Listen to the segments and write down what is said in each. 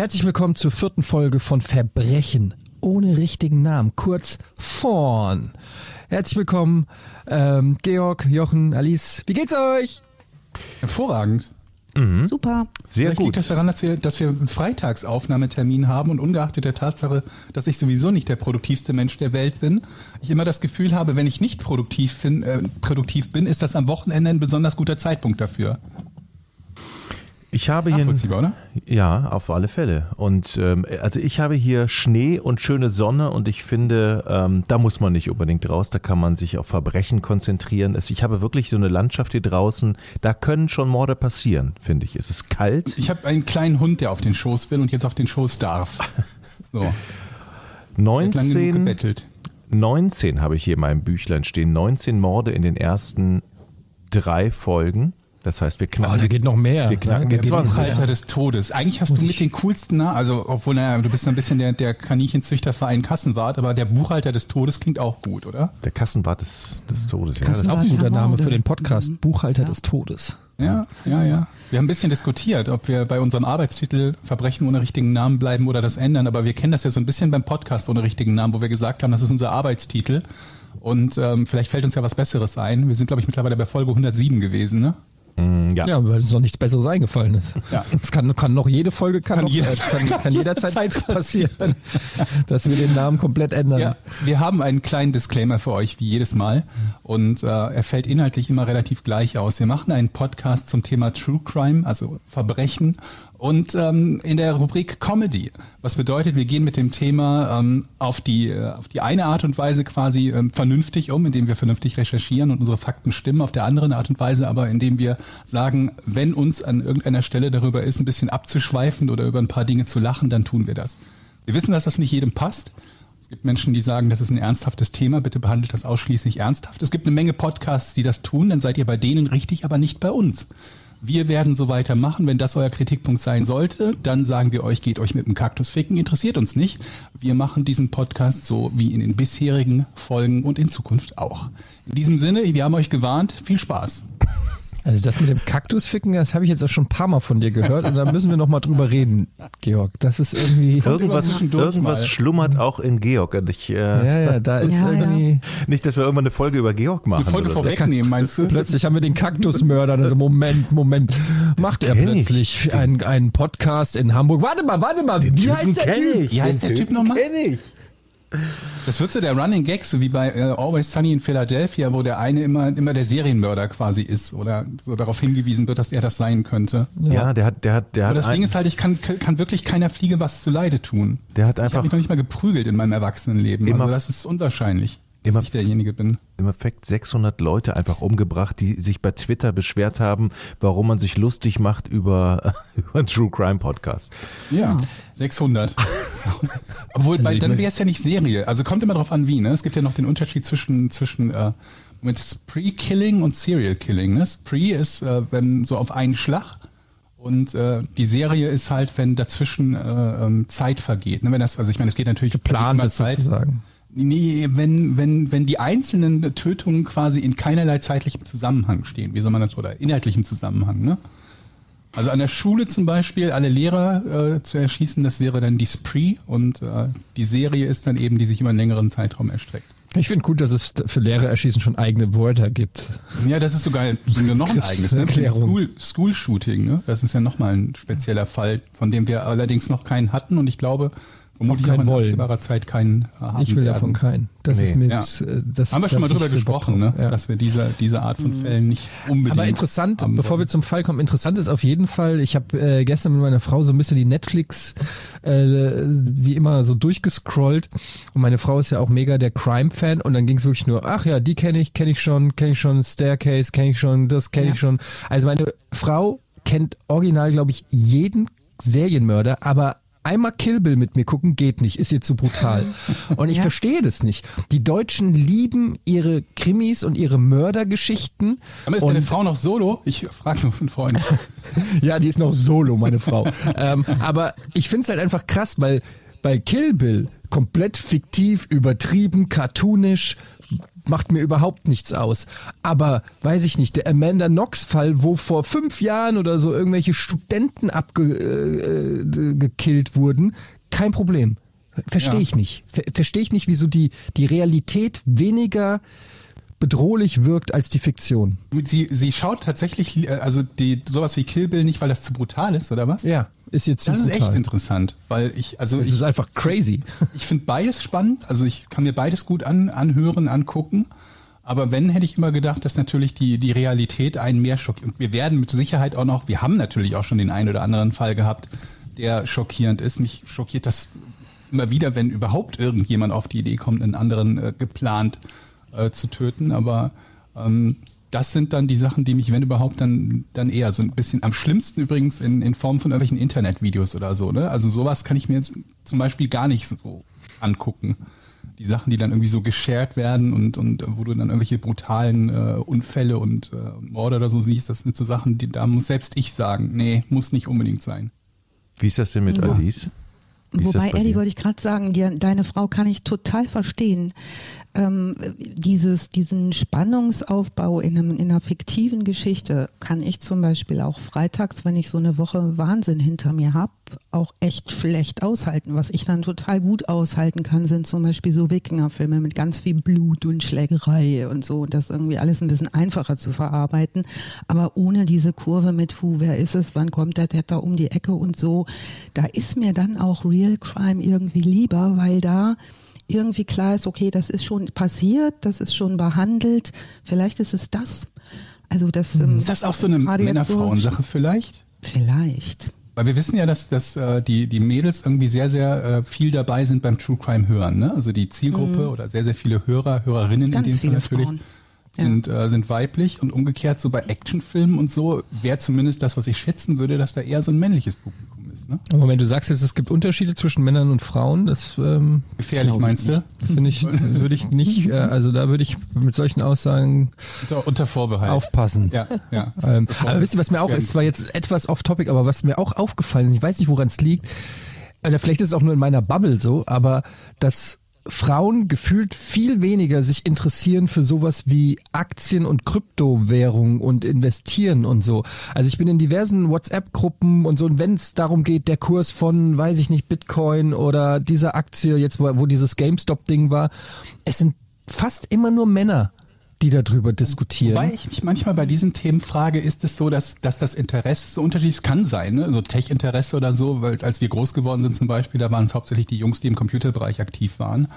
Herzlich willkommen zur vierten Folge von Verbrechen ohne richtigen Namen, kurz Vorn. Herzlich willkommen, ähm, Georg, Jochen, Alice. Wie geht's euch? Hervorragend. Mhm. Super. Sehr Vielleicht gut. liegt das daran, dass wir, dass wir einen Freitagsaufnahmetermin haben und ungeachtet der Tatsache, dass ich sowieso nicht der produktivste Mensch der Welt bin, ich immer das Gefühl habe, wenn ich nicht produktiv bin, äh, produktiv bin ist das am Wochenende ein besonders guter Zeitpunkt dafür. Ich habe hier oder? ja auf alle Fälle und ähm, also ich habe hier Schnee und schöne Sonne und ich finde ähm, da muss man nicht unbedingt raus, da kann man sich auf Verbrechen konzentrieren. Ich habe wirklich so eine Landschaft hier draußen, da können schon Morde passieren, finde ich. Es ist kalt. Ich habe einen kleinen Hund, der auf den Schoß will und jetzt auf den Schoß darf. So. 19 19 habe ich hier in meinem Büchlein stehen, 19 Morde in den ersten drei Folgen. Das heißt, wir knacken. Oh, da geht noch mehr. Wir knacken der Buchhalter des Todes. Eigentlich hast Muss du mit den coolsten, na, also obwohl naja, du bist ein bisschen der, der Kaninchenzüchterverein Kassenwart, aber der Buchhalter des Todes klingt auch gut, oder? Der Kassenwart des, des Todes, ja. Das ist auch ein guter Name für den Podcast. Buchhalter ja. des Todes. Ja, ja, ja. Wir haben ein bisschen diskutiert, ob wir bei unserem Arbeitstitel Verbrechen ohne richtigen Namen bleiben oder das ändern, aber wir kennen das ja so ein bisschen beim Podcast ohne richtigen Namen, wo wir gesagt haben, das ist unser Arbeitstitel. Und ähm, vielleicht fällt uns ja was Besseres ein. Wir sind, glaube ich, mittlerweile bei Folge 107 gewesen, ne? Mm, ja. ja, weil es noch nichts Besseres eingefallen ist. Ja. Es kann, kann noch jede Folge kann, kann, noch, jederzeit, kann, kann jederzeit passieren, dass wir den Namen komplett ändern. Ja, wir haben einen kleinen Disclaimer für euch, wie jedes Mal. Und äh, er fällt inhaltlich immer relativ gleich aus. Wir machen einen Podcast zum Thema True Crime, also Verbrechen und ähm, in der Rubrik Comedy. Was bedeutet, wir gehen mit dem Thema ähm, auf, die, äh, auf die eine Art und Weise quasi ähm, vernünftig um, indem wir vernünftig recherchieren und unsere Fakten stimmen, auf der anderen Art und Weise aber, indem wir sagen, wenn uns an irgendeiner Stelle darüber ist, ein bisschen abzuschweifen oder über ein paar Dinge zu lachen, dann tun wir das. Wir wissen, dass das nicht jedem passt. Es gibt Menschen, die sagen, das ist ein ernsthaftes Thema, bitte behandelt das ausschließlich ernsthaft. Es gibt eine Menge Podcasts, die das tun, dann seid ihr bei denen richtig, aber nicht bei uns. Wir werden so weitermachen. Wenn das euer Kritikpunkt sein sollte, dann sagen wir euch, geht euch mit dem Kaktus ficken. Interessiert uns nicht. Wir machen diesen Podcast so wie in den bisherigen Folgen und in Zukunft auch. In diesem Sinne, wir haben euch gewarnt. Viel Spaß. Also das mit dem Kaktusficken, das habe ich jetzt auch schon ein paar Mal von dir gehört und da müssen wir noch mal drüber reden, Georg. Das ist irgendwie irgendwas, irgendwas schlummert auch in Georg. Und ich, äh, ja, ja, da ist ja, irgendwie ja. nicht, dass wir irgendwann eine Folge über Georg machen. Eine Folge vorwegnehmen, meinst du? Plötzlich haben wir den Kaktusmörder. Also Moment, Moment, macht er plötzlich einen, einen Podcast in Hamburg? Warte mal, warte mal. Den wie Typen heißt der Typ? Wie heißt der Typ nochmal? Kenn ich. Das wird so der Running Gag, so wie bei äh, Always Sunny in Philadelphia, wo der eine immer, immer der Serienmörder quasi ist oder so darauf hingewiesen wird, dass er das sein könnte. Ja, ja der hat, der hat, der Aber hat. das Ding ist halt, ich kann, kann wirklich keiner Fliege was zu Leide tun. Der hat einfach. Ich habe mich noch nicht mal geprügelt in meinem Erwachsenenleben. Immer, also das ist unwahrscheinlich dass immer, ich derjenige bin. Im Effekt 600 Leute einfach umgebracht, die sich bei Twitter beschwert haben, warum man sich lustig macht über, über einen True Crime Podcast. Ja, 600. Obwohl, also dann wäre es ja nicht Serie. Also kommt immer drauf an, wie. Ne? Es gibt ja noch den Unterschied zwischen, zwischen äh, mit Spree-Killing und Serial-Killing. Ne? Spree ist, äh, wenn so auf einen Schlag und äh, die Serie ist halt, wenn dazwischen äh, ähm, Zeit vergeht. Ne? Wenn das, also ich meine, es geht natürlich geplant Zeit. sozusagen. Nee, wenn, wenn, wenn die einzelnen Tötungen quasi in keinerlei zeitlichem Zusammenhang stehen, wie soll man das, oder inhaltlichem Zusammenhang, ne? Also an der Schule zum Beispiel alle Lehrer äh, zu erschießen, das wäre dann die Spree und äh, die Serie ist dann eben, die sich über einen längeren Zeitraum erstreckt. Ich finde gut, dass es für Lehrer erschießen schon eigene Wörter gibt. Ja, das ist sogar noch ein eigenes, ne? School, School Shooting, ne? Das ist ja nochmal ein spezieller Fall, von dem wir allerdings noch keinen hatten und ich glaube, Vermutlich wollen. in absehbarer Zeit keinen haben Ich will werden. davon keinen. Das nee. ist mit, ja. Äh, das haben wir schon mal drüber gesprochen, ne? Ja. dass wir diese, diese Art von Fällen nicht unbedingt. Aber interessant, bevor wir zum Fall kommen, interessant ist auf jeden Fall, ich habe äh, gestern mit meiner Frau so ein bisschen die Netflix äh, wie immer so durchgescrollt und meine Frau ist ja auch mega der Crime-Fan und dann ging es wirklich nur, ach ja, die kenne ich, kenne ich schon, kenne ich schon, Staircase, kenne ich schon, das kenne ja. ich schon. Also meine Frau kennt original, glaube ich, jeden Serienmörder, aber einmal Kill Bill mit mir gucken geht nicht, ist ihr zu brutal. Und ich ja. verstehe das nicht. Die Deutschen lieben ihre Krimis und ihre Mördergeschichten. Aber ist deine Frau noch solo? Ich frage nur für einen Freund. ja, die ist noch solo, meine Frau. ähm, aber ich finde es halt einfach krass, weil Bei Kill Bill komplett fiktiv, übertrieben, cartoonisch, macht mir überhaupt nichts aus. Aber weiß ich nicht, der Amanda Knox-Fall, wo vor fünf Jahren oder so irgendwelche Studenten abgekillt äh, wurden, kein Problem. Verstehe ja. ich nicht. Ver Verstehe ich nicht, wieso die, die Realität weniger bedrohlich wirkt als die Fiktion. Sie, sie schaut tatsächlich, äh, also die, sowas wie Kill Bill nicht, weil das zu brutal ist, oder was? Ja, ist jetzt Das brutal. ist echt interessant, weil ich, also es ist einfach crazy. Ich finde beides spannend, also ich kann mir beides gut an, anhören, angucken. Aber wenn, hätte ich immer gedacht, dass natürlich die, die Realität einen mehr schockiert. Und wir werden mit Sicherheit auch noch, wir haben natürlich auch schon den einen oder anderen Fall gehabt, der schockierend ist. Mich schockiert das immer wieder, wenn überhaupt irgendjemand auf die Idee kommt, einen anderen äh, geplant äh, zu töten. Aber ähm, das sind dann die Sachen, die mich, wenn überhaupt, dann, dann eher so ein bisschen, am schlimmsten übrigens in, in Form von irgendwelchen Internetvideos oder so. Ne? Also sowas kann ich mir jetzt zum Beispiel gar nicht so angucken. Die Sachen, die dann irgendwie so geshared werden und, und wo du dann irgendwelche brutalen äh, Unfälle und äh, Morde oder so siehst, das sind so Sachen, die da muss selbst ich sagen, nee, muss nicht unbedingt sein. Wie ist das denn mit. Alice? Wobei, Eddie, wollte ich gerade sagen, die, deine Frau kann ich total verstehen ähm, dieses, diesen Spannungsaufbau in, einem, in einer fiktiven Geschichte kann ich zum Beispiel auch freitags, wenn ich so eine Woche Wahnsinn hinter mir habe, auch echt schlecht aushalten. Was ich dann total gut aushalten kann, sind zum Beispiel so Wikingerfilme mit ganz viel Blut und Schlägerei und so. Und das irgendwie alles ein bisschen einfacher zu verarbeiten. Aber ohne diese Kurve mit, hu, wer ist es, wann kommt der Täter um die Ecke und so. Da ist mir dann auch Real Crime irgendwie lieber, weil da irgendwie klar ist, okay, das ist schon passiert, das ist schon behandelt, vielleicht ist es das. Also das ähm, ist das auch so eine Männer-Frauen-Sache vielleicht? Vielleicht. Weil wir wissen ja, dass, dass äh, die, die Mädels irgendwie sehr, sehr äh, viel dabei sind beim True Crime hören. Ne? Also die Zielgruppe mhm. oder sehr, sehr viele Hörer, Hörerinnen Ganz in dem Fall natürlich. Frauen. Sind, ja. äh, sind weiblich und umgekehrt so bei Actionfilmen und so wäre zumindest das, was ich schätzen würde, dass da eher so ein männliches Publikum ist. Ne? Aber wenn du sagst jetzt, es gibt Unterschiede zwischen Männern und Frauen, das ähm, gefährlich meinst du? Finde ich, würde ich nicht, äh, also da würde ich mit solchen Aussagen unter, unter Vorbehalt aufpassen. Ja, ja. Ähm, aber wisst ihr, was mir auch ist, zwar jetzt etwas off-topic, aber was mir auch aufgefallen ist, ich weiß nicht, woran es liegt, oder vielleicht ist es auch nur in meiner Bubble so, aber das Frauen gefühlt viel weniger sich interessieren für sowas wie Aktien und Kryptowährung und investieren und so. Also ich bin in diversen WhatsApp-Gruppen und so, und wenn es darum geht, der Kurs von, weiß ich nicht, Bitcoin oder dieser Aktie, jetzt wo, wo dieses GameStop-Ding war, es sind fast immer nur Männer die darüber diskutieren. Wobei ich mich manchmal bei diesen Themen frage, ist es so, dass, dass das Interesse so unterschiedlich kann sein, ne? so Tech-Interesse oder so, weil als wir groß geworden sind zum Beispiel, da waren es hauptsächlich die Jungs, die im Computerbereich aktiv waren.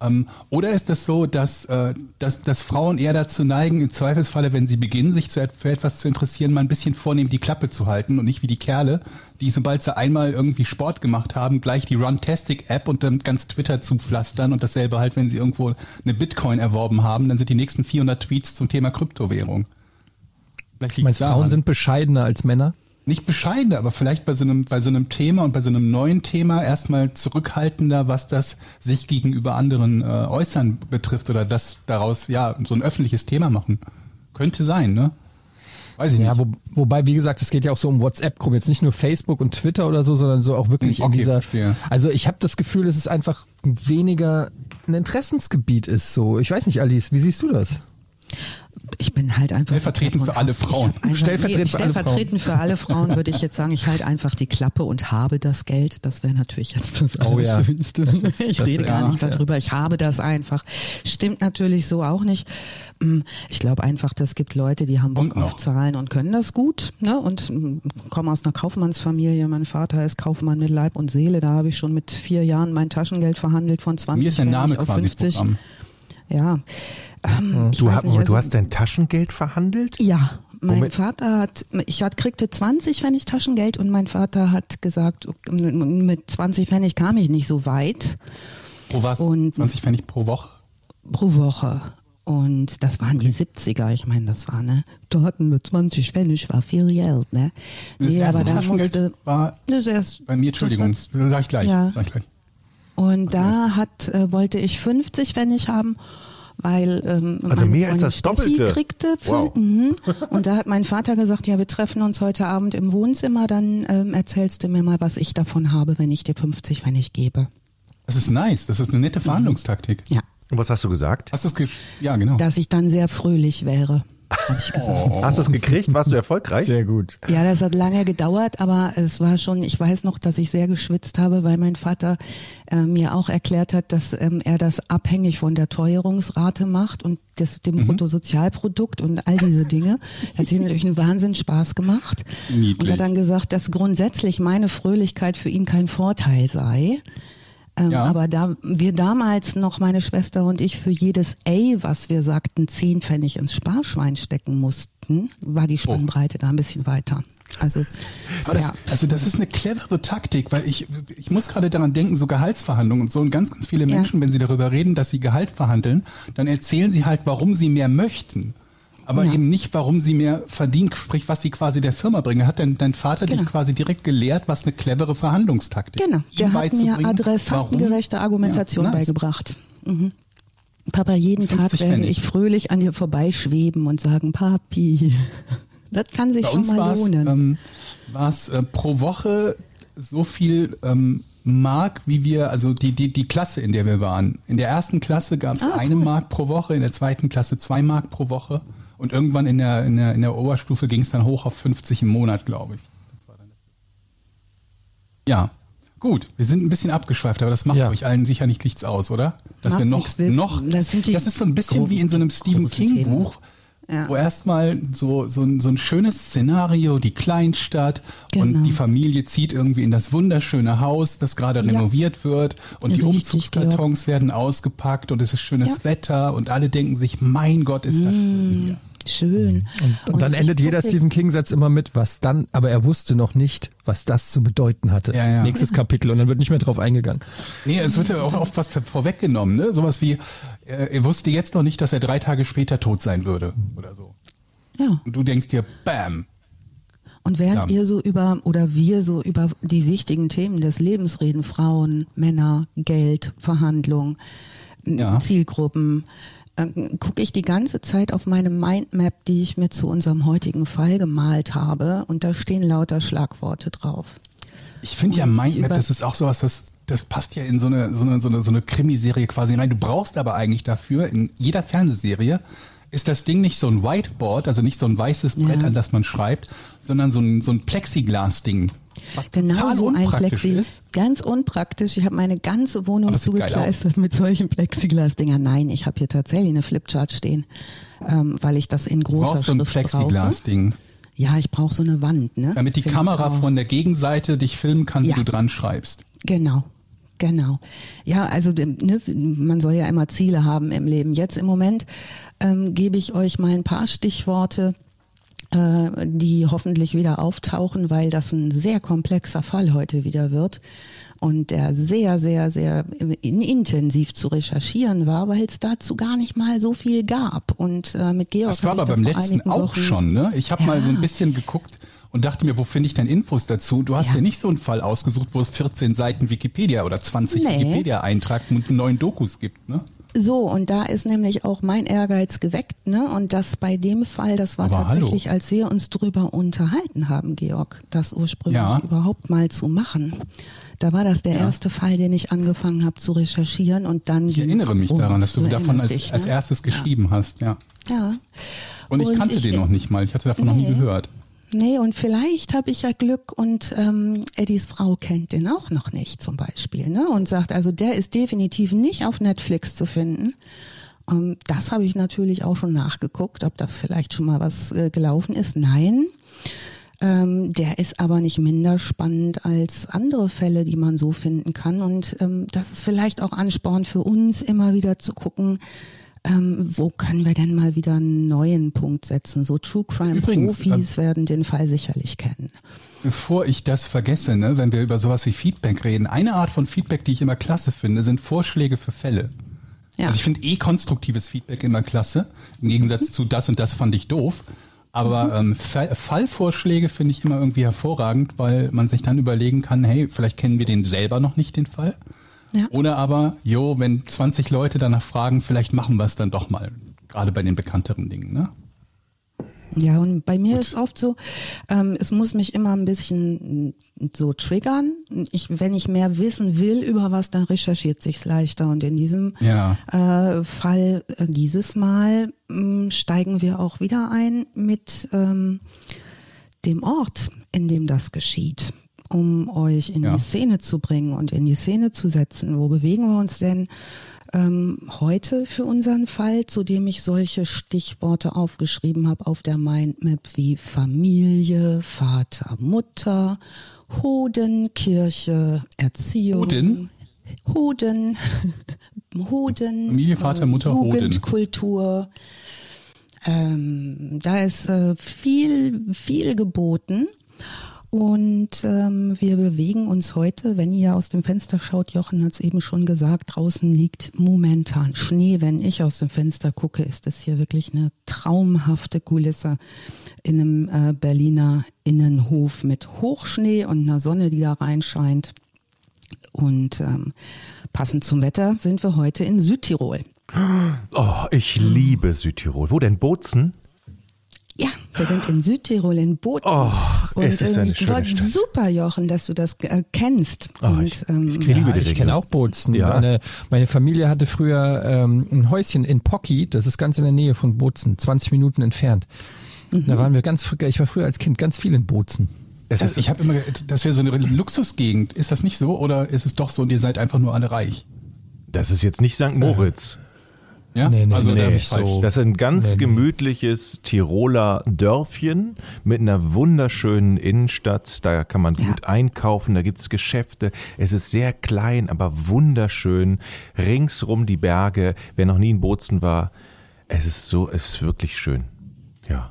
Ähm, oder ist es so, dass, äh, dass, dass Frauen eher dazu neigen, im Zweifelsfalle, wenn sie beginnen, sich zu, für etwas zu interessieren, mal ein bisschen vornehm die Klappe zu halten und nicht wie die Kerle, die sobald sie einmal irgendwie Sport gemacht haben, gleich die Runtastic-App und dann ganz Twitter zupflastern und dasselbe halt, wenn sie irgendwo eine Bitcoin erworben haben, dann sind die nächsten 400 Tweets zum Thema Kryptowährung. Meinst Frauen sind bescheidener als Männer? Nicht bescheidener, aber vielleicht bei so einem, bei so einem Thema und bei so einem neuen Thema erstmal zurückhaltender, was das sich gegenüber anderen äh, äußern betrifft oder das daraus ja so ein öffentliches Thema machen. Könnte sein, ne? Weiß ich ja, nicht. Wo, wobei, wie gesagt, es geht ja auch so um WhatsApp-Gruppen, jetzt nicht nur Facebook und Twitter oder so, sondern so auch wirklich okay, in dieser. Verstehe. Also ich habe das Gefühl, dass es einfach weniger ein Interessensgebiet ist. So, ich weiß nicht, Alice, wie siehst du das? Ich bin halt einfach stellvertretend für alle Frauen. Einfach, stellvertretend, nee, stellvertretend für alle Frauen würde ich jetzt sagen, ich halte einfach die Klappe und habe das Geld. Das wäre natürlich jetzt das oh, Allerschönste. Ja. Ich das, rede gar ja, nicht darüber. Ich habe das einfach. Stimmt natürlich so auch nicht. Mm, ich glaube einfach, das gibt Leute, die haben Bock auf Zahlen und können das gut. Ne? Und mm, kommen aus einer Kaufmannsfamilie. Mein Vater ist Kaufmann mit Leib und Seele. Da habe ich schon mit vier Jahren mein Taschengeld verhandelt von 20 Mir ist der Name auf quasi 50. Programm. Ja. Ähm, du, hast, nicht, also, du hast dein Taschengeld verhandelt? Ja, mein Moment. Vater hat, ich hat, kriegte 20 Pfennig Taschengeld und mein Vater hat gesagt, mit 20 Pfennig kam ich nicht so weit. Pro was? Und 20 Pfennig pro Woche? Pro Woche. Und das waren die 70er, ich meine, das war, ne? Da hatten wir 20 Pfennig, war viel Geld, ne? Das nee, erste aber Taschengeld musste, war das erst, bei mir, Entschuldigung, das sag ich gleich, ja. sag ich gleich. Und da hat, äh, wollte ich 50 Pfennig haben weil ähm, also mehr als das Steffi Doppelte kriegte. Wow. Mhm. Und da hat mein Vater gesagt, ja, wir treffen uns heute Abend im Wohnzimmer, dann ähm, erzählst du mir mal, was ich davon habe, wenn ich dir 50 wenn ich gebe. Das ist nice. Das ist eine nette Verhandlungstaktik. Ja. Und was hast du gesagt? Hast du ja, genau. Dass ich dann sehr fröhlich wäre. Hab ich gesagt. Oh. Hast du es gekriegt? Warst du erfolgreich? Sehr gut. Ja, das hat lange gedauert, aber es war schon, ich weiß noch, dass ich sehr geschwitzt habe, weil mein Vater äh, mir auch erklärt hat, dass ähm, er das abhängig von der Teuerungsrate macht und des, dem mhm. Bruttosozialprodukt und all diese Dinge. Das hat sich natürlich einen Wahnsinn Spaß gemacht. Niedlich. Und hat dann gesagt, dass grundsätzlich meine Fröhlichkeit für ihn kein Vorteil sei. Ähm, ja. Aber da wir damals noch, meine Schwester und ich, für jedes A, was wir sagten, zehn Pfennig ins Sparschwein stecken mussten, war die Spannbreite oh. da ein bisschen weiter. Also, das, ja. also das ist eine clevere Taktik, weil ich, ich muss gerade daran denken, so Gehaltsverhandlungen und so und ganz, ganz viele Menschen, ja. wenn sie darüber reden, dass sie Gehalt verhandeln, dann erzählen sie halt, warum sie mehr möchten aber ja. eben nicht, warum sie mehr verdienen, sprich, was sie quasi der Firma bringen. Hat dein, dein Vater genau. dich quasi direkt gelehrt, was eine clevere Verhandlungstaktik genau. ist? Genau, der hat mir adressatengerechte Argumentation ja, nice. beigebracht. Mhm. Papa, jeden Tag werde ich fröhlich an dir vorbeischweben und sagen, Papi. Das kann sich Bei schon mal lohnen. Ähm, war es äh, pro Woche so viel ähm, Mark, wie wir, also die, die, die Klasse, in der wir waren. In der ersten Klasse gab es ah, eine cool. Mark pro Woche, in der zweiten Klasse zwei Mark pro Woche. Und irgendwann in der, in der, in der Oberstufe ging es dann hoch auf 50 im Monat, glaube ich. Ja, gut. Wir sind ein bisschen abgeschweift, aber das macht ja. euch allen sicher nicht nichts aus, oder? Dass macht wir noch, noch, das, das, ist so ein bisschen wie in so einem Stephen King Buch. Ja. Wo erstmal so, so, ein, so ein schönes Szenario, die Kleinstadt genau. und die Familie zieht irgendwie in das wunderschöne Haus, das gerade ja. renoviert wird und Richtig, die Umzugskartons ja. werden ausgepackt und es ist schönes Wetter und alle denken sich, mein Gott, ist das schön hier. Schön. Und, und, und dann endet jeder Stephen King-Satz immer mit, was dann, aber er wusste noch nicht, was das zu bedeuten hatte. Ja, ja. Nächstes Kapitel und dann wird nicht mehr drauf eingegangen. Nee, es wird ja auch oft was vorweggenommen, ne? Sowas wie, äh, er wusste jetzt noch nicht, dass er drei Tage später tot sein würde oder so. Ja. Und du denkst dir, bam. Und während Bam. ihr so über oder wir so über die wichtigen Themen des Lebens reden, Frauen, Männer, Geld, Verhandlungen, ja. Zielgruppen, gucke ich die ganze Zeit auf meine Mindmap, die ich mir zu unserem heutigen Fall gemalt habe, und da stehen lauter Schlagworte drauf. Ich finde ja Mindmap, das ist auch sowas, das, das passt ja in so eine, so eine, so eine, so eine Krimiserie quasi rein. Du brauchst aber eigentlich dafür in jeder Fernsehserie ist das Ding nicht so ein Whiteboard, also nicht so ein weißes Brett, ja. an das man schreibt, sondern so ein, so ein Plexiglas-Ding. Was genau so ein Plexi. Ist. Ganz unpraktisch. Ich habe meine ganze Wohnung zugekleistert mit solchen Plexiglas-Dingern. Nein, ich habe hier tatsächlich eine Flipchart stehen, ähm, weil ich das in großer du brauchst Schrift so ein Plexiglas-Ding. Ja, ich brauche so eine Wand, ne? Damit die Find Kamera von der Gegenseite dich filmen kann, ja. wie du dran schreibst. Genau. Genau. Ja, also ne, man soll ja immer Ziele haben im Leben. Jetzt im Moment ähm, gebe ich euch mal ein paar Stichworte, die hoffentlich wieder auftauchen, weil das ein sehr komplexer Fall heute wieder wird und der sehr, sehr, sehr intensiv zu recherchieren war, weil es dazu gar nicht mal so viel gab. Und äh, mit Georg. Das war aber beim letzten auch Wochen, schon, ne? Ich habe ja. mal so ein bisschen geguckt und dachte mir, wo finde ich denn Infos dazu? Du hast ja. ja. nicht so einen Fall ausgesucht, wo es 14 Seiten Wikipedia oder 20 nee. Wikipedia-Eintrag und neuen Dokus gibt, ne? So, und da ist nämlich auch mein Ehrgeiz geweckt, ne? Und das bei dem Fall, das war Aber tatsächlich, hallo. als wir uns drüber unterhalten haben, Georg, das ursprünglich ja. überhaupt mal zu machen. Da war das der ja. erste Fall, den ich angefangen habe zu recherchieren und dann. Ich erinnere mich daran, dass du, du davon als, dich, ne? als erstes geschrieben ja. hast, ja. Ja. Und ich und kannte ich, den noch nicht mal, ich hatte davon nee. noch nie gehört. Nee, und vielleicht habe ich ja Glück und ähm, Eddies Frau kennt den auch noch nicht zum Beispiel. Ne? Und sagt, also der ist definitiv nicht auf Netflix zu finden. Ähm, das habe ich natürlich auch schon nachgeguckt, ob das vielleicht schon mal was äh, gelaufen ist. Nein. Ähm, der ist aber nicht minder spannend als andere Fälle, die man so finden kann. Und ähm, das ist vielleicht auch Ansporn für uns, immer wieder zu gucken, ähm, wo können wir denn mal wieder einen neuen Punkt setzen? So True Crime Profis äh, werden den Fall sicherlich kennen. Bevor ich das vergesse, ne, wenn wir über sowas wie Feedback reden, eine Art von Feedback, die ich immer klasse finde, sind Vorschläge für Fälle. Ja. Also ich finde eh konstruktives Feedback immer klasse, im Gegensatz mhm. zu das und das fand ich doof. Aber mhm. ähm, Fallvorschläge finde ich immer irgendwie hervorragend, weil man sich dann überlegen kann, hey, vielleicht kennen wir den selber noch nicht, den Fall. Ja. Oder aber, jo, wenn 20 Leute danach fragen, vielleicht machen wir es dann doch mal. Gerade bei den bekannteren Dingen, ne? Ja, und bei mir Gut. ist oft so, ähm, es muss mich immer ein bisschen so triggern. Ich, wenn ich mehr wissen will über was, dann recherchiert sich's leichter. Und in diesem ja. äh, Fall, äh, dieses Mal äh, steigen wir auch wieder ein mit ähm, dem Ort, in dem das geschieht, um euch in ja. die Szene zu bringen und in die Szene zu setzen. Wo bewegen wir uns denn? ähm, heute für unseren Fall, zu dem ich solche Stichworte aufgeschrieben habe auf der Mindmap wie Familie, Vater, Mutter, Hoden, Kirche, Erziehung. Hoden? Hoden. Hoden. Familie, Vater, Mutter, Jugend, Kultur. Ähm, da ist äh, viel, viel geboten. Und ähm, wir bewegen uns heute, wenn ihr aus dem Fenster schaut, Jochen hat es eben schon gesagt, draußen liegt momentan Schnee. Wenn ich aus dem Fenster gucke, ist es hier wirklich eine traumhafte Kulisse in einem äh, Berliner Innenhof mit Hochschnee und einer Sonne, die da reinscheint. Und ähm, passend zum Wetter sind wir heute in Südtirol. Oh, ich liebe Südtirol. Wo denn? Bozen? Ja, wir sind in Südtirol, in Bozen. Oh, es ist eine schöne Stadt. Super, Jochen, dass du das äh, kennst. Oh, und, ich, ähm, ich, ja, ich kenne auch Bozen. Ja. Meine, meine Familie hatte früher ähm, ein Häuschen in Pocky, das ist ganz in der Nähe von Bozen, 20 Minuten entfernt. Mhm. Da waren wir ganz, ich war früher als Kind ganz viel in Bozen. Es ist, ich habe immer, das wäre so eine Luxusgegend. Ist das nicht so oder ist es doch so und ihr seid einfach nur alle reich? Das ist jetzt nicht St. Moritz. Ja? Nee, nee, also nee, nee. So. Das ist ein ganz nee, gemütliches Tiroler Dörfchen mit einer wunderschönen Innenstadt. Da kann man ja. gut einkaufen, da gibt's Geschäfte. Es ist sehr klein, aber wunderschön. Ringsrum die Berge. Wer noch nie in Bozen war, es ist so, es ist wirklich schön. Ja.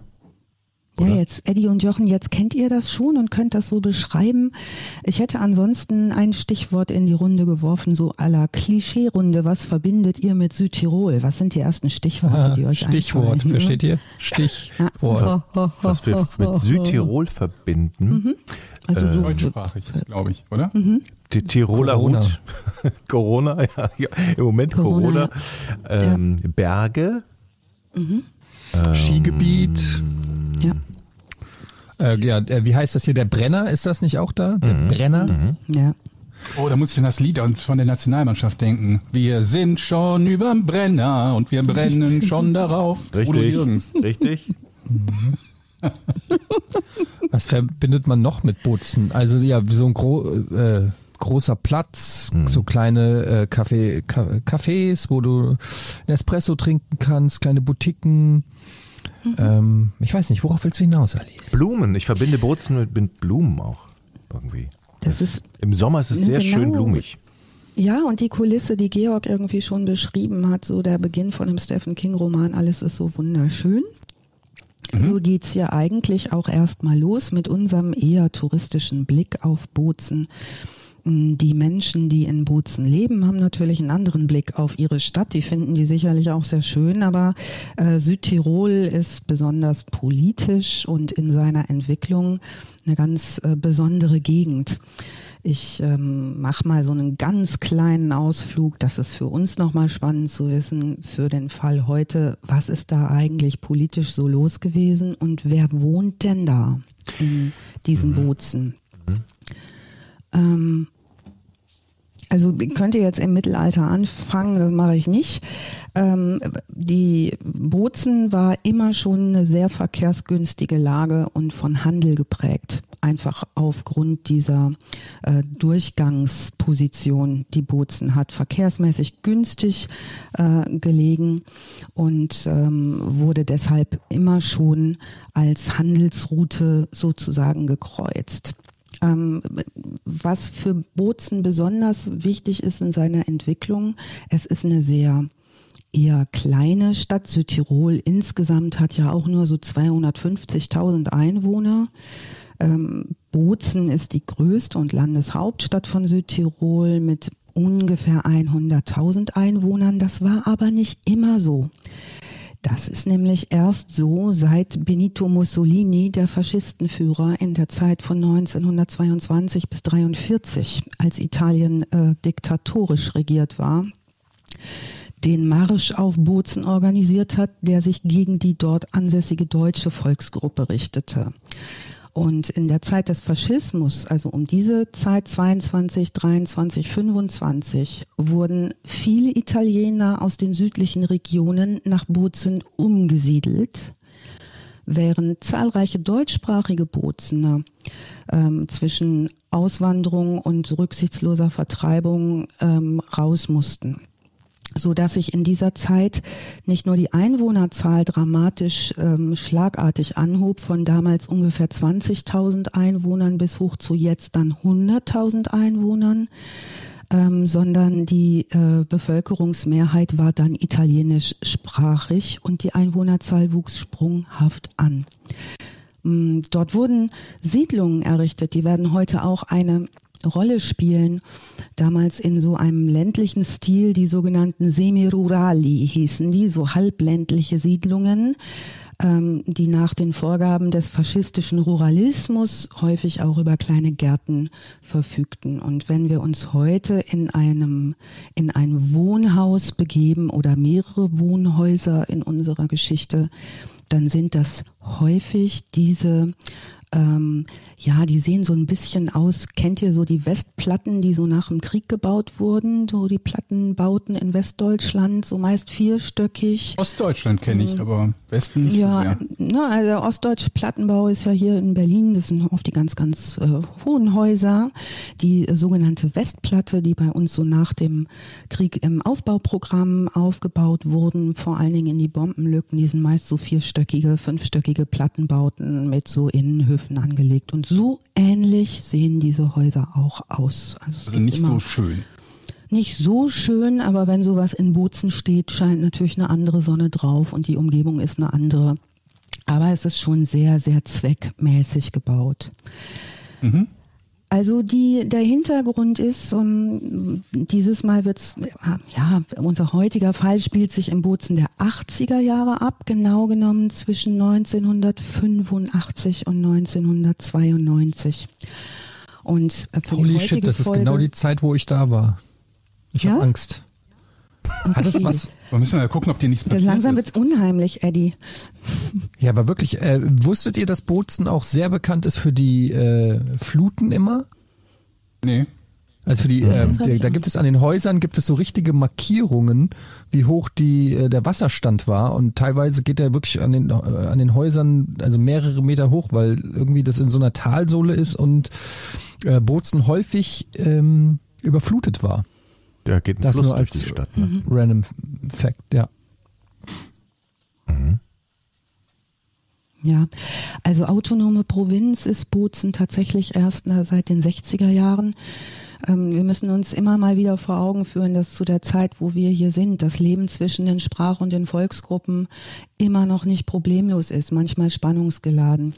Oder? Ja, jetzt Eddie und Jochen, jetzt kennt ihr das schon und könnt das so beschreiben. Ich hätte ansonsten ein Stichwort in die Runde geworfen, so aller Klischee-Runde. Was verbindet ihr mit Südtirol? Was sind die ersten Stichworte, die euch Stichwort, einfallen? versteht ihr? Stichwort. Was wir mit Südtirol verbinden. Mhm. Also so äh, deutschsprachig, glaube ich, oder? Mhm. Die Tiroler Corona. Hut. Corona, ja, ja, im Moment Corona. Corona. Ähm, ja. Berge. Mhm. Ähm, Skigebiet. Ja. Äh, ja, äh, wie heißt das hier? Der Brenner, ist das nicht auch da? Der mhm. Brenner? Mhm. Ja. Oh, da muss ich an das Lied von der Nationalmannschaft denken. Wir sind schon überm Brenner und wir brennen schon darauf. Richtig. Richtig. Mhm. Was verbindet man noch mit Bozen? Also ja, so ein gro äh, großer Platz, mhm. so kleine äh, Café, Cafés, wo du ein Espresso trinken kannst, kleine Boutiquen. Mhm. Ähm, ich weiß nicht, worauf willst du hinaus, Alice? Blumen. Ich verbinde Bozen mit, mit Blumen auch irgendwie. Das ist Im Sommer ist es sehr genau. schön blumig. Ja, und die Kulisse, die Georg irgendwie schon beschrieben hat, so der Beginn von dem Stephen King-Roman, alles ist so wunderschön. Mhm. So geht's ja eigentlich auch erstmal los mit unserem eher touristischen Blick auf Bozen. Die Menschen, die in Bozen leben, haben natürlich einen anderen Blick auf ihre Stadt. Die finden die sicherlich auch sehr schön, aber äh, Südtirol ist besonders politisch und in seiner Entwicklung eine ganz äh, besondere Gegend. Ich ähm, mache mal so einen ganz kleinen Ausflug. Das ist für uns nochmal spannend zu wissen, für den Fall heute, was ist da eigentlich politisch so los gewesen und wer wohnt denn da in diesen mhm. Bozen? Mhm. Ähm, also könnt ihr jetzt im Mittelalter anfangen, das mache ich nicht. Ähm, die Bozen war immer schon eine sehr verkehrsgünstige Lage und von Handel geprägt. Einfach aufgrund dieser äh, Durchgangsposition, die Bozen hat. Verkehrsmäßig günstig äh, gelegen und ähm, wurde deshalb immer schon als Handelsroute sozusagen gekreuzt. Ähm, was für Bozen besonders wichtig ist in seiner Entwicklung, es ist eine sehr eher kleine Stadt. Südtirol insgesamt hat ja auch nur so 250.000 Einwohner. Ähm, Bozen ist die größte und Landeshauptstadt von Südtirol mit ungefähr 100.000 Einwohnern. Das war aber nicht immer so. Das ist nämlich erst so, seit Benito Mussolini, der Faschistenführer in der Zeit von 1922 bis 1943, als Italien äh, diktatorisch regiert war, den Marsch auf Bozen organisiert hat, der sich gegen die dort ansässige deutsche Volksgruppe richtete. Und in der Zeit des Faschismus, also um diese Zeit 22, 23, 25, wurden viele Italiener aus den südlichen Regionen nach Bozen umgesiedelt, während zahlreiche deutschsprachige Bozener ähm, zwischen Auswanderung und rücksichtsloser Vertreibung ähm, raus mussten so dass sich in dieser Zeit nicht nur die Einwohnerzahl dramatisch ähm, schlagartig anhob von damals ungefähr 20.000 Einwohnern bis hoch zu jetzt dann 100.000 Einwohnern, ähm, sondern die äh, Bevölkerungsmehrheit war dann italienischsprachig und die Einwohnerzahl wuchs sprunghaft an. Ähm, dort wurden Siedlungen errichtet, die werden heute auch eine Rolle spielen. Damals in so einem ländlichen Stil, die sogenannten Semirurali hießen die, so halbländliche Siedlungen, ähm, die nach den Vorgaben des faschistischen Ruralismus häufig auch über kleine Gärten verfügten. Und wenn wir uns heute in einem, in ein Wohnhaus begeben oder mehrere Wohnhäuser in unserer Geschichte, dann sind das häufig diese ähm, ja, die sehen so ein bisschen aus. Kennt ihr so die Westplatten, die so nach dem Krieg gebaut wurden? So die Plattenbauten in Westdeutschland, so meist vierstöckig. Ostdeutschland kenne ich, ähm, aber Westen nicht ja, so sehr. Ne, also der ostdeutsche Plattenbau ist ja hier in Berlin. Das sind oft die ganz, ganz äh, hohen Häuser. Die äh, sogenannte Westplatte, die bei uns so nach dem Krieg im Aufbauprogramm aufgebaut wurden, vor allen Dingen in die Bombenlücken. Die sind meist so vierstöckige, fünfstöckige Plattenbauten mit so Innenhöfen angelegt und so ähnlich sehen diese Häuser auch aus. Also, also nicht so schön. Nicht so schön, aber wenn sowas in Bozen steht, scheint natürlich eine andere Sonne drauf und die Umgebung ist eine andere. Aber es ist schon sehr, sehr zweckmäßig gebaut. Mhm. Also die, der Hintergrund ist, um, dieses Mal wird's, ja, unser heutiger Fall spielt sich im Bozen der 80er Jahre ab, genau genommen zwischen 1985 und 1992. Und äh, für Holy shit, das ist Folge, genau die Zeit, wo ich da war. Ich ja? habe Angst. Hat es was? Wir müssen mal gucken, ob dir nichts passiert das Langsam wird's unheimlich, Eddie. Ja, aber wirklich, äh, wusstet ihr, dass Bozen auch sehr bekannt ist für die äh, Fluten immer? Nee. Also für die, äh, die, da gibt es an den Häusern gibt es so richtige Markierungen, wie hoch die äh, der Wasserstand war und teilweise geht der wirklich an den äh, an den Häusern also mehrere Meter hoch, weil irgendwie das in so einer Talsohle ist und äh, Bozen häufig ähm, überflutet war. Der geht ein das Fluss nur als die Stadt. Ne? Random Fact, ja. Mhm. Ja, also autonome Provinz ist Bozen tatsächlich erst seit den 60er Jahren. Ähm, wir müssen uns immer mal wieder vor Augen führen, dass zu der Zeit, wo wir hier sind, das Leben zwischen den Sprach- und den Volksgruppen immer noch nicht problemlos ist, manchmal spannungsgeladen.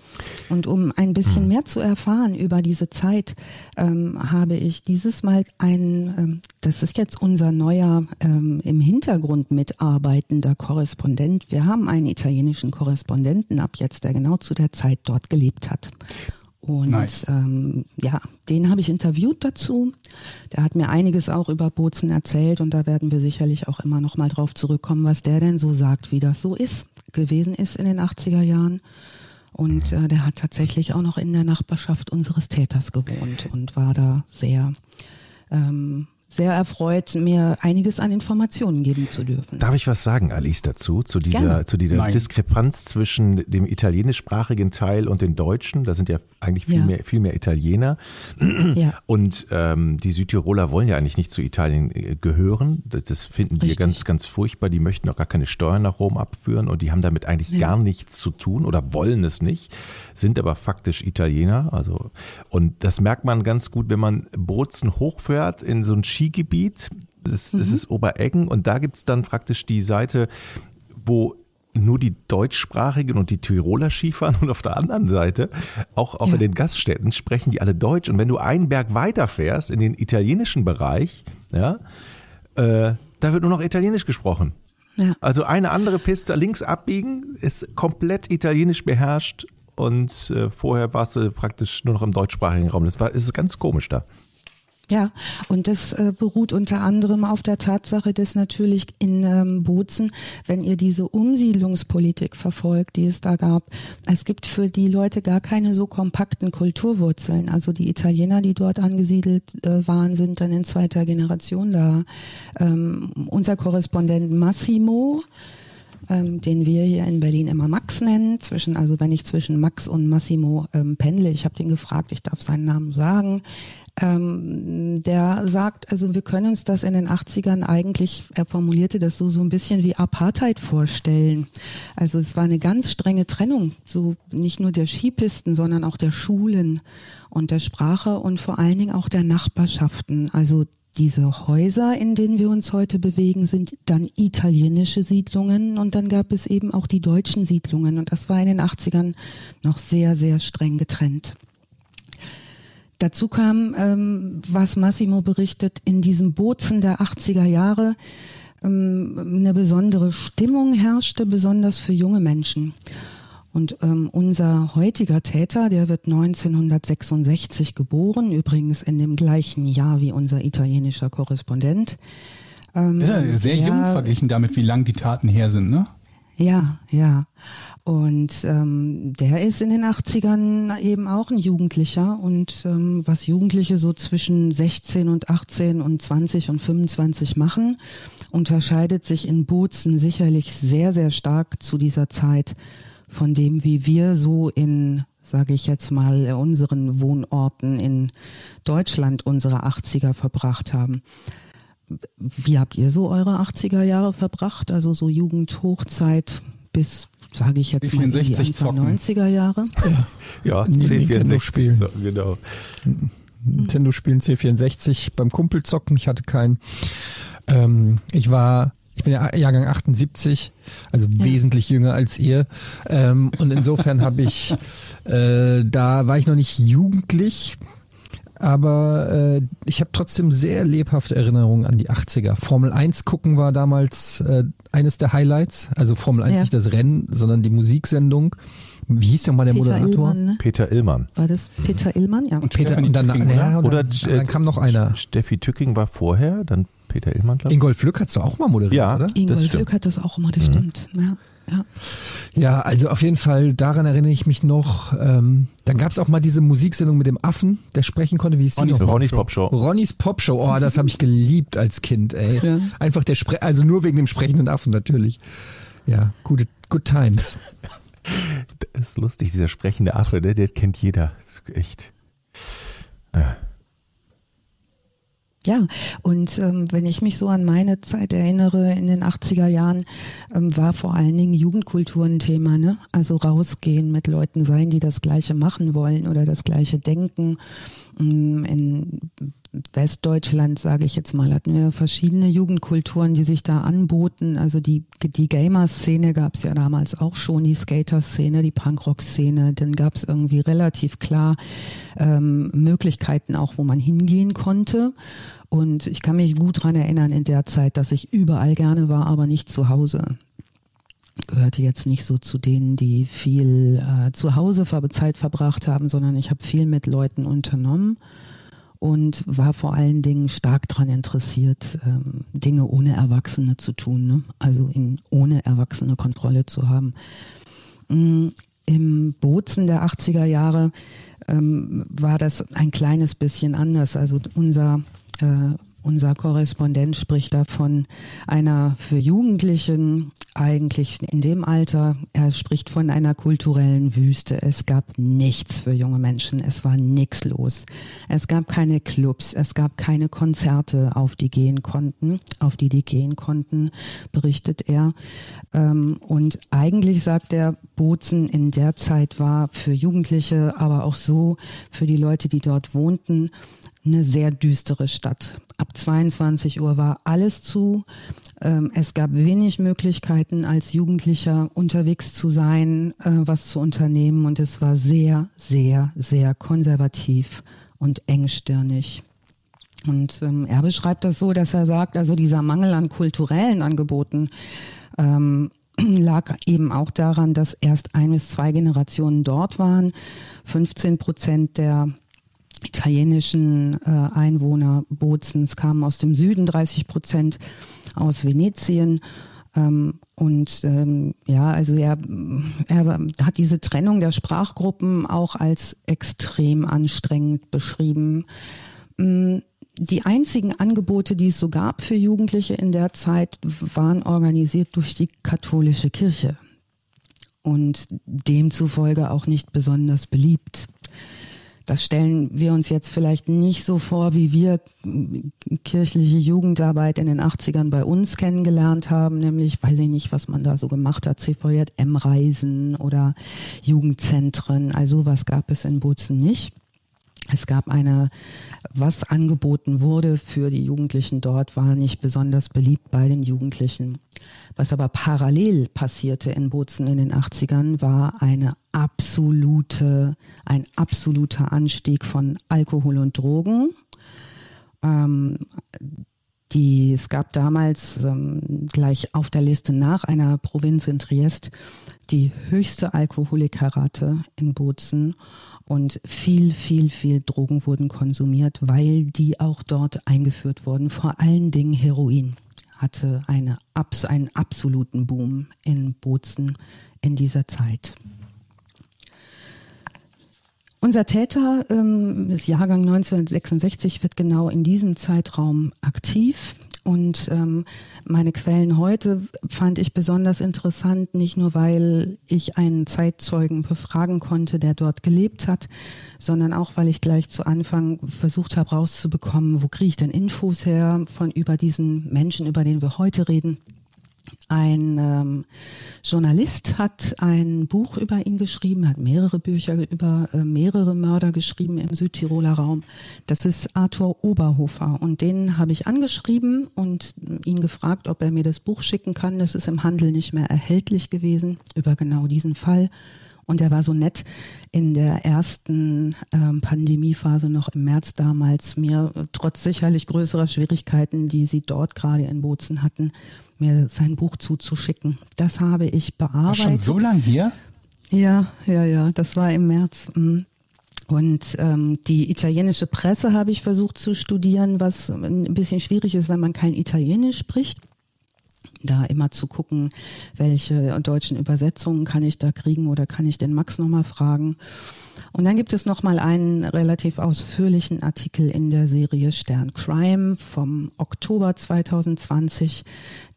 Und um ein bisschen hm. mehr zu erfahren über diese Zeit, ähm, habe ich dieses Mal ein, ähm, das ist jetzt unser neuer ähm, im Hintergrund mitarbeitender Korrespondent. Wir haben einen italienischen Korrespondenten ab jetzt, der genau zu der Zeit dort gelebt hat. Und nice. ähm, ja, den habe ich interviewt dazu. Der hat mir einiges auch über Bozen erzählt und da werden wir sicherlich auch immer noch mal drauf zurückkommen, was der denn so sagt, wie das so ist, gewesen ist in den 80er Jahren. Und äh, der hat tatsächlich auch noch in der Nachbarschaft unseres Täters gewohnt und war da sehr ähm, sehr erfreut, mir einiges an Informationen geben zu dürfen. Darf ich was sagen, Alice, dazu? Zu dieser, zu dieser Diskrepanz zwischen dem italienischsprachigen Teil und den Deutschen. Da sind ja eigentlich viel, ja. Mehr, viel mehr Italiener. Ja. Und ähm, die Südtiroler wollen ja eigentlich nicht zu Italien äh, gehören. Das finden Richtig. wir ganz, ganz furchtbar. Die möchten auch gar keine Steuern nach Rom abführen und die haben damit eigentlich ja. gar nichts zu tun oder wollen es nicht, sind aber faktisch Italiener. Also, und das merkt man ganz gut, wenn man Bozen hochfährt in so ein Skigebiet. Das, das mhm. ist Obereggen und da gibt es dann praktisch die Seite, wo nur die deutschsprachigen und die Tiroler Skifahren und auf der anderen Seite, auch, auch ja. in den Gaststätten, sprechen die alle Deutsch. Und wenn du einen Berg weiter fährst, in den italienischen Bereich, ja, äh, da wird nur noch Italienisch gesprochen. Ja. Also eine andere Piste links abbiegen ist komplett italienisch beherrscht und äh, vorher warst du praktisch nur noch im deutschsprachigen Raum. Das war ist ganz komisch da. Ja, und das äh, beruht unter anderem auf der Tatsache, dass natürlich in ähm, Bozen, wenn ihr diese Umsiedlungspolitik verfolgt, die es da gab, es gibt für die Leute gar keine so kompakten Kulturwurzeln. Also die Italiener, die dort angesiedelt äh, waren, sind dann in zweiter Generation da. Ähm, unser Korrespondent Massimo, ähm, den wir hier in Berlin immer Max nennen. Zwischen, also wenn ich zwischen Max und Massimo ähm, pendle, ich habe den gefragt, ich darf seinen Namen sagen. Ähm, der sagt, also wir können uns das in den 80ern eigentlich, er formulierte das so, so ein bisschen wie Apartheid vorstellen. Also es war eine ganz strenge Trennung, so nicht nur der Skipisten, sondern auch der Schulen und der Sprache und vor allen Dingen auch der Nachbarschaften. Also diese Häuser, in denen wir uns heute bewegen, sind dann italienische Siedlungen und dann gab es eben auch die deutschen Siedlungen und das war in den 80ern noch sehr, sehr streng getrennt. Dazu kam, ähm, was Massimo berichtet, in diesem Bozen der 80er Jahre ähm, eine besondere Stimmung herrschte, besonders für junge Menschen. Und ähm, unser heutiger Täter, der wird 1966 geboren, übrigens in dem gleichen Jahr wie unser italienischer Korrespondent. Ähm, ist ja sehr der, jung verglichen damit, wie lang die Taten her sind, ne? Ja, ja. Und ähm, der ist in den 80ern eben auch ein Jugendlicher. Und ähm, was Jugendliche so zwischen 16 und 18 und 20 und 25 machen, unterscheidet sich in Bozen sicherlich sehr, sehr stark zu dieser Zeit von dem, wie wir so in, sage ich jetzt mal, unseren Wohnorten in Deutschland unsere 80er verbracht haben. Wie habt ihr so eure 80er Jahre verbracht? Also so Jugendhochzeit bis, sage ich jetzt mal, die Anfang 90er Jahre? Ja, ja C64 spielen. genau. Nintendo spielen C64 beim Kumpel zocken. Ich hatte keinen. Ähm, ich war ich bin ja Jahrgang 78, also ja. wesentlich jünger als ihr. Ähm, und insofern habe ich, äh, da war ich noch nicht jugendlich, aber äh, ich habe trotzdem sehr lebhafte Erinnerungen an die 80er. Formel 1 gucken war damals äh, eines der Highlights. Also Formel 1 ja. nicht das Rennen, sondern die Musiksendung. Wie hieß denn mal der Peter Moderator? Illmann, ne? Peter Illmann. War das Peter Illmann? Ja. Und Peter und dann, Tücking, ja, oder, oder dann kam noch einer. Steffi Tücking war vorher, dann Peter Illmann, glaube ich. Ingolf Lück hat es auch mal moderiert, ja, oder? Ingolf Lück hat das auch immer, das mhm. stimmt. Ja. Ja. ja, also auf jeden Fall, daran erinnere ich mich noch. Ähm, dann gab es auch mal diese Musiksendung mit dem Affen, der sprechen konnte, wie hieß Ronny's, Ronny's Pop Show. Ronny's Pop Show, oh, das habe ich geliebt als Kind, ey. Ja. Einfach der Spre also nur wegen dem sprechenden Affen natürlich. Ja, gute good times. Das ist lustig, dieser sprechende Affe, der, der kennt jeder. echt. Ja. Ja, und ähm, wenn ich mich so an meine Zeit erinnere, in den 80er Jahren ähm, war vor allen Dingen Jugendkultur ein Thema, ne? Also rausgehen mit Leuten sein, die das Gleiche machen wollen oder das Gleiche denken. Mm, in Westdeutschland, sage ich jetzt mal, hatten wir verschiedene Jugendkulturen, die sich da anboten. Also die, die Gamer-Szene gab es ja damals auch schon, die Skater-Szene, die Punkrock-Szene. Dann gab es irgendwie relativ klar ähm, Möglichkeiten auch, wo man hingehen konnte. Und ich kann mich gut dran erinnern in der Zeit, dass ich überall gerne war, aber nicht zu Hause gehörte jetzt nicht so zu denen, die viel äh, zu Hause Zeit verbracht haben, sondern ich habe viel mit Leuten unternommen und war vor allen Dingen stark daran interessiert, ähm, Dinge ohne Erwachsene zu tun, ne? also in, ohne Erwachsene Kontrolle zu haben. Mm, Im Bozen der 80er Jahre ähm, war das ein kleines bisschen anders. Also unser äh, unser Korrespondent spricht da von einer für Jugendlichen eigentlich in dem Alter, er spricht von einer kulturellen Wüste. Es gab nichts für junge Menschen. Es war nichts los. Es gab keine Clubs, es gab keine Konzerte, auf die gehen konnten, auf die die gehen konnten, berichtet er. Ähm, und eigentlich sagt er, Bozen in der Zeit war für Jugendliche, aber auch so für die Leute, die dort wohnten, eine sehr düstere Stadt. Ab 22 Uhr war alles zu. Ähm, es gab wenig Möglichkeiten, als Jugendlicher unterwegs zu sein, äh, was zu unternehmen. Und es war sehr, sehr, sehr konservativ und engstirnig. Und ähm, er beschreibt das so, dass er sagt, also dieser Mangel an kulturellen Angeboten ähm, lag eben auch daran, dass erst ein bis zwei Generationen dort waren. 15 Prozent der italienischen äh, Einwohner Bozens kamen aus dem Süden, 30 Prozent aus Venetien. Ähm, und ähm, ja, also er, er hat diese Trennung der Sprachgruppen auch als extrem anstrengend beschrieben. Mm, die einzigen Angebote, die es so gab für Jugendliche in der Zeit, waren organisiert durch die katholische Kirche und demzufolge auch nicht besonders beliebt. Das stellen wir uns jetzt vielleicht nicht so vor, wie wir kirchliche Jugendarbeit in den 80ern bei uns kennengelernt haben, nämlich, weiß ich nicht, was man da so gemacht hat, CVJM-Reisen oder Jugendzentren. Also was gab es in Bozen nicht. Es gab eine, was angeboten wurde für die Jugendlichen dort, war nicht besonders beliebt bei den Jugendlichen. Was aber parallel passierte in Bozen in den 80ern, war eine absolute, ein absoluter Anstieg von Alkohol und Drogen. Ähm, die, es gab damals ähm, gleich auf der Liste nach einer Provinz in Triest die höchste Alkoholikerrate in Bozen und viel, viel, viel Drogen wurden konsumiert, weil die auch dort eingeführt wurden. Vor allen Dingen Heroin hatte eine, einen absoluten Boom in Bozen in dieser Zeit. Unser Täter, ähm, das Jahrgang 1966, wird genau in diesem Zeitraum aktiv. Und ähm, meine Quellen heute fand ich besonders interessant, nicht nur weil ich einen Zeitzeugen befragen konnte, der dort gelebt hat, sondern auch weil ich gleich zu Anfang versucht habe rauszubekommen, wo kriege ich denn Infos her von über diesen Menschen, über den wir heute reden. Ein ähm, Journalist hat ein Buch über ihn geschrieben, hat mehrere Bücher über äh, mehrere Mörder geschrieben im Südtiroler Raum. Das ist Arthur Oberhofer und den habe ich angeschrieben und ihn gefragt, ob er mir das Buch schicken kann. Das ist im Handel nicht mehr erhältlich gewesen über genau diesen Fall. Und er war so nett in der ersten ähm, Pandemiephase noch im März damals mir, trotz sicherlich größerer Schwierigkeiten, die sie dort gerade in Bozen hatten, mir sein Buch zuzuschicken. Das habe ich bearbeitet. Schon so lang hier? Ja, ja, ja, das war im März. Mhm. Und ähm, die italienische Presse habe ich versucht zu studieren, was ein bisschen schwierig ist, wenn man kein Italienisch spricht. Da immer zu gucken, welche deutschen Übersetzungen kann ich da kriegen oder kann ich den Max nochmal fragen. Und dann gibt es noch mal einen relativ ausführlichen Artikel in der Serie Stern Crime vom Oktober 2020.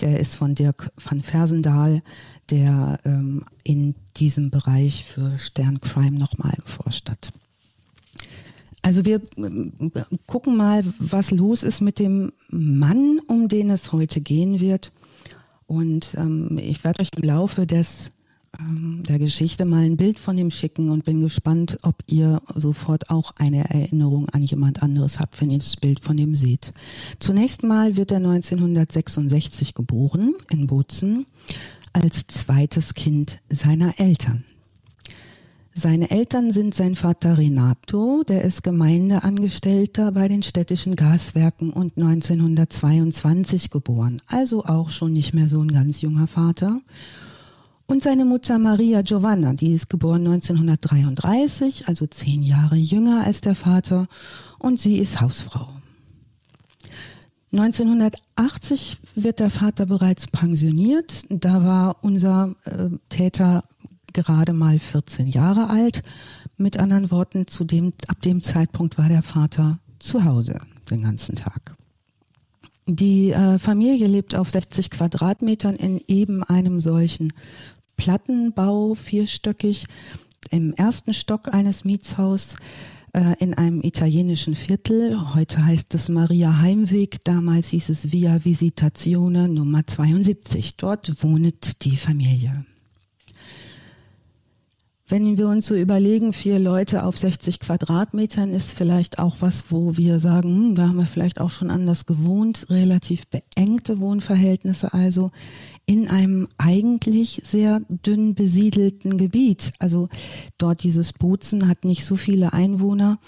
Der ist von Dirk van Fersendahl, der ähm, in diesem Bereich für Stern Crime noch mal geforscht hat. Also wir äh, gucken mal, was los ist mit dem Mann, um den es heute gehen wird. Und ähm, ich werde euch im Laufe des ähm, der Geschichte mal ein Bild von ihm schicken und bin gespannt, ob ihr sofort auch eine Erinnerung an jemand anderes habt, wenn ihr das Bild von ihm seht. Zunächst mal wird er 1966 geboren in Bozen als zweites Kind seiner Eltern. Seine Eltern sind sein Vater Renato, der ist Gemeindeangestellter bei den städtischen Gaswerken und 1922 geboren, also auch schon nicht mehr so ein ganz junger Vater. Und seine Mutter Maria Giovanna, die ist geboren 1933, also zehn Jahre jünger als der Vater, und sie ist Hausfrau. 1980 wird der Vater bereits pensioniert. Da war unser äh, Täter gerade mal 14 Jahre alt. Mit anderen Worten, zu dem, ab dem Zeitpunkt war der Vater zu Hause den ganzen Tag. Die äh, Familie lebt auf 60 Quadratmetern in eben einem solchen Plattenbau, vierstöckig, im ersten Stock eines Mietshaus äh, in einem italienischen Viertel. Heute heißt es Maria Heimweg, damals hieß es Via Visitazione Nummer 72. Dort wohnt die Familie. Wenn wir uns so überlegen, vier Leute auf 60 Quadratmetern ist vielleicht auch was, wo wir sagen, hm, da haben wir vielleicht auch schon anders gewohnt, relativ beengte Wohnverhältnisse also in einem eigentlich sehr dünn besiedelten Gebiet. Also dort dieses Bozen hat nicht so viele Einwohner.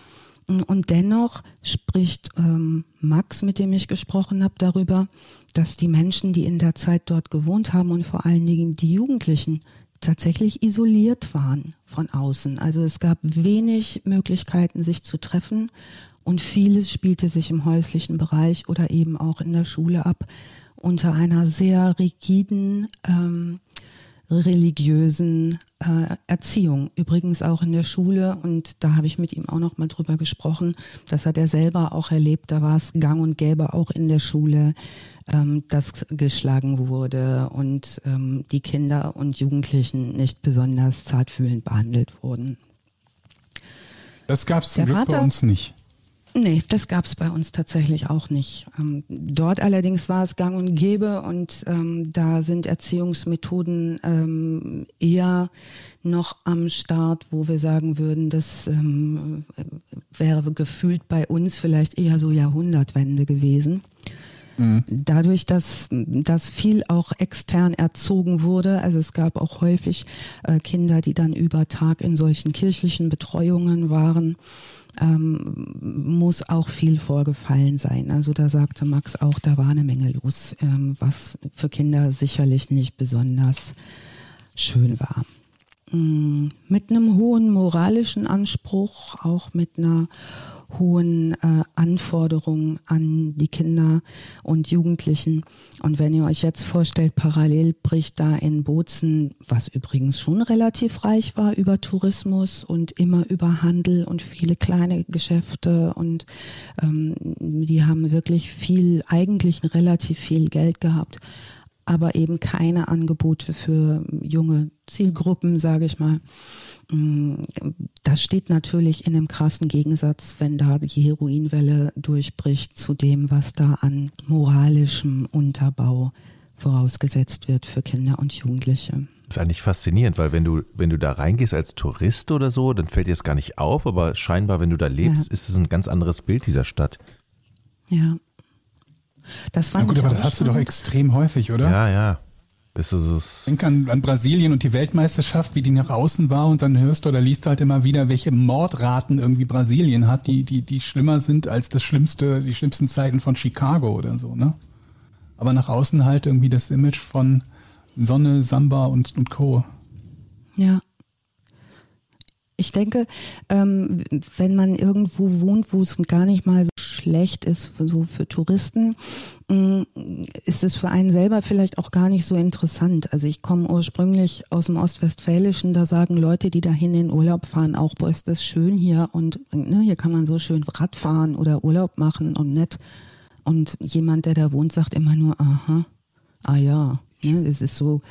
Und dennoch spricht ähm, Max, mit dem ich gesprochen habe, darüber, dass die Menschen, die in der Zeit dort gewohnt haben und vor allen Dingen die Jugendlichen, tatsächlich isoliert waren von außen. Also es gab wenig Möglichkeiten, sich zu treffen und vieles spielte sich im häuslichen Bereich oder eben auch in der Schule ab unter einer sehr rigiden ähm, religiösen äh, Erziehung. Übrigens auch in der Schule und da habe ich mit ihm auch noch mal drüber gesprochen. Das hat er selber auch erlebt. Da war es gang und gäbe auch in der Schule, ähm, dass geschlagen wurde und ähm, die Kinder und Jugendlichen nicht besonders zartfühlend behandelt wurden. Das gab es zum Glück bei uns nicht. Nee, das gab es bei uns tatsächlich auch nicht. Ähm, dort allerdings war es gang und gäbe und ähm, da sind Erziehungsmethoden ähm, eher noch am Start, wo wir sagen würden, das ähm, wäre gefühlt bei uns vielleicht eher so Jahrhundertwende gewesen. Dadurch, dass, dass viel auch extern erzogen wurde, also es gab auch häufig äh, Kinder, die dann über Tag in solchen kirchlichen Betreuungen waren ähm, muss auch viel vorgefallen sein. Also da sagte Max auch, da war eine Menge los, ähm, was für Kinder sicherlich nicht besonders schön war. Mm, mit einem hohen moralischen Anspruch, auch mit einer hohen äh, Anforderungen an die Kinder und Jugendlichen. Und wenn ihr euch jetzt vorstellt, parallel bricht da in Bozen, was übrigens schon relativ reich war über Tourismus und immer über Handel und viele kleine Geschäfte und ähm, die haben wirklich viel, eigentlich relativ viel Geld gehabt aber eben keine Angebote für junge Zielgruppen, sage ich mal. Mm, das steht natürlich in einem krassen Gegensatz, wenn da die Heroinwelle durchbricht zu dem, was da an moralischem Unterbau vorausgesetzt wird für Kinder und Jugendliche. Das ist eigentlich faszinierend, weil wenn du, wenn du da reingehst als Tourist oder so, dann fällt dir es gar nicht auf, aber scheinbar, wenn du da lebst, ja. ist es ein ganz anderes Bild dieser Stadt. Ja. Das fand ja gut, aber das hast du doch extrem häufig, oder? Ja, ja. Bist du so Denk an, an Brasilien und die Weltmeisterschaft, wie die nach außen war und dann hörst du oder liest du halt immer wieder, welche Mordraten irgendwie Brasilien hat, die, die, die schlimmer sind als das schlimmste, die schlimmsten Zeiten von Chicago oder so, ne? Aber nach außen halt irgendwie das Image von Sonne, Samba und, und Co. Ja. Ich denke, ähm, wenn man irgendwo wohnt, wo es gar nicht mal so schlecht ist, so für Touristen, mm, ist es für einen selber vielleicht auch gar nicht so interessant. Also ich komme ursprünglich aus dem Ostwestfälischen, da sagen Leute, die dahin in Urlaub fahren, auch, boah, ist das schön hier und ne, hier kann man so schön Rad fahren oder Urlaub machen und nett. Und jemand, der da wohnt, sagt immer nur, aha, ah ja, ne, es ist so,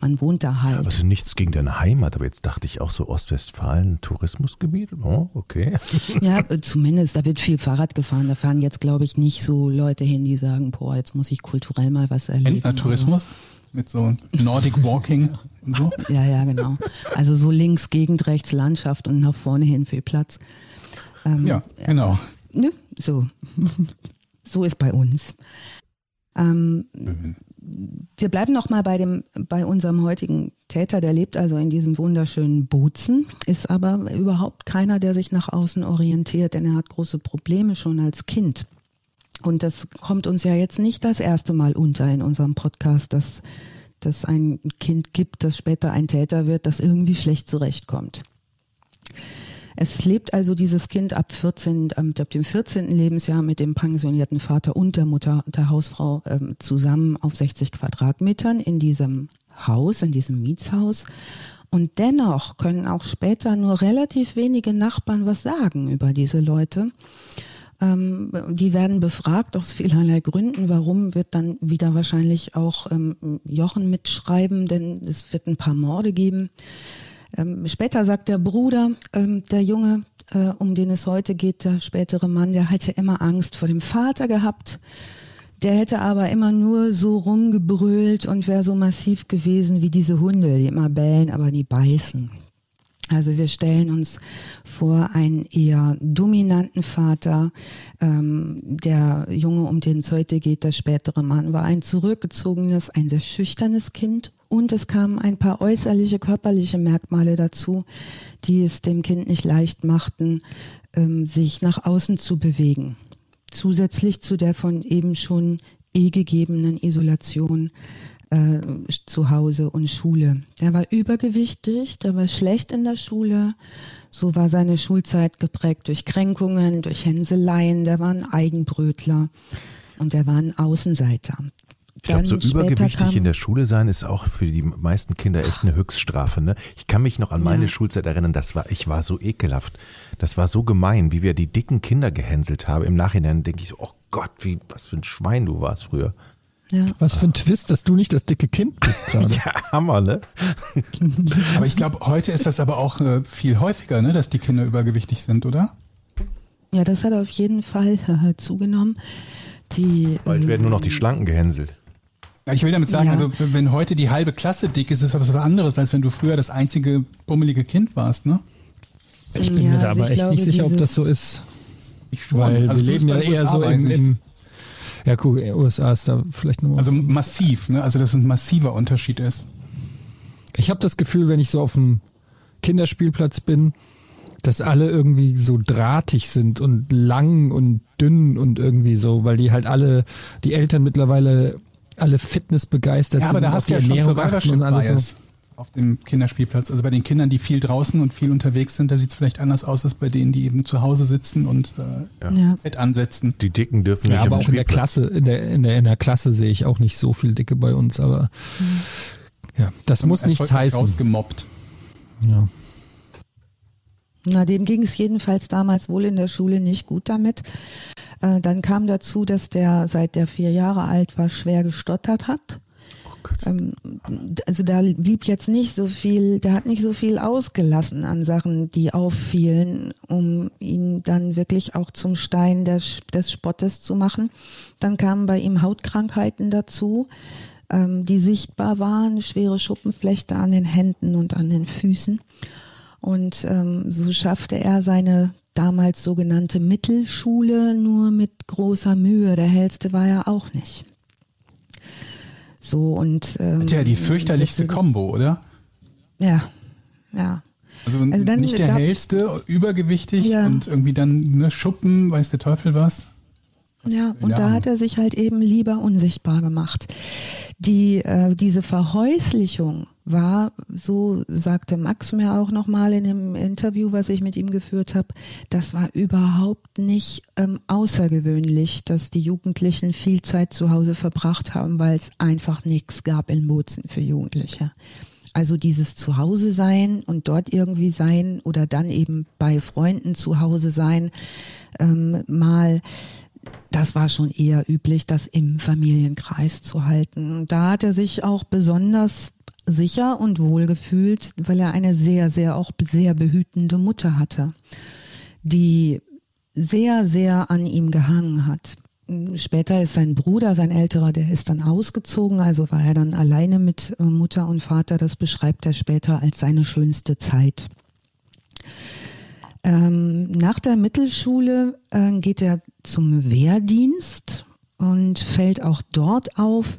man wohnt da halt. Ist nichts gegen deine Heimat, aber jetzt dachte ich auch so Ostwestfalen, Tourismusgebiet, oh, okay. Ja, zumindest, da wird viel Fahrrad gefahren, da fahren jetzt glaube ich nicht so Leute hin, die sagen, boah, jetzt muss ich kulturell mal was erleben. Entner-Tourismus? Mit so Nordic Walking und so? Ja, ja, genau. Also so links, Gegend, rechts Landschaft und nach vorne hin viel Platz. Ähm, ja, genau. Äh, ne, so. so ist bei uns. Ähm, wir bleiben noch mal bei dem bei unserem heutigen Täter, der lebt also in diesem wunderschönen Bozen, ist aber überhaupt keiner, der sich nach außen orientiert, denn er hat große Probleme schon als Kind. Und das kommt uns ja jetzt nicht das erste Mal unter in unserem Podcast, dass dass ein Kind gibt, das später ein Täter wird, das irgendwie schlecht zurechtkommt. Es lebt also dieses Kind ab 14, ab dem 14. Lebensjahr mit dem pensionierten Vater und der Mutter, der Hausfrau ähm, zusammen auf 60 Quadratmetern in diesem Haus, in diesem Mietshaus. Und dennoch können auch später nur relativ wenige Nachbarn was sagen über diese Leute. Ähm, die werden befragt aus vielerlei Gründen. Warum wird dann wieder wahrscheinlich auch ähm, Jochen mitschreiben, denn es wird ein paar Morde geben. Ähm, später sagt der Bruder, ähm, der Junge, äh, um den es heute geht, der spätere Mann, der hatte immer Angst vor dem Vater gehabt. Der hätte aber immer nur so rumgebrüllt und wäre so massiv gewesen wie diese Hunde, die immer bellen, aber die beißen. Also wir stellen uns vor einen eher dominanten Vater. Ähm, der Junge, um den es heute geht, der spätere Mann, war ein zurückgezogenes, ein sehr schüchternes Kind und es kamen ein paar äußerliche, körperliche Merkmale dazu, die es dem Kind nicht leicht machten, ähm, sich nach außen zu bewegen. Zusätzlich zu der von eben schon eh gegebenen Isolation äh, zu Hause und Schule. Der war übergewichtig, der war schlecht in der Schule. So war seine Schulzeit geprägt durch Kränkungen, durch Hänseleien. Der war ein Eigenbrötler und der war ein Außenseiter. Ich glaube, so übergewichtig in der Schule sein ist auch für die meisten Kinder echt eine Höchststrafe. Ne? Ich kann mich noch an meine ja. Schulzeit erinnern, das war, ich war so ekelhaft. Das war so gemein, wie wir die dicken Kinder gehänselt haben. Im Nachhinein denke ich so, oh Gott, wie, was für ein Schwein du warst früher. Ja. Was für ein Twist, dass du nicht das dicke Kind bist gerade. ja, Hammer, ne? aber ich glaube, heute ist das aber auch äh, viel häufiger, ne, dass die Kinder übergewichtig sind, oder? Ja, das hat auf jeden Fall äh, zugenommen. Die, Bald ähm, werden nur noch die Schlanken gehänselt. Ich will damit sagen, ja. also wenn heute die halbe Klasse dick ist, ist das was anderes, als wenn du früher das einzige bummelige Kind warst, ne? Ich bin ja, mir da also aber echt glaube, nicht sicher, ob das so ist. Ich. Weil also wir leben ja eher so im, im ja, cool, USA ist da vielleicht nur. Also massiv, ne? Also dass ein massiver Unterschied ist. Ich habe das Gefühl, wenn ich so auf dem Kinderspielplatz bin, dass alle irgendwie so drahtig sind und lang und dünn und irgendwie so, weil die halt alle, die Eltern mittlerweile alle Fitness begeistert ja, aber sind. Aber da hast du ja schon Survivorship und alles Bias so. auf dem Kinderspielplatz. Also bei den Kindern, die viel draußen und viel unterwegs sind, da sieht es vielleicht anders aus als bei denen, die eben zu Hause sitzen und äh, ja. Fett ansetzen. Die Dicken dürfen ja, nicht. Aber auch in der Klasse, in der, in der, in der Klasse sehe ich auch nicht so viel Dicke bei uns, aber mhm. ja, das und muss nichts heißen. Rausgemobbt. Ja. Na, dem ging es jedenfalls damals wohl in der Schule nicht gut damit. Äh, dann kam dazu, dass der seit der vier Jahre alt war schwer gestottert hat. Oh ähm, also da blieb jetzt nicht so viel, der hat nicht so viel ausgelassen an Sachen, die auffielen, um ihn dann wirklich auch zum Stein des, des Spottes zu machen. Dann kamen bei ihm Hautkrankheiten dazu, ähm, die sichtbar waren, schwere Schuppenflechte an den Händen und an den Füßen. Und ähm, so schaffte er seine damals sogenannte Mittelschule nur mit großer Mühe. Der hellste war er auch nicht. So und ähm, Tja, die fürchterlichste Kombo, oder? Ja, ja. Also, also nicht der hellste, übergewichtig ja. und irgendwie dann ne, Schuppen, weiß der Teufel was. Ja, und da hat er sich halt eben lieber unsichtbar gemacht. Die, äh, diese Verhäuslichung war, so sagte Max mir auch nochmal in dem Interview, was ich mit ihm geführt habe, das war überhaupt nicht ähm, außergewöhnlich, dass die Jugendlichen viel Zeit zu Hause verbracht haben, weil es einfach nichts gab in Bozen für Jugendliche. Also dieses Zuhause sein und dort irgendwie sein oder dann eben bei Freunden zu Hause sein, ähm, mal das war schon eher üblich, das im Familienkreis zu halten. Da hat er sich auch besonders sicher und wohl gefühlt, weil er eine sehr, sehr, auch sehr behütende Mutter hatte, die sehr, sehr an ihm gehangen hat. Später ist sein Bruder, sein älterer, der ist dann ausgezogen, also war er dann alleine mit Mutter und Vater. Das beschreibt er später als seine schönste Zeit. Ähm, nach der Mittelschule äh, geht er zum Wehrdienst und fällt auch dort auf,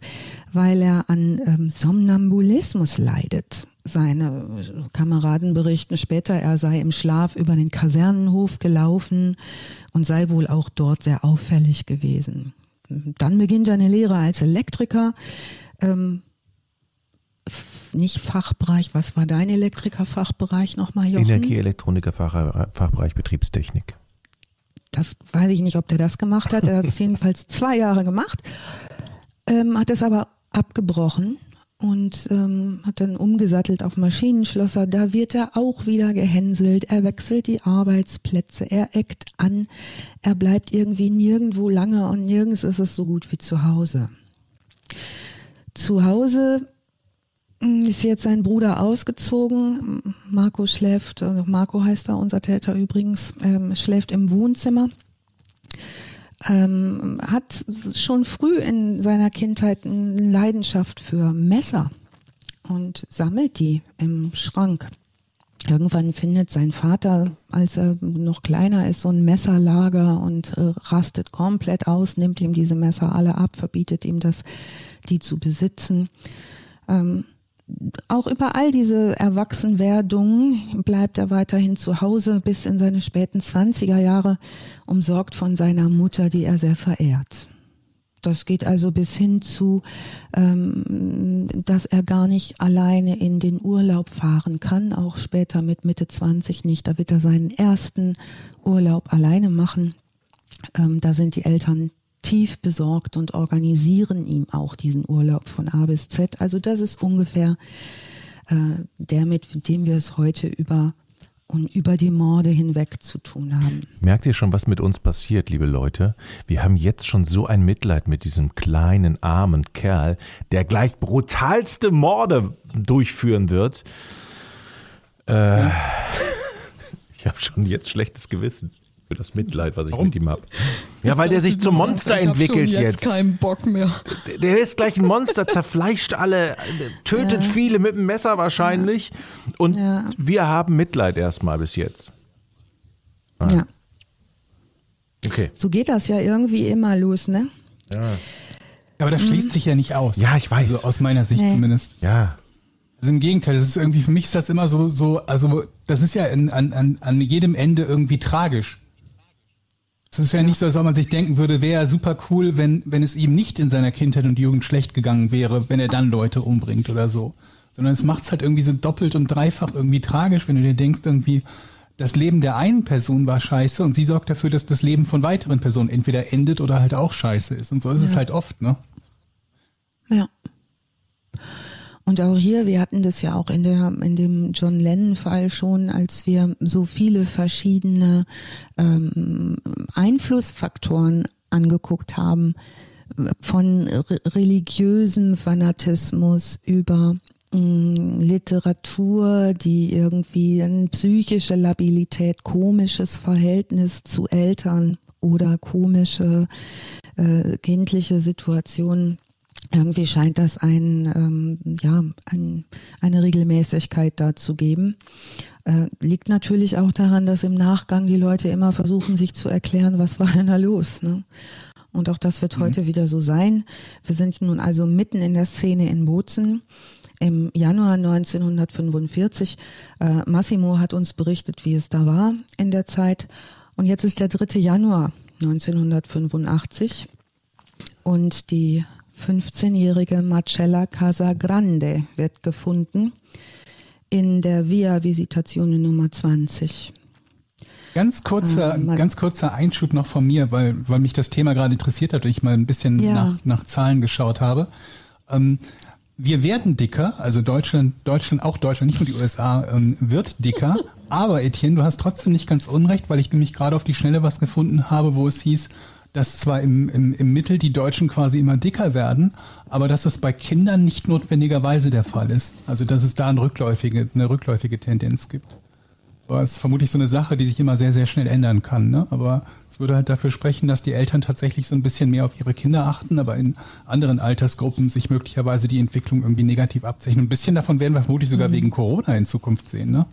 weil er an ähm, Somnambulismus leidet. Seine Kameraden berichten später, er sei im Schlaf über den Kasernenhof gelaufen und sei wohl auch dort sehr auffällig gewesen. Dann beginnt er eine Lehre als Elektriker. Ähm, nicht Fachbereich, was war dein Elektrikerfachbereich nochmal, Jochen? Energieelektroniker, Fach, Fachbereich Betriebstechnik. Das weiß ich nicht, ob der das gemacht hat. Er hat es jedenfalls zwei Jahre gemacht, ähm, hat es aber abgebrochen und ähm, hat dann umgesattelt auf Maschinenschlosser. Da wird er auch wieder gehänselt. Er wechselt die Arbeitsplätze. Er eckt an. Er bleibt irgendwie nirgendwo lange und nirgends ist es so gut wie zu Hause. Zu Hause ist jetzt sein Bruder ausgezogen. Marco schläft, also Marco heißt er, unser Täter übrigens, ähm, schläft im Wohnzimmer. Ähm, hat schon früh in seiner Kindheit eine Leidenschaft für Messer und sammelt die im Schrank. Irgendwann findet sein Vater, als er noch kleiner ist, so ein Messerlager und äh, rastet komplett aus, nimmt ihm diese Messer alle ab, verbietet ihm das, die zu besitzen. Ähm, auch über all diese Erwachsenwerdungen bleibt er weiterhin zu Hause bis in seine späten 20er Jahre, umsorgt von seiner Mutter, die er sehr verehrt. Das geht also bis hin zu, ähm, dass er gar nicht alleine in den Urlaub fahren kann, auch später mit Mitte 20 nicht. Da wird er seinen ersten Urlaub alleine machen. Ähm, da sind die Eltern tief besorgt und organisieren ihm auch diesen Urlaub von A bis Z. Also das ist ungefähr äh, der, mit dem wir es heute über und über die Morde hinweg zu tun haben. Merkt ihr schon, was mit uns passiert, liebe Leute? Wir haben jetzt schon so ein Mitleid mit diesem kleinen, armen Kerl, der gleich brutalste Morde durchführen wird. Äh, ich habe schon jetzt schlechtes Gewissen für das Mitleid, was ich Warum? mit ihm habe. Ja, weil der sich zum Monster ich entwickelt jetzt. jetzt keinen Bock mehr. Der ist gleich ein Monster, zerfleischt alle, tötet ja. viele mit dem Messer wahrscheinlich. Ja. Und ja. wir haben Mitleid erstmal bis jetzt. Ah. Ja. Okay. So geht das ja irgendwie immer los, ne? Ja. Aber das schließt mhm. sich ja nicht aus. Ja, ich weiß. Also aus meiner Sicht nee. zumindest. Ja. Also im Gegenteil, das ist irgendwie, für mich ist das immer so, so, also das ist ja in, an, an, an jedem Ende irgendwie tragisch. Es ist ja nicht so, als ob man sich denken würde, wäre super cool, wenn, wenn es ihm nicht in seiner Kindheit und Jugend schlecht gegangen wäre, wenn er dann Leute umbringt oder so. Sondern es macht es halt irgendwie so doppelt und dreifach irgendwie tragisch, wenn du dir denkst, irgendwie, das Leben der einen Person war scheiße und sie sorgt dafür, dass das Leben von weiteren Personen entweder endet oder halt auch scheiße ist. Und so ist ja. es halt oft, ne? Ja. Und auch hier, wir hatten das ja auch in der in dem John Lennon Fall schon, als wir so viele verschiedene ähm, Einflussfaktoren angeguckt haben, von religiösem Fanatismus über mm, Literatur, die irgendwie eine psychische Labilität, komisches Verhältnis zu Eltern oder komische äh, kindliche Situationen irgendwie scheint das ein, ähm, ja, ein, eine Regelmäßigkeit da zu geben. Äh, liegt natürlich auch daran, dass im Nachgang die Leute immer versuchen, sich zu erklären, was war denn da los. Ne? Und auch das wird mhm. heute wieder so sein. Wir sind nun also mitten in der Szene in Bozen. Im Januar 1945. Äh, Massimo hat uns berichtet, wie es da war in der Zeit. Und jetzt ist der 3. Januar 1985. Und die 15-jährige Marcella Casagrande wird gefunden in der Via Visitazione Nummer 20. Ganz kurzer, ähm, ganz kurzer Einschub noch von mir, weil, weil mich das Thema gerade interessiert hat und ich mal ein bisschen ja. nach, nach Zahlen geschaut habe. Ähm, wir werden dicker, also Deutschland, Deutschland, auch Deutschland, nicht nur die USA, ähm, wird dicker. Aber Etienne, du hast trotzdem nicht ganz unrecht, weil ich nämlich gerade auf die Schnelle was gefunden habe, wo es hieß, dass zwar im, im, im Mittel die Deutschen quasi immer dicker werden, aber dass das bei Kindern nicht notwendigerweise der Fall ist. Also dass es da eine rückläufige, eine rückläufige Tendenz gibt. Aber es ist vermutlich so eine Sache, die sich immer sehr, sehr schnell ändern kann. Ne? Aber es würde halt dafür sprechen, dass die Eltern tatsächlich so ein bisschen mehr auf ihre Kinder achten, aber in anderen Altersgruppen sich möglicherweise die Entwicklung irgendwie negativ abzeichnen. Ein bisschen davon werden wir vermutlich sogar mhm. wegen Corona in Zukunft sehen. Ne?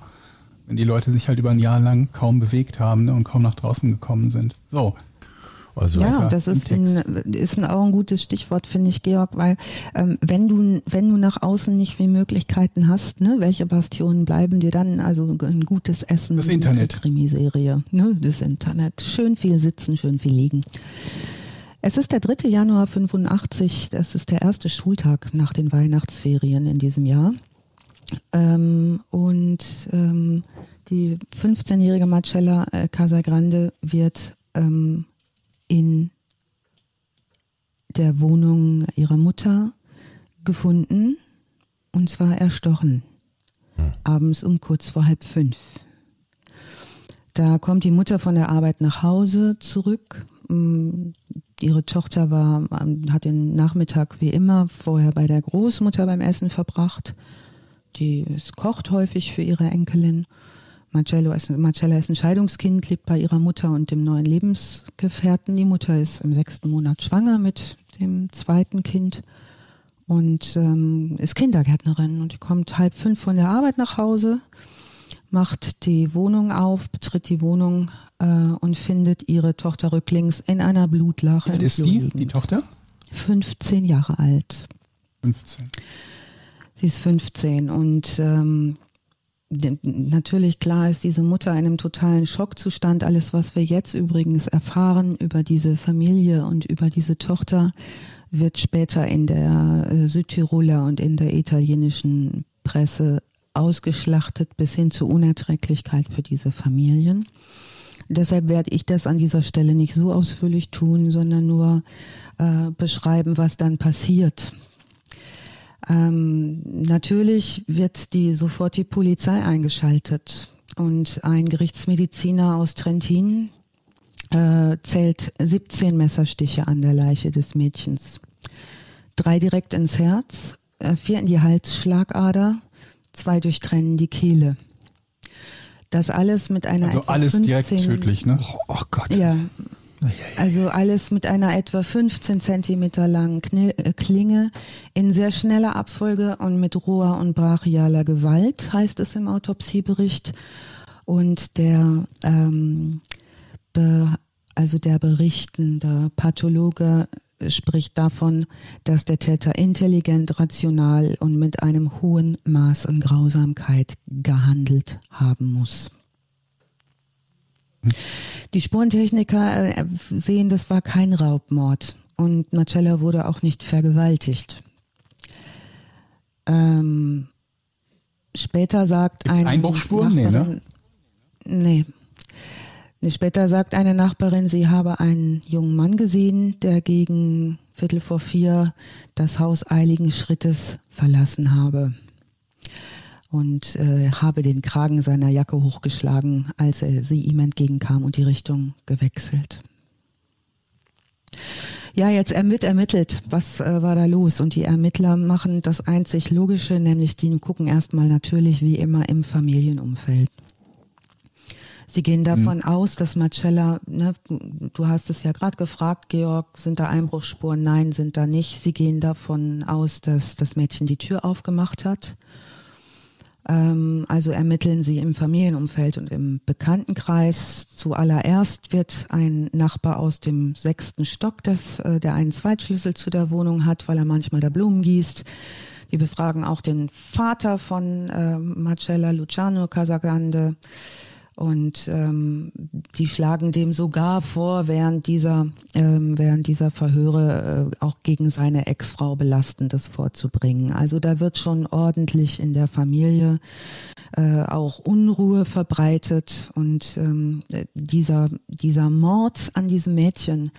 Wenn die Leute sich halt über ein Jahr lang kaum bewegt haben ne? und kaum nach draußen gekommen sind. So, also ja, das ist ein, ist ein, auch ein gutes Stichwort, finde ich, Georg, weil ähm, wenn du wenn du nach außen nicht viel Möglichkeiten hast, ne, welche Bastionen bleiben dir dann? Also ein gutes Essen, das Internet, Krimiserie, ne, das Internet, schön viel sitzen, schön viel liegen. Es ist der 3. Januar 85, das ist der erste Schultag nach den Weihnachtsferien in diesem Jahr. Ähm, und ähm, die 15-jährige Marcella äh, Casagrande wird ähm, in der Wohnung ihrer Mutter gefunden und zwar erstochen. Hm. Abends um kurz vor halb fünf. Da kommt die Mutter von der Arbeit nach Hause zurück. Mm, ihre Tochter war, hat den Nachmittag wie immer vorher bei der Großmutter beim Essen verbracht. Die kocht häufig für ihre Enkelin. Marcello ist, Marcella ist ein Scheidungskind, lebt bei ihrer Mutter und dem neuen Lebensgefährten. Die Mutter ist im sechsten Monat schwanger mit dem zweiten Kind und ähm, ist Kindergärtnerin und die kommt halb fünf von der Arbeit nach Hause, macht die Wohnung auf, betritt die Wohnung äh, und findet ihre Tochter rücklings in einer Blutlache. Wie alt ist die, die Tochter? 15 Jahre alt. 15. Sie ist 15 und ähm, natürlich klar ist diese Mutter in einem totalen Schockzustand. Alles, was wir jetzt übrigens erfahren über diese Familie und über diese Tochter, wird später in der äh, Südtiroler und in der italienischen Presse ausgeschlachtet bis hin zur Unerträglichkeit für diese Familien. Deshalb werde ich das an dieser Stelle nicht so ausführlich tun, sondern nur äh, beschreiben, was dann passiert. Ähm, natürlich wird die sofort die Polizei eingeschaltet und ein Gerichtsmediziner aus Trentin äh, zählt 17 Messerstiche an der Leiche des Mädchens. Drei direkt ins Herz, äh, vier in die Halsschlagader, zwei durchtrennen die Kehle. Das alles mit einer. Also alles 15, direkt tödlich, ne? Oh, oh Gott. Ja. Also alles mit einer etwa 15 Zentimeter langen äh, Klinge in sehr schneller Abfolge und mit roher und brachialer Gewalt, heißt es im Autopsiebericht. Und der, ähm, be, also der berichtende Pathologe spricht davon, dass der Täter intelligent, rational und mit einem hohen Maß an Grausamkeit gehandelt haben muss. Die Spurentechniker äh, sehen, das war kein Raubmord und Marcella wurde auch nicht vergewaltigt. Ähm, später sagt Gibt's ein Einbruchspuren? Nee, ne? Nee. Später sagt eine Nachbarin, sie habe einen jungen Mann gesehen, der gegen Viertel vor vier das Haus eiligen Schrittes verlassen habe und äh, habe den Kragen seiner Jacke hochgeschlagen, als er sie ihm entgegenkam und die Richtung gewechselt. Ja, jetzt wird ermittelt, was äh, war da los? Und die Ermittler machen das einzig Logische, nämlich die gucken erstmal natürlich wie immer im Familienumfeld. Sie gehen davon mhm. aus, dass Marcella, ne, du hast es ja gerade gefragt, Georg, sind da Einbruchsspuren? Nein, sind da nicht. Sie gehen davon aus, dass das Mädchen die Tür aufgemacht hat. Ähm, also ermitteln sie im Familienumfeld und im Bekanntenkreis. Zuallererst wird ein Nachbar aus dem sechsten Stock, das, äh, der einen Zweitschlüssel zu der Wohnung hat, weil er manchmal da Blumen gießt. Die befragen auch den Vater von äh, Marcella Luciano Casagrande. Und ähm, die schlagen dem sogar vor, während dieser, ähm, während dieser Verhöre äh, auch gegen seine Ex-Frau Belastendes vorzubringen. Also da wird schon ordentlich in der Familie äh, auch Unruhe verbreitet. Und ähm, dieser, dieser Mord an diesem Mädchen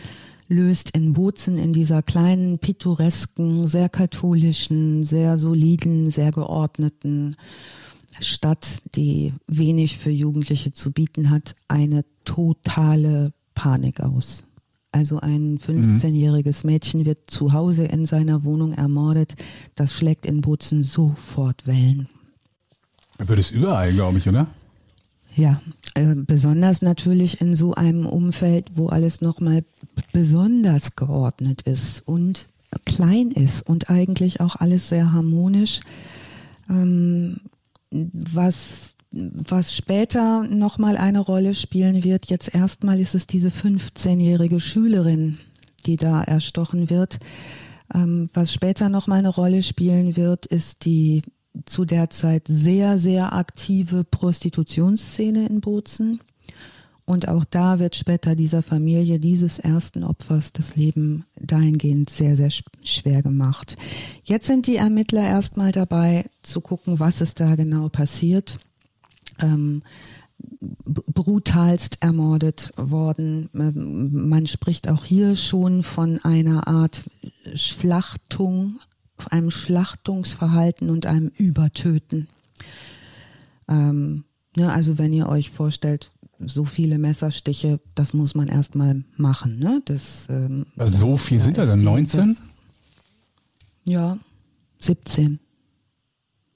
löst in Bozen in dieser kleinen, pittoresken, sehr katholischen, sehr soliden, sehr geordneten Stadt, die wenig für Jugendliche zu bieten hat, eine totale Panik aus. Also ein 15-jähriges Mädchen wird zu Hause in seiner Wohnung ermordet. Das schlägt in Bozen sofort Wellen. Wird es überall, glaube ich, oder? Ja, äh, besonders natürlich in so einem Umfeld, wo alles nochmal besonders geordnet ist und klein ist und eigentlich auch alles sehr harmonisch. Ähm, was, was später nochmal eine Rolle spielen wird, jetzt erstmal ist es diese 15-jährige Schülerin, die da erstochen wird. Ähm, was später nochmal eine Rolle spielen wird, ist die zu der Zeit sehr, sehr aktive Prostitutionsszene in Bozen. Und auch da wird später dieser Familie dieses ersten Opfers das Leben dahingehend sehr, sehr schwer gemacht. Jetzt sind die Ermittler erstmal dabei zu gucken, was ist da genau passiert. Ähm, brutalst ermordet worden. Ähm, man spricht auch hier schon von einer Art Schlachtung, einem Schlachtungsverhalten und einem Übertöten. Ähm, ne, also wenn ihr euch vorstellt, so viele Messerstiche, das muss man erstmal machen. Ne? Das, ähm, so viel sind da dann 19? ja, 17.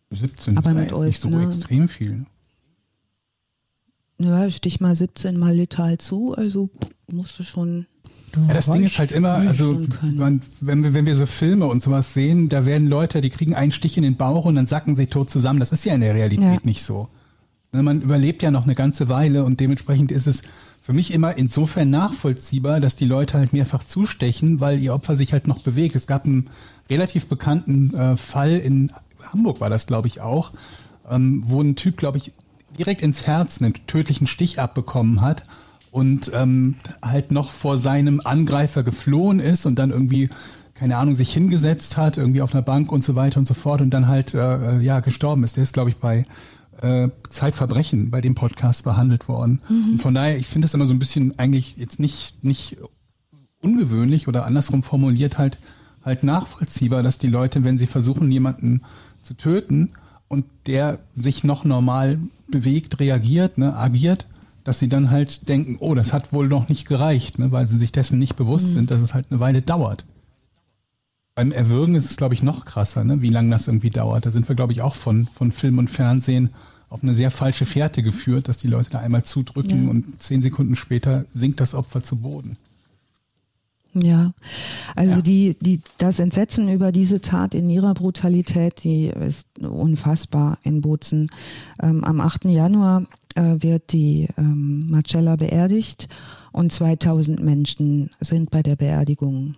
17, aber mit euch, nicht so ne? extrem viel. Ja, stich mal 17 mal letal zu, also musst du schon. Ja, das Ding ist halt immer, also man, wenn, wir, wenn wir so Filme und sowas sehen, da werden Leute, die kriegen einen Stich in den Bauch und dann sacken sie tot zusammen. Das ist ja in der Realität ja. nicht so. Ne, man überlebt ja noch eine ganze Weile und dementsprechend ist es für mich immer insofern nachvollziehbar, dass die Leute halt mehrfach zustechen, weil ihr Opfer sich halt noch bewegt. Es gab einen relativ bekannten äh, Fall in Hamburg war das, glaube ich, auch, ähm, wo ein Typ, glaube ich, direkt ins Herz einen tödlichen Stich abbekommen hat und ähm, halt noch vor seinem Angreifer geflohen ist und dann irgendwie keine Ahnung, sich hingesetzt hat, irgendwie auf einer Bank und so weiter und so fort und dann halt äh, ja gestorben ist. Der ist, glaube ich, bei äh, Zeitverbrechen bei dem Podcast behandelt worden. Mhm. Und von daher, ich finde das immer so ein bisschen eigentlich jetzt nicht, nicht ungewöhnlich oder andersrum formuliert halt, halt nachvollziehbar, dass die Leute, wenn sie versuchen, jemanden zu töten und der sich noch normal bewegt, reagiert, ne, agiert, dass sie dann halt denken, oh, das hat wohl noch nicht gereicht, ne, weil sie sich dessen nicht bewusst mhm. sind, dass es halt eine Weile dauert. Beim Erwürgen ist es, glaube ich, noch krasser, ne? wie lange das irgendwie dauert. Da sind wir, glaube ich, auch von, von Film und Fernsehen auf eine sehr falsche Fährte geführt, dass die Leute da einmal zudrücken ja. und zehn Sekunden später sinkt das Opfer zu Boden. Ja, also ja. die, die, das Entsetzen über diese Tat in ihrer Brutalität, die ist unfassbar in Bozen. Ähm, am 8. Januar äh, wird die ähm, Marcella beerdigt und 2000 Menschen sind bei der Beerdigung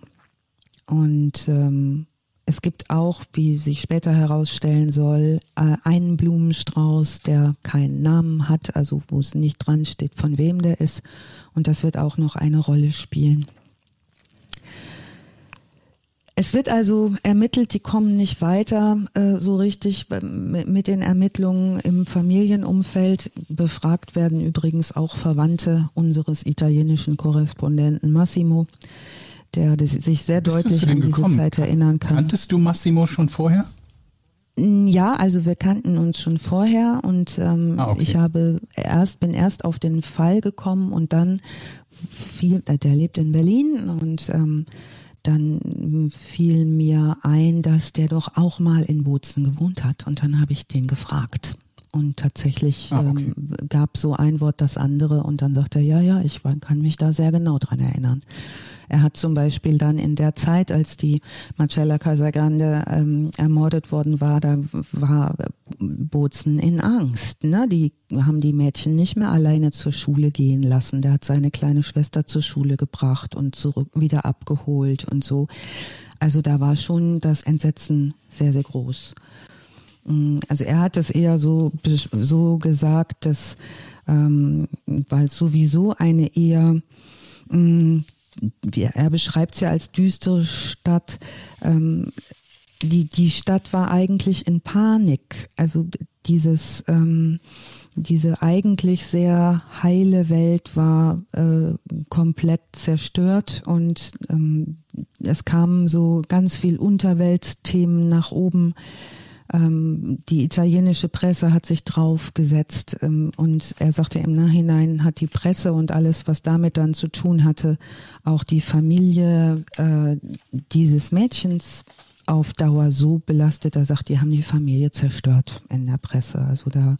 und ähm, es gibt auch, wie sich später herausstellen soll, äh, einen Blumenstrauß, der keinen Namen hat, also wo es nicht dran steht, von wem der ist. Und das wird auch noch eine Rolle spielen. Es wird also ermittelt, die kommen nicht weiter äh, so richtig mit den Ermittlungen im Familienumfeld. Befragt werden übrigens auch Verwandte unseres italienischen Korrespondenten Massimo der sich sehr deutlich an diese gekommen? Zeit erinnern kann. Kanntest du Massimo schon vorher? Ja, also wir kannten uns schon vorher und ähm, ah, okay. ich habe erst bin erst auf den Fall gekommen und dann fiel, äh, der lebt in Berlin und ähm, dann fiel mir ein, dass der doch auch mal in Bozen gewohnt hat und dann habe ich den gefragt. Und tatsächlich ah, okay. ähm, gab so ein Wort das andere und dann sagt er, ja, ja, ich kann mich da sehr genau dran erinnern. Er hat zum Beispiel dann in der Zeit, als die Marcella Casagrande ähm, ermordet worden war, da war Bozen in Angst. Ne? Die haben die Mädchen nicht mehr alleine zur Schule gehen lassen. Der hat seine kleine Schwester zur Schule gebracht und zurück wieder abgeholt und so. Also da war schon das Entsetzen sehr, sehr groß. Mm, also er hat es eher so, so gesagt, dass, ähm, weil sowieso eine eher mh, mm, er beschreibt es ja als düstere Stadt. Ähm, die, die Stadt war eigentlich in Panik. Also dieses, ähm, diese eigentlich sehr heile Welt war äh, komplett zerstört und ähm, es kamen so ganz viel Unterweltthemen nach oben die italienische Presse hat sich draufgesetzt ähm, und er sagte im Nachhinein hat die Presse und alles, was damit dann zu tun hatte, auch die Familie äh, dieses Mädchens auf Dauer so belastet. Er sagt, die haben die Familie zerstört in der Presse. Also da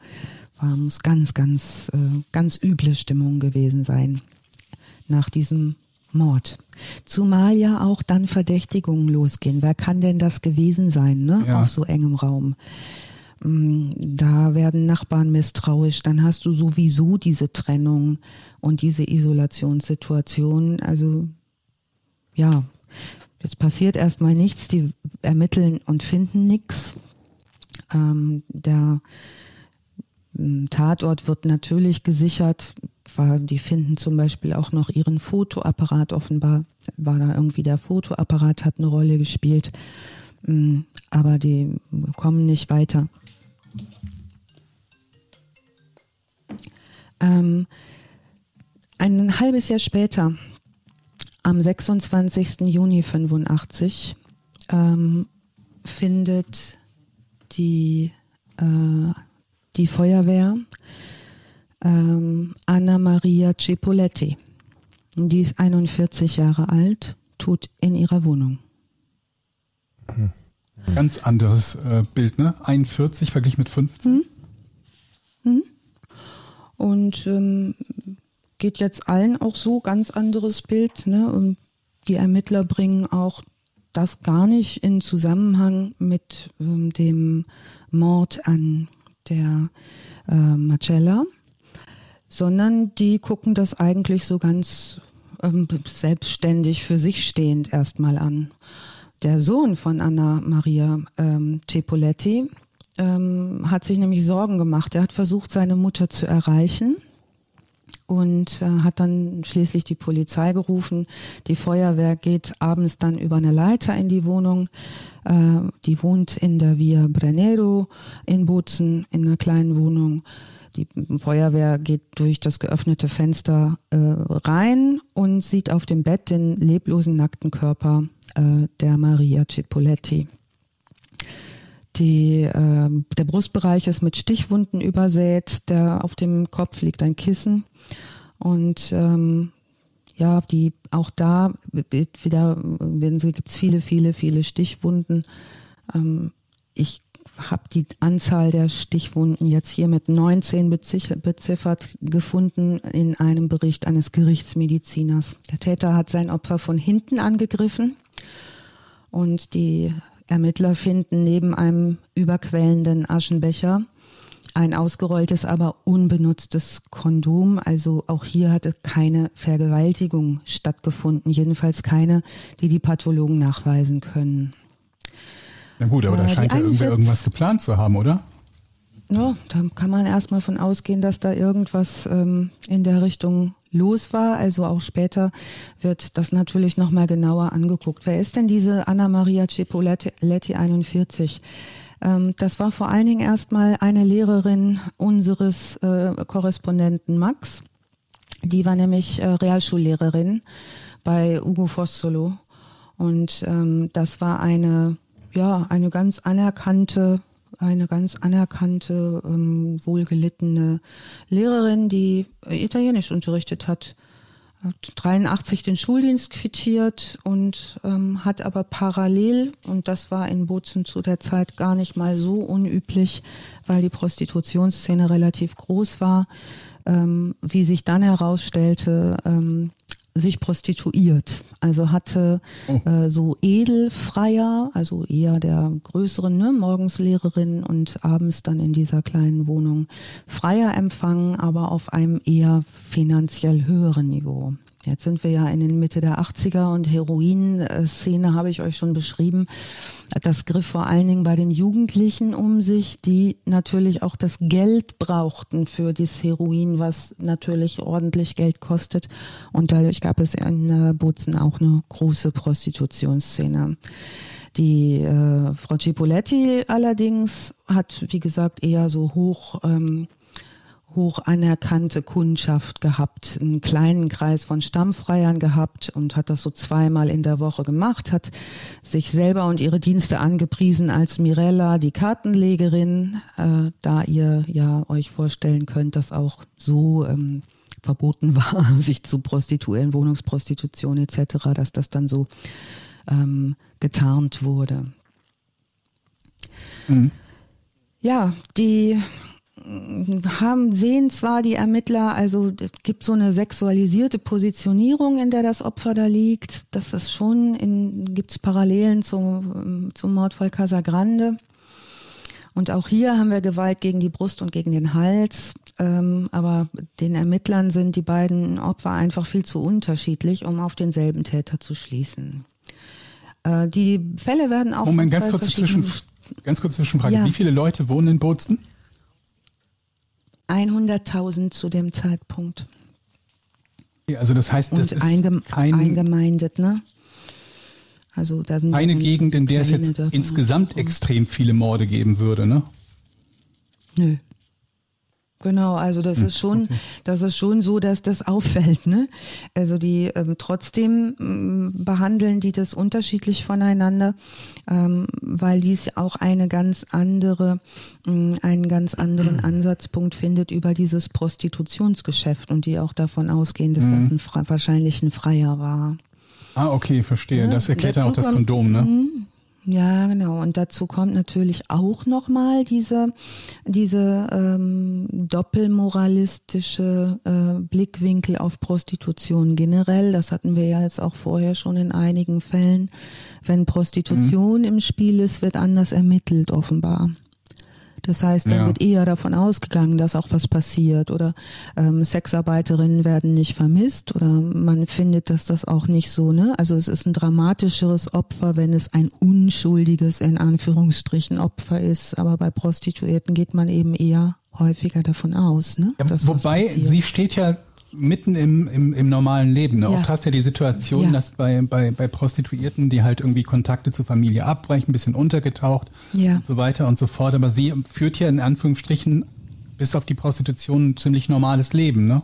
war, muss ganz, ganz, äh, ganz üble Stimmung gewesen sein nach diesem Mord. Zumal ja auch dann Verdächtigungen losgehen. Wer kann denn das gewesen sein, ne? Ja. Auf so engem Raum. Mm, da werden Nachbarn misstrauisch, dann hast du sowieso diese Trennung und diese Isolationssituation. Also ja, jetzt passiert erstmal nichts, die ermitteln und finden nichts. Ähm, der mm, Tatort wird natürlich gesichert war, die finden zum Beispiel auch noch ihren Fotoapparat offenbar, war da irgendwie der Fotoapparat hat eine Rolle gespielt, mm, aber die kommen nicht weiter. Ähm, ein halbes Jahr später, am 26. Juni 85, ähm, findet die, äh, die Feuerwehr ähm, Anna Maria Cipoletti. Die ist 41 Jahre alt, tut in ihrer Wohnung. Hm. Ganz anderes äh, Bild, ne? 41 verglichen mit 15. Hm. Hm. Und ähm, geht jetzt allen auch so, ganz anderes Bild. Ne? Und die Ermittler bringen auch das gar nicht in Zusammenhang mit ähm, dem Mord an der äh, Marcella sondern die gucken das eigentlich so ganz ähm, selbstständig für sich stehend erstmal an. Der Sohn von Anna Maria ähm, Cepoletti ähm, hat sich nämlich Sorgen gemacht. Er hat versucht, seine Mutter zu erreichen und äh, hat dann schließlich die Polizei gerufen. Die Feuerwehr geht abends dann über eine Leiter in die Wohnung. Äh, die wohnt in der Via Brennero in Bozen in einer kleinen Wohnung. Die Feuerwehr geht durch das geöffnete Fenster äh, rein und sieht auf dem Bett den leblosen nackten Körper äh, der Maria Cipoletti. Die, äh, der Brustbereich ist mit Stichwunden übersät, der, auf dem Kopf liegt ein Kissen. Und ähm, ja, die auch da wieder gibt es viele, viele, viele Stichwunden. Ähm, ich habe die Anzahl der Stichwunden jetzt hier mit 19 beziffert gefunden in einem Bericht eines Gerichtsmediziners. Der Täter hat sein Opfer von hinten angegriffen und die Ermittler finden neben einem überquellenden Aschenbecher ein ausgerolltes, aber unbenutztes Kondom. Also auch hier hatte keine Vergewaltigung stattgefunden, jedenfalls keine, die die Pathologen nachweisen können. Na gut, aber da äh, scheint ja irgendwer irgendwas geplant zu haben, oder? Ja, da kann man erstmal von ausgehen, dass da irgendwas ähm, in der Richtung los war. Also auch später wird das natürlich nochmal genauer angeguckt. Wer ist denn diese Anna Maria Cipoletti 41? Ähm, das war vor allen Dingen erstmal eine Lehrerin unseres äh, Korrespondenten Max. Die war nämlich äh, Realschullehrerin bei Ugo Fossolo. Und ähm, das war eine, ja, eine ganz anerkannte eine ganz anerkannte, ähm, wohlgelittene Lehrerin, die Italienisch unterrichtet hat. Hat 83 den Schuldienst quittiert und ähm, hat aber parallel, und das war in Bozen zu der Zeit gar nicht mal so unüblich, weil die Prostitutionsszene relativ groß war, ähm, wie sich dann herausstellte, ähm, sich prostituiert. Also hatte oh. äh, so Edelfreier, also eher der größeren, ne, morgens Lehrerin und abends dann in dieser kleinen Wohnung Freier empfangen, aber auf einem eher finanziell höheren Niveau. Jetzt sind wir ja in den Mitte der 80er und Heroin-Szene habe ich euch schon beschrieben. Das griff vor allen Dingen bei den Jugendlichen um sich, die natürlich auch das Geld brauchten für das Heroin, was natürlich ordentlich Geld kostet. Und dadurch gab es in äh, Bozen auch eine große Prostitutionsszene. Die äh, Frau Cipoletti allerdings hat, wie gesagt, eher so hoch ähm, hoch anerkannte Kundschaft gehabt, einen kleinen Kreis von Stammfreiern gehabt und hat das so zweimal in der Woche gemacht, hat sich selber und ihre Dienste angepriesen als Mirella, die Kartenlegerin, äh, da ihr ja euch vorstellen könnt, dass auch so ähm, verboten war, sich zu prostituieren, Wohnungsprostitution etc., dass das dann so ähm, getarnt wurde. Mhm. Ja, die haben, sehen zwar die Ermittler, also es gibt so eine sexualisierte Positionierung, in der das Opfer da liegt. Das ist schon in, gibt's Parallelen zum, zum Mordfall Casagrande. Und auch hier haben wir Gewalt gegen die Brust und gegen den Hals. Ähm, aber den Ermittlern sind die beiden Opfer einfach viel zu unterschiedlich, um auf denselben Täter zu schließen. Äh, die Fälle werden auch. Moment, ganz kurz zwischen, ganz kurz Zwischenfrage. Ja. Wie viele Leute wohnen in Bozen? 100.000 zu dem Zeitpunkt. Also das heißt, das ist eingem ein, eingemeindet, ne? Also da sind eine Gegend, in der es jetzt insgesamt extrem viele Morde geben würde, ne? Nö. Genau, also das hm, ist schon, okay. das ist schon so, dass das auffällt, ne? Also die ähm, trotzdem ähm, behandeln die das unterschiedlich voneinander, ähm, weil dies auch eine ganz andere, ähm, einen ganz anderen Ansatzpunkt findet über dieses Prostitutionsgeschäft und die auch davon ausgehen, dass mhm. das ein, wahrscheinlich ein Freier war. Ah, okay, verstehe. Ja, das erklärt ja auch das Kondom, ne? Ja, genau. Und dazu kommt natürlich auch nochmal diese, diese ähm, doppelmoralistische äh, Blickwinkel auf Prostitution generell. Das hatten wir ja jetzt auch vorher schon in einigen Fällen. Wenn Prostitution mhm. im Spiel ist, wird anders ermittelt, offenbar. Das heißt, da ja. wird eher davon ausgegangen, dass auch was passiert oder ähm, Sexarbeiterinnen werden nicht vermisst oder man findet, dass das auch nicht so, ne? Also es ist ein dramatischeres Opfer, wenn es ein unschuldiges, in Anführungsstrichen, Opfer ist. Aber bei Prostituierten geht man eben eher häufiger davon aus, ne? Ja, wobei, sie steht ja mitten im, im, im normalen Leben. Ne? Ja. Oft hast du ja die Situation, ja. dass bei, bei, bei Prostituierten, die halt irgendwie Kontakte zur Familie abbrechen, ein bisschen untergetaucht ja. und so weiter und so fort. Aber sie führt ja in Anführungsstrichen bis auf die Prostitution ein ziemlich normales Leben, ne?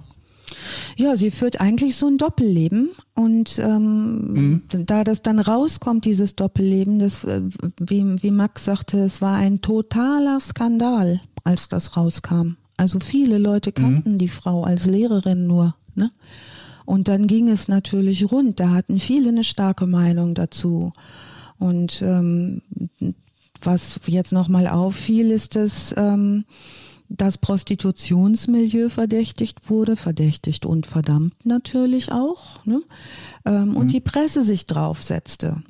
Ja, sie führt eigentlich so ein Doppelleben und ähm, mhm. da das dann rauskommt, dieses Doppelleben, das, äh, wie, wie Max sagte, es war ein totaler Skandal, als das rauskam. Also viele Leute kannten mhm. die Frau als Lehrerin nur. Ne? Und dann ging es natürlich rund. Da hatten viele eine starke Meinung dazu. Und ähm, was jetzt nochmal auffiel, ist, dass ähm, das Prostitutionsmilieu verdächtigt wurde, verdächtigt und verdammt natürlich auch. Ne? Ähm, mhm. Und die Presse sich draufsetzte.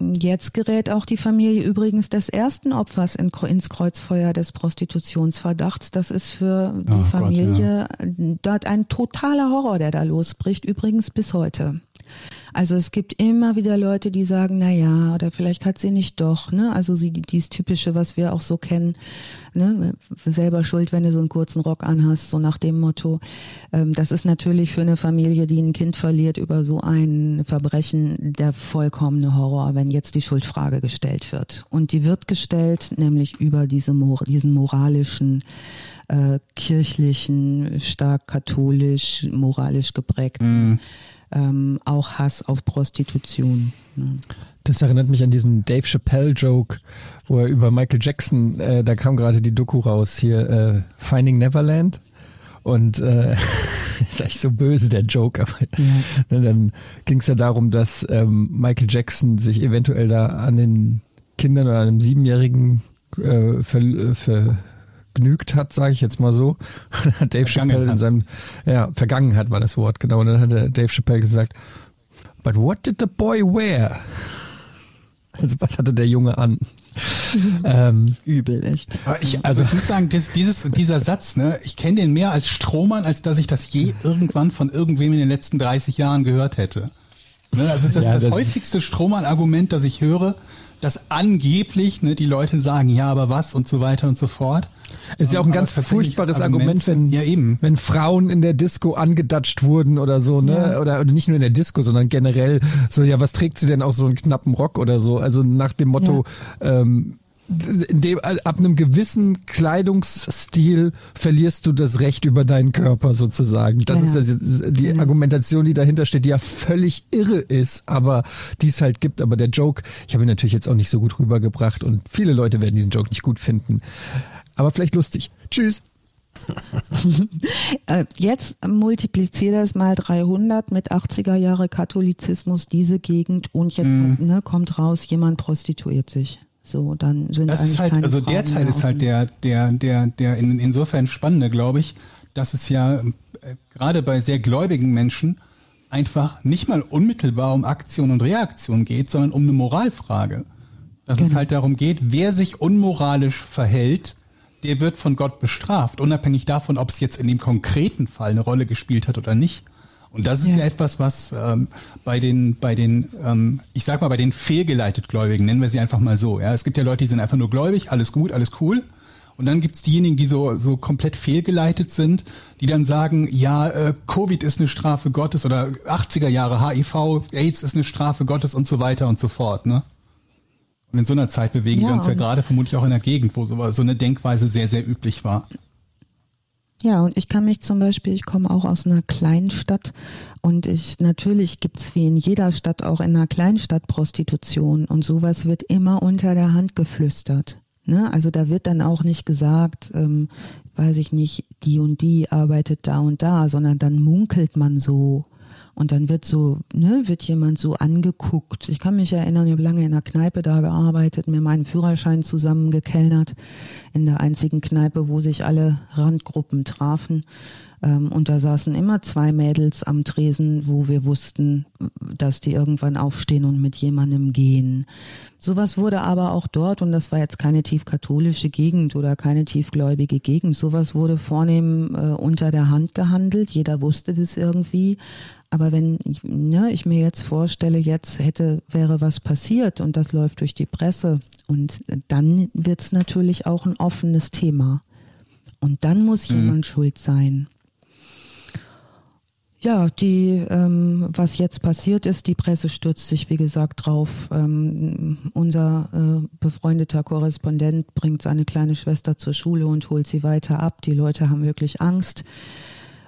Jetzt gerät auch die Familie übrigens des ersten Opfers in, ins Kreuzfeuer des Prostitutionsverdachts. Das ist für die oh Familie Gott, ja. dort ein totaler Horror, der da losbricht, übrigens bis heute. Also es gibt immer wieder Leute, die sagen, na ja, oder vielleicht hat sie nicht doch, ne? Also sie, dieses typische, was wir auch so kennen, ne? Selber schuld, wenn du so einen kurzen Rock anhast, so nach dem Motto. Ähm, das ist natürlich für eine Familie, die ein Kind verliert über so ein Verbrechen, der vollkommene Horror, wenn jetzt die Schuldfrage gestellt wird. Und die wird gestellt, nämlich über diese, diesen moralischen, äh, kirchlichen, stark katholisch, moralisch geprägten mm ähm, auch Hass auf Prostitution. Ne? Das erinnert mich an diesen Dave Chappelle-Joke, wo er über Michael Jackson, äh, da kam gerade die Doku raus, hier äh, Finding Neverland. Und äh, ist eigentlich so böse, der Joke, aber ja. ne, dann ging es ja darum, dass ähm, Michael Jackson sich eventuell da an den Kindern oder einem Siebenjährigen äh, ver, ver, genügt hat, sage ich jetzt mal so, hat Dave Chappelle in seinem, ja, Vergangenheit war das Wort, genau, und dann hat Dave Chappelle gesagt, but what did the boy wear? Also was hatte der Junge an? ähm, Übel, echt. Ich, also ich muss sagen, das, dieses, dieser Satz, ne, ich kenne den mehr als Strohmann, als dass ich das je irgendwann von irgendwem in den letzten 30 Jahren gehört hätte. Ne, also das ist ja, das, das häufigste Strohmann-Argument, das ich höre, dass angeblich ne, die Leute sagen, ja, aber was und so weiter und so fort. Ist ja auch ein ganz furchtbares Argument, wenn, ja, eben. wenn Frauen in der Disco angedatscht wurden oder so, ne? Ja. Oder, oder nicht nur in der Disco, sondern generell so, ja, was trägt sie denn auch so einen knappen Rock oder so? Also nach dem Motto, ja. ähm, dem, ab einem gewissen Kleidungsstil verlierst du das Recht über deinen Körper sozusagen. Das ja. ist ja die ja. Argumentation, die dahinter steht, die ja völlig irre ist, aber die es halt gibt. Aber der Joke, ich habe ihn natürlich jetzt auch nicht so gut rübergebracht und viele Leute werden diesen Joke nicht gut finden aber vielleicht lustig. Tschüss. Äh, jetzt multipliziere das mal 300 mit 80er Jahre Katholizismus, diese Gegend und jetzt mm. ne, kommt raus, jemand prostituiert sich. So, dann sind das ist halt, also Frauen der Teil ist halt der, der, der, der in, insofern spannende, glaube ich, dass es ja äh, gerade bei sehr gläubigen Menschen einfach nicht mal unmittelbar um Aktion und Reaktion geht, sondern um eine Moralfrage. Dass genau. es halt darum geht, wer sich unmoralisch verhält, der wird von Gott bestraft, unabhängig davon, ob es jetzt in dem konkreten Fall eine Rolle gespielt hat oder nicht. Und das ist ja, ja etwas, was ähm, bei den, bei den, ähm, ich sag mal, bei den fehlgeleitet Gläubigen, nennen wir sie einfach mal so. Ja, es gibt ja Leute, die sind einfach nur gläubig, alles gut, alles cool. Und dann gibt's diejenigen, die so, so komplett fehlgeleitet sind, die dann sagen, ja, äh, Covid ist eine Strafe Gottes oder 80er Jahre HIV, AIDS ist eine Strafe Gottes und so weiter und so fort. Ne? Und in so einer Zeit bewegen ja, wir uns ja gerade vermutlich auch in einer Gegend, wo so, so eine Denkweise sehr, sehr üblich war. Ja, und ich kann mich zum Beispiel, ich komme auch aus einer Kleinstadt und ich natürlich gibt's wie in jeder Stadt auch in einer Kleinstadt Prostitution und sowas wird immer unter der Hand geflüstert. Ne? Also da wird dann auch nicht gesagt, ähm, weiß ich nicht, die und die arbeitet da und da, sondern dann munkelt man so und dann wird so, ne, wird jemand so angeguckt. Ich kann mich erinnern, ich habe lange in einer Kneipe da gearbeitet, mir meinen Führerschein zusammengekellnert, in der einzigen Kneipe, wo sich alle Randgruppen trafen. Ähm, und da saßen immer zwei Mädels am Tresen, wo wir wussten, dass die irgendwann aufstehen und mit jemandem gehen. Sowas wurde aber auch dort, und das war jetzt keine tiefkatholische Gegend oder keine tiefgläubige Gegend, sowas wurde vornehm äh, unter der Hand gehandelt. Jeder wusste das irgendwie. Aber wenn ich, ne, ich mir jetzt vorstelle, jetzt hätte, wäre was passiert und das läuft durch die Presse und dann wird es natürlich auch ein offenes Thema. Und dann muss mhm. jemand schuld sein. Ja, die, ähm, was jetzt passiert ist, die Presse stürzt sich, wie gesagt, drauf. Ähm, unser äh, befreundeter Korrespondent bringt seine kleine Schwester zur Schule und holt sie weiter ab. Die Leute haben wirklich Angst.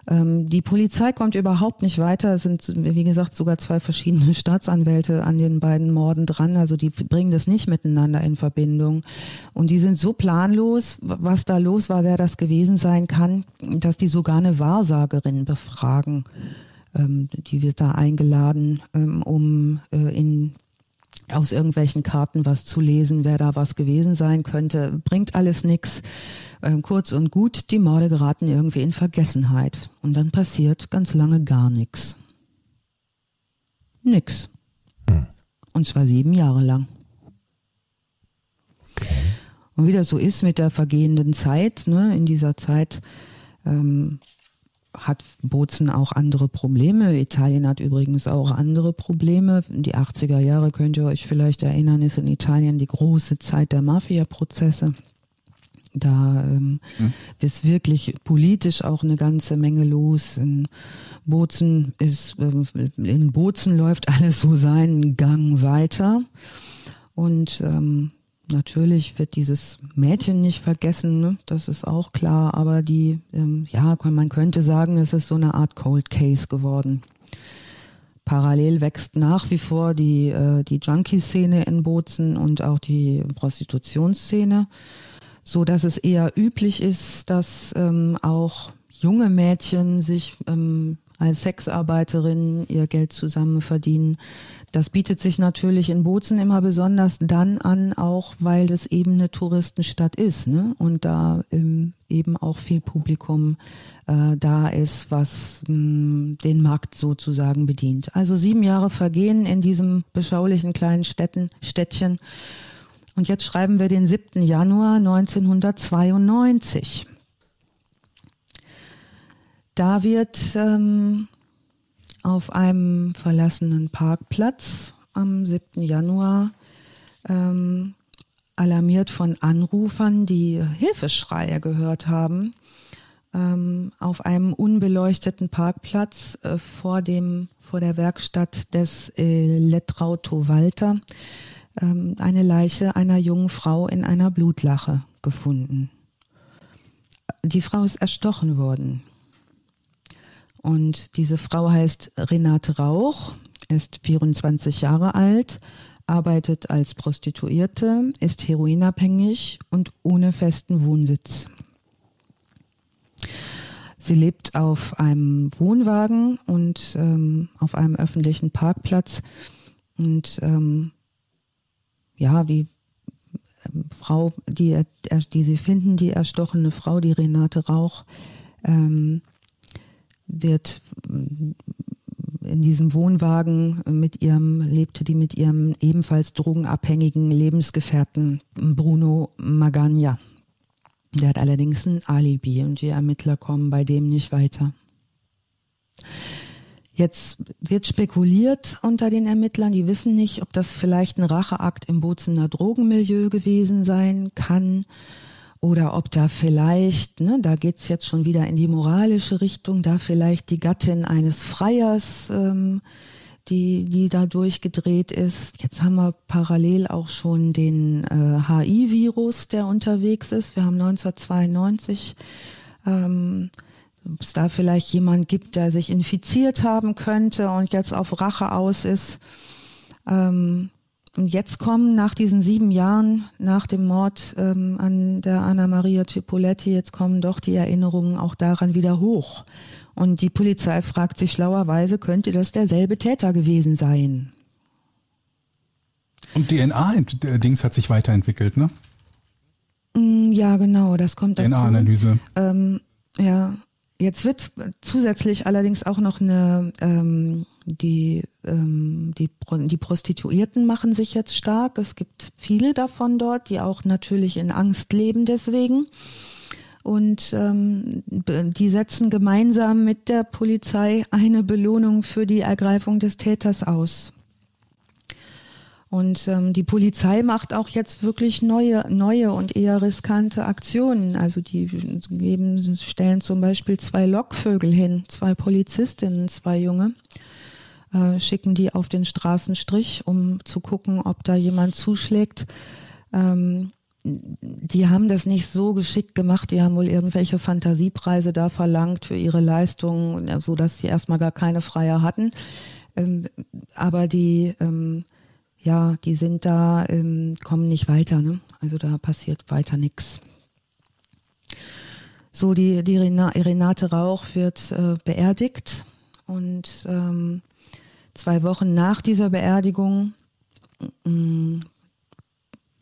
Ähm, die Polizei kommt überhaupt nicht weiter. Es sind, wie gesagt, sogar zwei verschiedene Staatsanwälte an den beiden Morden dran. Also die bringen das nicht miteinander in Verbindung. Und die sind so planlos, was da los war, wer das gewesen sein kann, dass die sogar eine Wahrsagerin befragen. Ähm, die wird da eingeladen, ähm, um äh, in aus irgendwelchen Karten was zu lesen, wer da was gewesen sein könnte, bringt alles nichts. Ähm, kurz und gut, die Morde geraten irgendwie in Vergessenheit. Und dann passiert ganz lange gar nichts. Nix. Hm. Und zwar sieben Jahre lang. Und wie das so ist mit der vergehenden Zeit, ne, in dieser Zeit ähm, hat Bozen auch andere Probleme. Italien hat übrigens auch andere Probleme. Die 80er Jahre könnt ihr euch vielleicht erinnern, ist in Italien die große Zeit der Mafia-Prozesse. Da ähm, hm. ist wirklich politisch auch eine ganze Menge los. In Bozen ist, äh, in Bozen läuft alles so seinen Gang weiter. Und ähm, Natürlich wird dieses Mädchen nicht vergessen, ne? das ist auch klar, aber die, ähm, ja, man könnte sagen, es ist so eine Art Cold Case geworden. Parallel wächst nach wie vor die, äh, die Junkie-Szene in Bozen und auch die Prostitutionsszene, so dass es eher üblich ist, dass ähm, auch junge Mädchen sich ähm, als Sexarbeiterinnen ihr Geld zusammen verdienen. Das bietet sich natürlich in Bozen immer besonders dann an, auch weil das eben eine Touristenstadt ist ne? und da ähm, eben auch viel Publikum äh, da ist, was mh, mm, den Markt sozusagen bedient. Also sieben Jahre vergehen in diesem beschaulichen kleinen Städten, Städtchen. Und jetzt schreiben wir den 7. Januar 1992. Da wird ähm, auf einem verlassenen Parkplatz am 7. Januar ähm, alarmiert von Anrufern, die Hilfeschreie gehört haben, ähm, auf einem unbeleuchteten Parkplatz äh, vor, dem, vor der Werkstatt des Elektrauto Walter ähm, eine Leiche einer jungen Frau in einer Blutlache gefunden. Die Frau ist erstochen worden. Und diese Frau heißt Renate Rauch, ist 24 Jahre alt, arbeitet als Prostituierte, ist heroinabhängig und ohne festen Wohnsitz. Sie lebt auf einem Wohnwagen und ähm, auf einem öffentlichen Parkplatz. Und ähm, ja, wie ähm, Frau, die, die sie finden, die erstochene Frau, die Renate Rauch, ähm, wird in diesem Wohnwagen mit ihrem, lebte die mit ihrem ebenfalls drogenabhängigen Lebensgefährten Bruno Magagna. Der hat allerdings ein Alibi und die Ermittler kommen bei dem nicht weiter. Jetzt wird spekuliert unter den Ermittlern, die wissen nicht, ob das vielleicht ein Racheakt im Bozener Drogenmilieu gewesen sein kann oder ob da vielleicht, ne, da geht's jetzt schon wieder in die moralische Richtung, da vielleicht die Gattin eines Freiers, ähm, die, die da durchgedreht ist. Jetzt haben wir parallel auch schon den äh, HI-Virus, der unterwegs ist. Wir haben 1992. Ähm, ob es da vielleicht jemand gibt, der sich infiziert haben könnte und jetzt auf Rache aus ist. Ähm, und jetzt kommen nach diesen sieben Jahren nach dem Mord ähm, an der Anna Maria Cipoletti, jetzt kommen doch die Erinnerungen auch daran wieder hoch. Und die Polizei fragt sich schlauerweise, könnte das derselbe Täter gewesen sein? Und DNA-Dings hat sich weiterentwickelt, ne? Mm, ja, genau, das kommt dazu. DNA-Analyse. Ähm, ja, Jetzt wird zusätzlich allerdings auch noch eine, ähm, die, ähm, die, die Prostituierten machen sich jetzt stark. Es gibt viele davon dort, die auch natürlich in Angst leben deswegen. Und ähm, die setzen gemeinsam mit der Polizei eine Belohnung für die Ergreifung des Täters aus. Und ähm, die Polizei macht auch jetzt wirklich neue, neue und eher riskante Aktionen. Also die geben, stellen zum Beispiel zwei Lockvögel hin, zwei Polizistinnen, zwei Junge, äh, schicken die auf den Straßenstrich, um zu gucken, ob da jemand zuschlägt. Ähm, die haben das nicht so geschickt gemacht, die haben wohl irgendwelche Fantasiepreise da verlangt für ihre Leistungen, so dass sie erstmal gar keine Freier hatten. Ähm, aber die ähm, ja, die sind da, ähm, kommen nicht weiter. Ne? Also da passiert weiter nichts. So, die, die Renate Rauch wird äh, beerdigt und ähm, zwei Wochen nach dieser Beerdigung äh,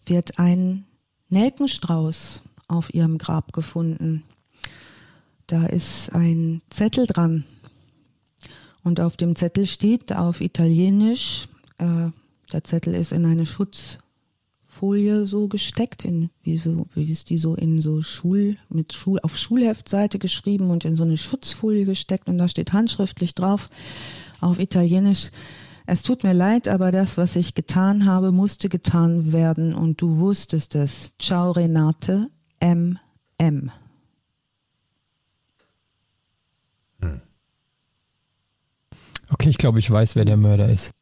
wird ein Nelkenstrauß auf ihrem Grab gefunden. Da ist ein Zettel dran. Und auf dem Zettel steht auf Italienisch, äh, der Zettel ist in eine Schutzfolie so gesteckt, in, wie, so, wie ist die so in so Schul, mit Schul, auf Schulheftseite geschrieben und in so eine Schutzfolie gesteckt und da steht handschriftlich drauf auf Italienisch. Es tut mir leid, aber das, was ich getan habe, musste getan werden und du wusstest es. Ciao Renate, MM. Hm. Okay, ich glaube, ich weiß, wer der Mörder ist.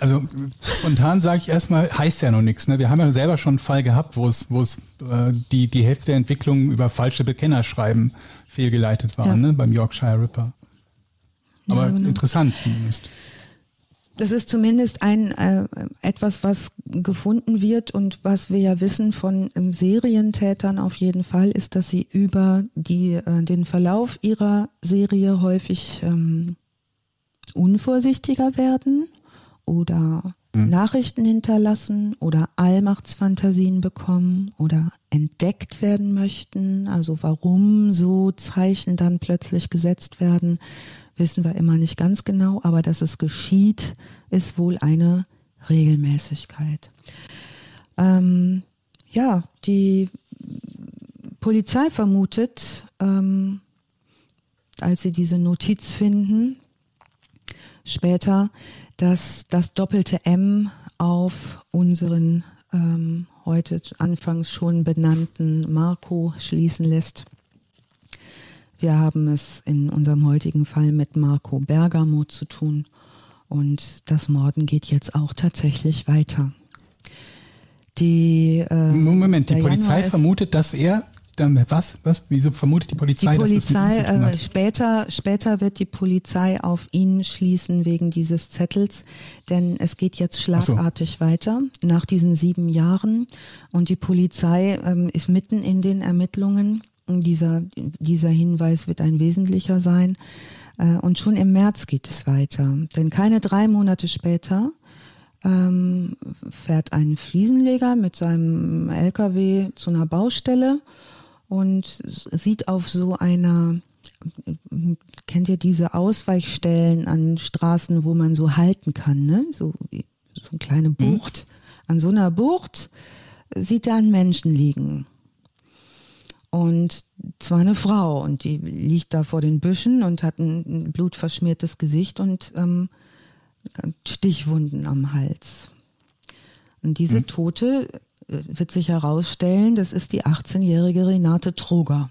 Also spontan sage ich erstmal, heißt ja noch nichts. Ne? Wir haben ja selber schon einen Fall gehabt, wo es, wo es äh, die, die Hälfte der Entwicklung über falsche Bekennerschreiben fehlgeleitet war, ja. ne? beim Yorkshire Ripper. Aber ja, genau. interessant zumindest. Das ist zumindest ein äh, etwas, was gefunden wird und was wir ja wissen von ähm, Serientätern auf jeden Fall, ist, dass sie über die, äh, den Verlauf ihrer Serie häufig ähm, unvorsichtiger werden oder mhm. Nachrichten hinterlassen oder Allmachtsfantasien bekommen oder entdeckt werden möchten. Also warum so Zeichen dann plötzlich gesetzt werden, wissen wir immer nicht ganz genau, aber dass es geschieht, ist wohl eine Regelmäßigkeit. Ähm, ja, die Polizei vermutet, ähm, als sie diese Notiz finden, später, dass das doppelte M auf unseren ähm, heute anfangs schon benannten Marco schließen lässt. Wir haben es in unserem heutigen Fall mit Marco Bergamo zu tun und das Morden geht jetzt auch tatsächlich weiter. Die, äh, Moment, die Polizei vermutet, dass er dann was? Was? Wieso vermutet die Polizei, die Polizei dass es mit äh, später, später wird die Polizei auf ihn schließen wegen dieses Zettels, denn es geht jetzt schlagartig so. weiter nach diesen sieben Jahren und die Polizei ähm, ist mitten in den Ermittlungen. Dieser, dieser Hinweis wird ein wesentlicher sein. Äh, und schon im März geht es weiter. Denn keine drei Monate später ähm, fährt ein Fliesenleger mit seinem LKW zu einer Baustelle und sieht auf so einer, kennt ihr diese Ausweichstellen an Straßen, wo man so halten kann, ne? So, so eine kleine mhm. Bucht. An so einer Bucht sieht er einen Menschen liegen. Und zwar eine Frau und die liegt da vor den Büschen und hat ein blutverschmiertes Gesicht und ähm, Stichwunden am Hals. Und diese mhm. Tote wird sich herausstellen, das ist die 18-jährige Renate Troger.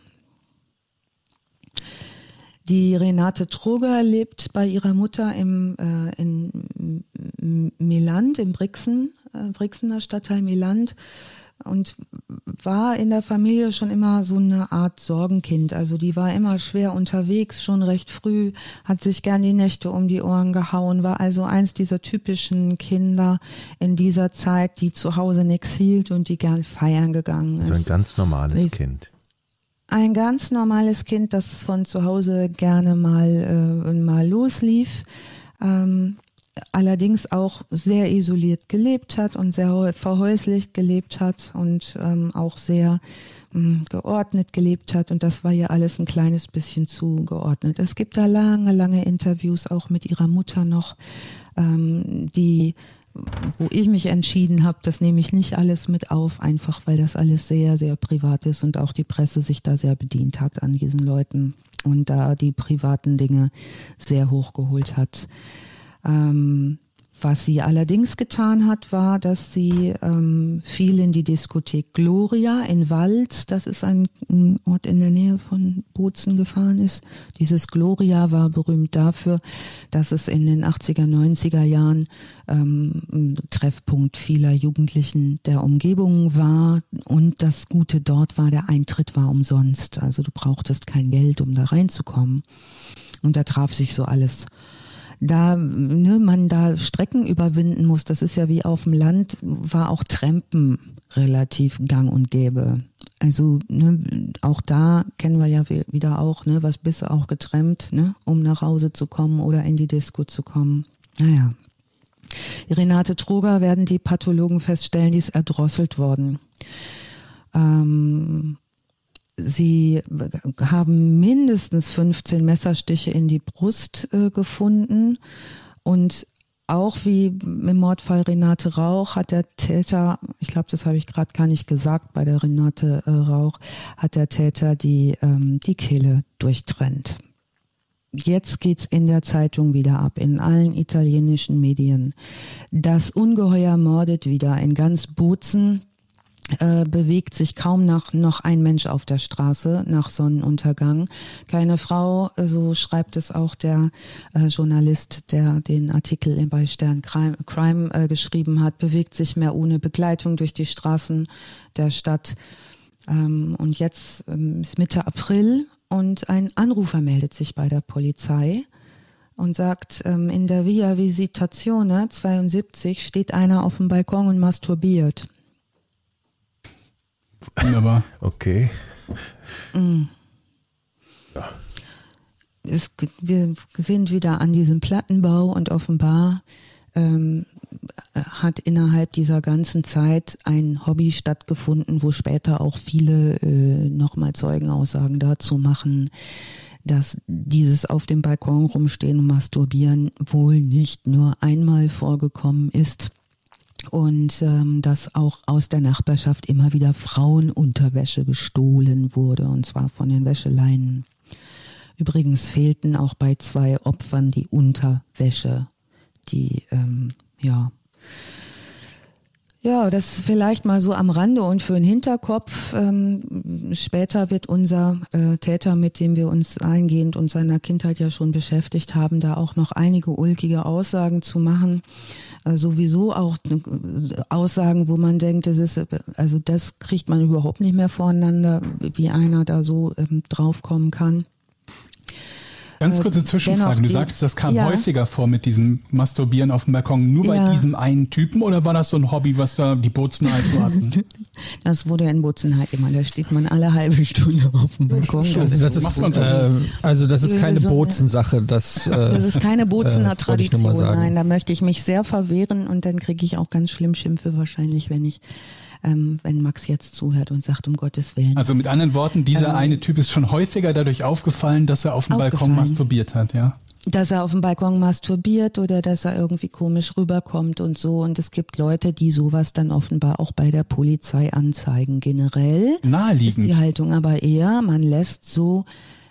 Die Renate Troger lebt bei ihrer Mutter im, äh, in Miland, im Brixen, äh, Brixener Stadtteil Miland und war in der Familie schon immer so eine Art Sorgenkind. Also die war immer schwer unterwegs, schon recht früh, hat sich gern die Nächte um die Ohren gehauen, war also eins dieser typischen Kinder in dieser Zeit, die zu Hause nichts hielt und die gern feiern gegangen ist. So ein ganz normales ich, Kind. Ein ganz normales Kind, das von zu Hause gerne mal, äh, mal loslief. Ähm, allerdings auch sehr isoliert gelebt hat und sehr verhäuslicht gelebt hat und ähm, auch sehr ähm, geordnet gelebt hat. Und das war ja alles ein kleines bisschen zugeordnet. Es gibt da lange, lange Interviews auch mit ihrer Mutter noch, ähm, die wo ich mich entschieden habe, das nehme ich nicht alles mit auf, einfach weil das alles sehr, sehr privat ist und auch die Presse sich da sehr bedient hat an diesen Leuten und da die privaten Dinge sehr hochgeholt hat. Ähm, was sie allerdings getan hat, war, dass sie ähm, viel in die Diskothek Gloria in Walz, das ist ein, ein, Ort in der Nähe von Bozen gefahren ist. Dieses Gloria war berühmt dafür, dass es in den 80er, 90er Jahren ähm, ein Treffpunkt vieler Jugendlichen der Umgebung war. Und das Gute dort war, der Eintritt war umsonst. Also du brauchtest kein Geld, um da reinzukommen. Und da traf sich so alles da ne, man da Strecken überwinden muss, das ist ja wie auf dem Land, war auch Trampen relativ gang und gäbe. Also ne, auch da kennen wir ja wieder auch, ne, was bist du auch getrennt, ne, um nach Hause zu kommen oder in die Disco zu kommen. Naja. Renate Troger werden die Pathologen feststellen, die ist erdrosselt worden. Ähm, Sie haben mindestens 15 Messerstiche in die Brust äh, gefunden und auch wie im Mordfall Renate Rauch hat der Täter, ich glaube, das habe ich gerade gar nicht gesagt bei der Renate äh, Rauch, hat der Täter die, ähm, die Kehle durchtrennt. Jetzt geht's in der Zeitung wieder ab, in allen italienischen Medien. Das Ungeheuer mordet wieder in ganz Bozen äh, bewegt sich kaum nach, noch ein Mensch auf der Straße nach Sonnenuntergang. Keine Frau, so schreibt es auch der äh, Journalist, der den Artikel bei Stern Crime, Crime äh, geschrieben hat, bewegt sich mehr ohne Begleitung durch die Straßen der Stadt. Ähm, und jetzt ähm, ist Mitte April und ein Anrufer meldet sich bei der Polizei und sagt, ähm, in der Via Visitazione 72 steht einer auf dem Balkon und masturbiert. Wunderbar. Okay. Mm. Ja. Es, wir sind wieder an diesem Plattenbau und offenbar ähm, hat innerhalb dieser ganzen Zeit ein Hobby stattgefunden, wo später auch viele äh, nochmal Zeugenaussagen dazu machen, dass dieses auf dem Balkon rumstehen und masturbieren wohl nicht nur einmal vorgekommen ist und ähm, dass auch aus der Nachbarschaft immer wieder Frauenunterwäsche gestohlen wurde, und zwar von den Wäscheleinen. Übrigens fehlten auch bei zwei Opfern die Unterwäsche, die ähm, ja ja, das vielleicht mal so am Rande und für den Hinterkopf. Ähm, später wird unser äh, Täter, mit dem wir uns eingehend und seiner Kindheit ja schon beschäftigt haben, da auch noch einige ulkige Aussagen zu machen. Äh, sowieso auch äh, Aussagen, wo man denkt, das ist, also das kriegt man überhaupt nicht mehr voreinander, wie einer da so ähm, draufkommen kann. Ganz äh, kurze Zwischenfrage. Du sagtest, das kam ja. häufiger vor mit diesem Masturbieren auf dem Balkon. Nur ja. bei diesem einen Typen oder war das so ein Hobby, was da die Bozenheit so hatten? Das wurde in Bozenheit immer. Da steht man alle halbe Stunde auf dem Balkon. Das, also das ist, ist äh, also das ist keine Bozensache. Das, äh, das ist keine Bozener äh, Tradition. Nein, da möchte ich mich sehr verwehren und dann kriege ich auch ganz schlimm Schimpfe wahrscheinlich, wenn ich ähm, wenn Max jetzt zuhört und sagt, um Gottes Willen. Also mit anderen Worten, dieser ähm, eine Typ ist schon häufiger dadurch aufgefallen, dass er auf dem Balkon masturbiert hat, ja? dass er auf dem Balkon masturbiert oder dass er irgendwie komisch rüberkommt und so. Und es gibt Leute, die sowas dann offenbar auch bei der Polizei anzeigen. Generell Naheliegend. ist die Haltung aber eher, man lässt so,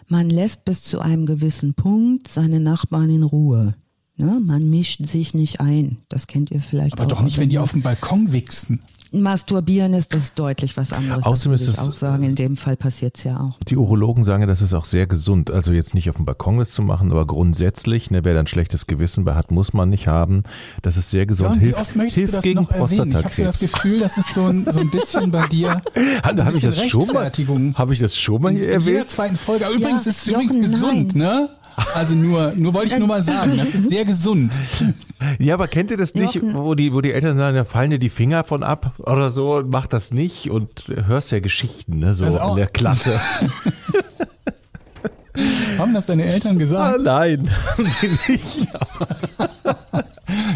man lässt bis zu einem gewissen Punkt seine Nachbarn in Ruhe. Ne? Man mischt sich nicht ein. Das kennt ihr vielleicht aber auch. Aber doch nicht, wenn die auf dem Balkon wichsen. Masturbieren ist das deutlich was anderes. Außerdem ist es auch sagen. In dem Fall passiert es ja auch. Die Urologen sagen ja, das ist auch sehr gesund. Also jetzt nicht auf dem Balkon das zu machen, aber grundsätzlich, ne, wer dann schlechtes Gewissen bei hat, muss man nicht haben. Das ist sehr gesund. Ja, hilft, hilft gegen Prostatakrebs. Ich habe so das Gefühl, das ist so ein, so ein bisschen bei dir. Habe ich das schon mal? Habe ich das schon mal hier erwähnt? In jeder zweiten Folge. Übrigens ja, ist es übrigens gesund, nein. ne? Also nur, nur wollte ich nur mal sagen, das ist sehr gesund. Ja, aber kennt ihr das nicht, wo die, wo die Eltern sagen, da fallen dir die Finger von ab oder so, mach das nicht und hörst ja Geschichten, ne, so also in der Klasse. Haben das deine Eltern gesagt? Ah, nein, haben sie nicht.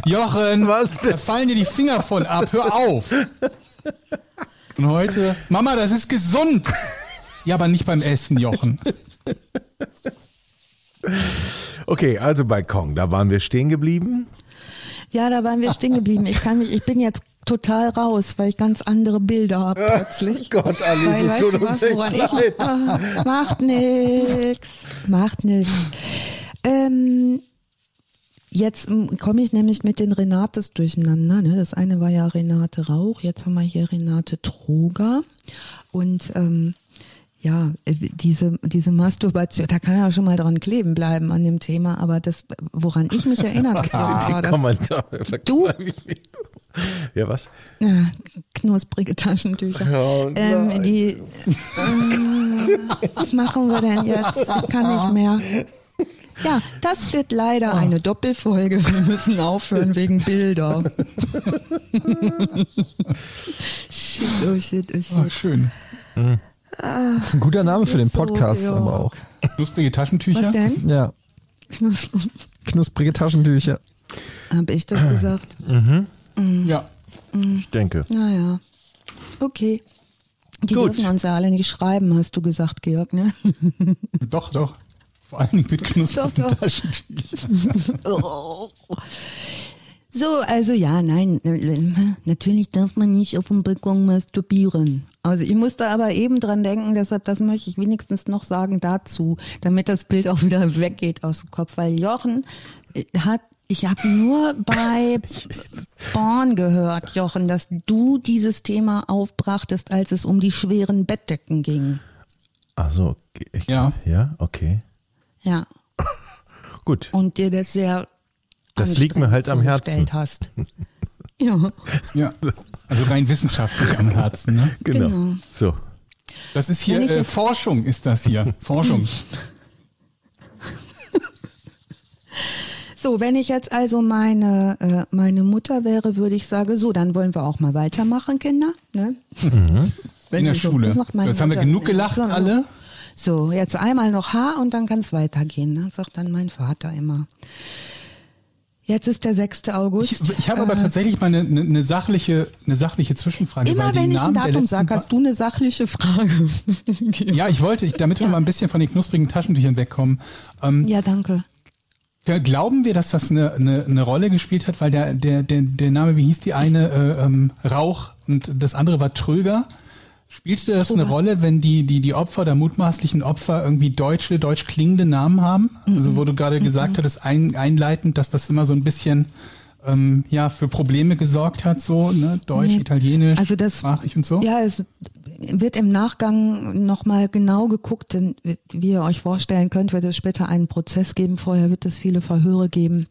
Jochen, was denn? da fallen dir die Finger von ab. Hör auf. Und heute, Mama, das ist gesund. Ja, aber nicht beim Essen, Jochen. Okay, also bei Kong, da waren wir stehen geblieben. Ja, da waren wir stehen geblieben. Ich kann mich, ich bin jetzt total raus, weil ich ganz andere Bilder habe plötzlich. Gott, Alice, weil, weißt du was, woran ich ah, macht nix, macht nix. Ähm, jetzt komme ich nämlich mit den Renates durcheinander. Ne? Das eine war ja Renate Rauch, jetzt haben wir hier Renate Troger und ähm, ja, äh, diese, diese Masturbation, da kann ja schon mal dran kleben bleiben an dem Thema, aber das, woran ich mich erinnert habe, das, Kommentar, du, ja, was? Ja, knusprige Taschentücher. Oh, ähm, die, ähm, was machen wir denn jetzt? Ich kann nicht mehr. Ja, das wird leider oh. eine Doppelfolge. Wir müssen aufhören wegen Bilder. shit, oh shit, oh shit. Oh, schön. Mhm. Das ist ein guter Name für den Podcast, so, aber auch. Knusprige Taschentücher? Was denn? Ja. Knusprige Taschentücher. Habe ich das gesagt? Mhm. mhm. Ja. Mhm. Ich denke. Naja. Okay. Die Gut. dürfen uns ja alle nicht schreiben, hast du gesagt, Georg, ne? Doch, doch. Vor allem mit knusprigen Taschentüchern. So, also ja, nein, natürlich darf man nicht auf dem Balkon masturbieren. Also ich musste aber eben dran denken, deshalb das möchte ich wenigstens noch sagen dazu, damit das Bild auch wieder weggeht aus dem Kopf, weil Jochen äh, hat ich habe nur bei Born gehört, Jochen, dass du dieses Thema aufbrachtest, als es um die schweren Bettdecken ging. Ach so, ja. Ja, okay. Ja. Gut. Und dir das sehr das liegt mir halt am Herzen. Hast. Ja. ja. Also rein wissenschaftlich am Herzen, ne? Genau. genau. So. Das ist hier äh, Forschung, ist das hier. Forschung. So, wenn ich jetzt also meine, äh, meine Mutter wäre, würde ich sagen, so, dann wollen wir auch mal weitermachen, Kinder. Ne? Mhm. In der Schule. So, das jetzt haben wir genug gelacht, ja, so, alle. So, jetzt einmal noch H und dann kann es weitergehen, ne? sagt dann mein Vater immer. Jetzt ist der 6. August. Ich, ich habe aber äh, tatsächlich mal eine, eine, sachliche, eine sachliche Zwischenfrage. Immer wenn ich ein Datum sage, hast du eine sachliche Frage. ja, ich wollte, ich, damit wir mal ein bisschen von den knusprigen Taschentüchern wegkommen. Ähm, ja, danke. Glauben wir, dass das eine, eine, eine Rolle gespielt hat, weil der, der, der, der Name, wie hieß die eine, äh, ähm, Rauch und das andere war Tröger? Spielte das eine Rolle, wenn die, die, die Opfer, der mutmaßlichen Opfer irgendwie deutsche, deutsch klingende Namen haben? Mhm. Also wo du gerade mhm. gesagt hattest, ein, einleitend, dass das immer so ein bisschen ähm, ja, für Probleme gesorgt hat, so, ne? Deutsch, nee. Italienisch, also das, sprachig und so? Ja, es wird im Nachgang nochmal genau geguckt, denn wie ihr euch vorstellen könnt, wird es später einen Prozess geben, vorher wird es viele Verhöre geben.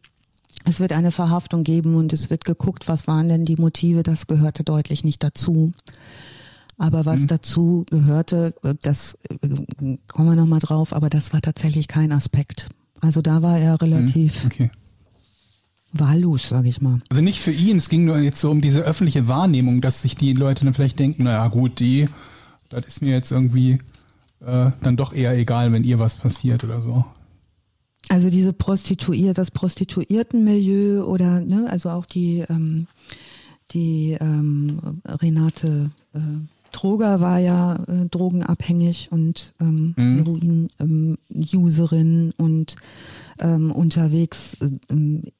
Es wird eine Verhaftung geben und es wird geguckt, was waren denn die Motive, das gehörte deutlich nicht dazu. Aber was mhm. dazu gehörte, das äh, kommen wir nochmal drauf, aber das war tatsächlich kein Aspekt. Also da war er relativ mhm. okay. wahllos, sage ich mal. Also nicht für ihn, es ging nur jetzt so um diese öffentliche Wahrnehmung, dass sich die Leute dann vielleicht denken, naja gut, die, das ist mir jetzt irgendwie äh, dann doch eher egal, wenn ihr was passiert oder so. Also diese Prostituier, das Prostituiertenmilieu oder ne, also auch die ähm, die ähm, Renate äh, Troger war ja äh, drogenabhängig und ähm, mhm. Heroin-Userin ähm, und ähm, unterwegs äh,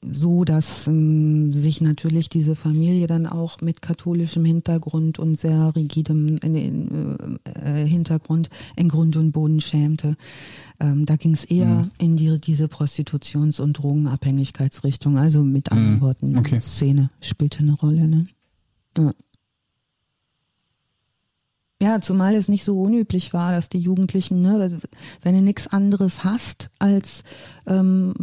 so, dass ähm, sich natürlich diese Familie dann auch mit katholischem Hintergrund und sehr rigidem äh, äh, Hintergrund in Grund und Boden schämte. Ähm, da ging es eher mhm. in die, diese Prostitutions- und Drogenabhängigkeitsrichtung. Also mit anderen mhm. Worten, okay. Szene spielte eine Rolle. Ne? Ja. Ja, zumal es nicht so unüblich war, dass die Jugendlichen, ne, wenn du nichts anderes hast als, ähm,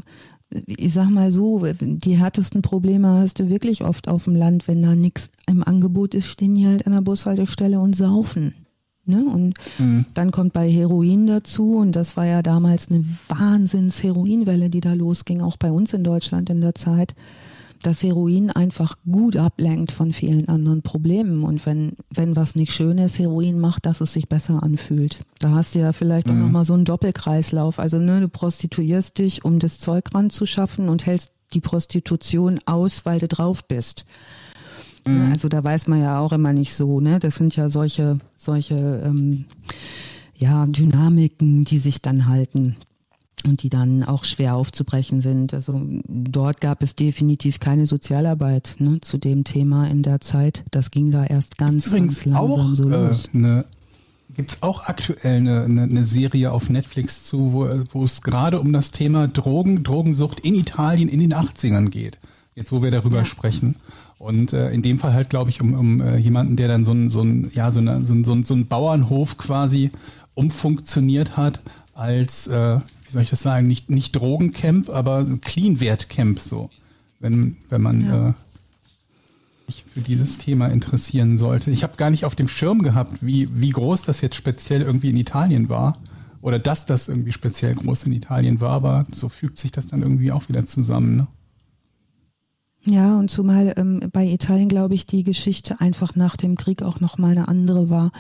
ich sag mal so, die härtesten Probleme hast du wirklich oft auf dem Land, wenn da nichts im Angebot ist, stehen die halt an der Bushaltestelle und saufen. Ne? Und mhm. dann kommt bei Heroin dazu, und das war ja damals eine Wahnsinns-Heroinwelle, die da losging, auch bei uns in Deutschland in der Zeit dass Heroin einfach gut ablenkt von vielen anderen Problemen. Und wenn, wenn was nicht schön ist, Heroin macht, dass es sich besser anfühlt. Da hast du ja vielleicht mhm. auch nochmal so einen Doppelkreislauf. Also ne, du prostituierst dich, um das Zeug ranzuschaffen und hältst die Prostitution aus, weil du drauf bist. Mhm. Also da weiß man ja auch immer nicht so, ne? Das sind ja solche, solche ähm, ja, Dynamiken, die sich dann halten und die dann auch schwer aufzubrechen sind. Also dort gab es definitiv keine Sozialarbeit ne, zu dem Thema in der Zeit. Das ging da erst ganz, ganz langsam auch, so äh, los. Ne, Gibt es auch aktuell eine, eine, eine, Serie auf Netflix zu, wo, es gerade um das Thema Drogen, Drogensucht in Italien in den 80ern geht? Jetzt, wo wir darüber ja. sprechen. Und äh, in dem Fall halt, glaube ich, um, um äh, jemanden, der dann so ein, so ein, ja, so, eine, so, ein, so ein Bauernhof quasi umfunktioniert hat als, äh, wie soll ich das sagen, nicht, nicht Drogencamp, aber Clean-Wert-Camp so. Wenn, wenn man ja. äh, sich für dieses Thema interessieren sollte. Ich habe gar nicht auf dem Schirm gehabt, wie, wie groß das jetzt speziell irgendwie in Italien war. Oder dass das irgendwie speziell groß in Italien war, aber so fügt sich das dann irgendwie auch wieder zusammen. Ne? Ja, und zumal ähm, bei Italien, glaube ich, die Geschichte einfach nach dem Krieg auch nochmal eine andere war.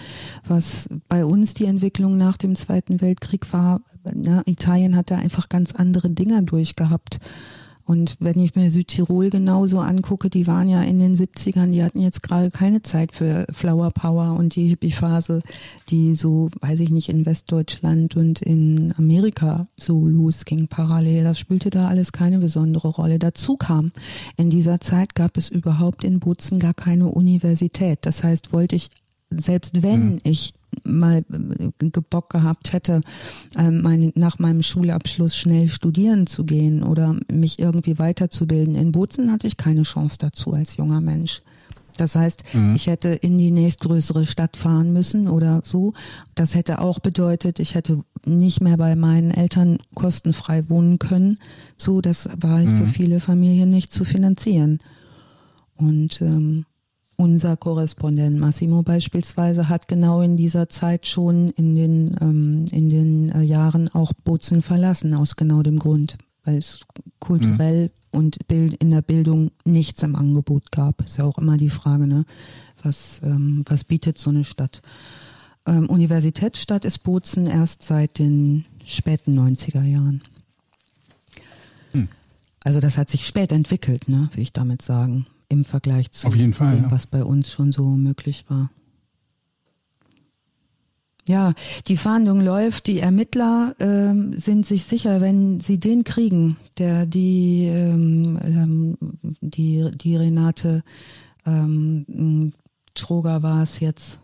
Was bei uns die Entwicklung nach dem Zweiten Weltkrieg war, na, Italien hat da einfach ganz andere Dinger durchgehabt. Und wenn ich mir Südtirol genauso angucke, die waren ja in den 70ern, die hatten jetzt gerade keine Zeit für Flower Power und die Hippie-Phase, die so, weiß ich nicht, in Westdeutschland und in Amerika so losging parallel. Das spielte da alles keine besondere Rolle. Dazu kam, in dieser Zeit gab es überhaupt in Bozen gar keine Universität. Das heißt, wollte ich selbst wenn mhm. ich mal äh, Bock gehabt hätte, ähm, mein, nach meinem Schulabschluss schnell studieren zu gehen oder mich irgendwie weiterzubilden. In Bozen hatte ich keine Chance dazu als junger Mensch. Das heißt, mhm. ich hätte in die nächstgrößere Stadt fahren müssen oder so. Das hätte auch bedeutet, ich hätte nicht mehr bei meinen Eltern kostenfrei wohnen können. So, das war halt mhm. für viele Familien nicht zu finanzieren. Und ähm, unser Korrespondent Massimo beispielsweise hat genau in dieser Zeit schon in den, ähm, in den äh, Jahren auch Bozen verlassen, aus genau dem Grund, weil es kulturell mhm. und Bild, in der Bildung nichts im Angebot gab. Ist ja auch immer die Frage, ne? was, ähm, was bietet so eine Stadt? Ähm, Universitätsstadt ist Bozen erst seit den späten 90er Jahren. Mhm. Also das hat sich spät entwickelt, ne, will ich damit sagen im Vergleich zu Auf jeden Fall, dem, ja. was bei uns schon so möglich war. Ja, die Fahndung läuft. Die Ermittler ähm, sind sich sicher, wenn sie den kriegen, der die ähm, ähm die die Renate ähm, Troger war es jetzt.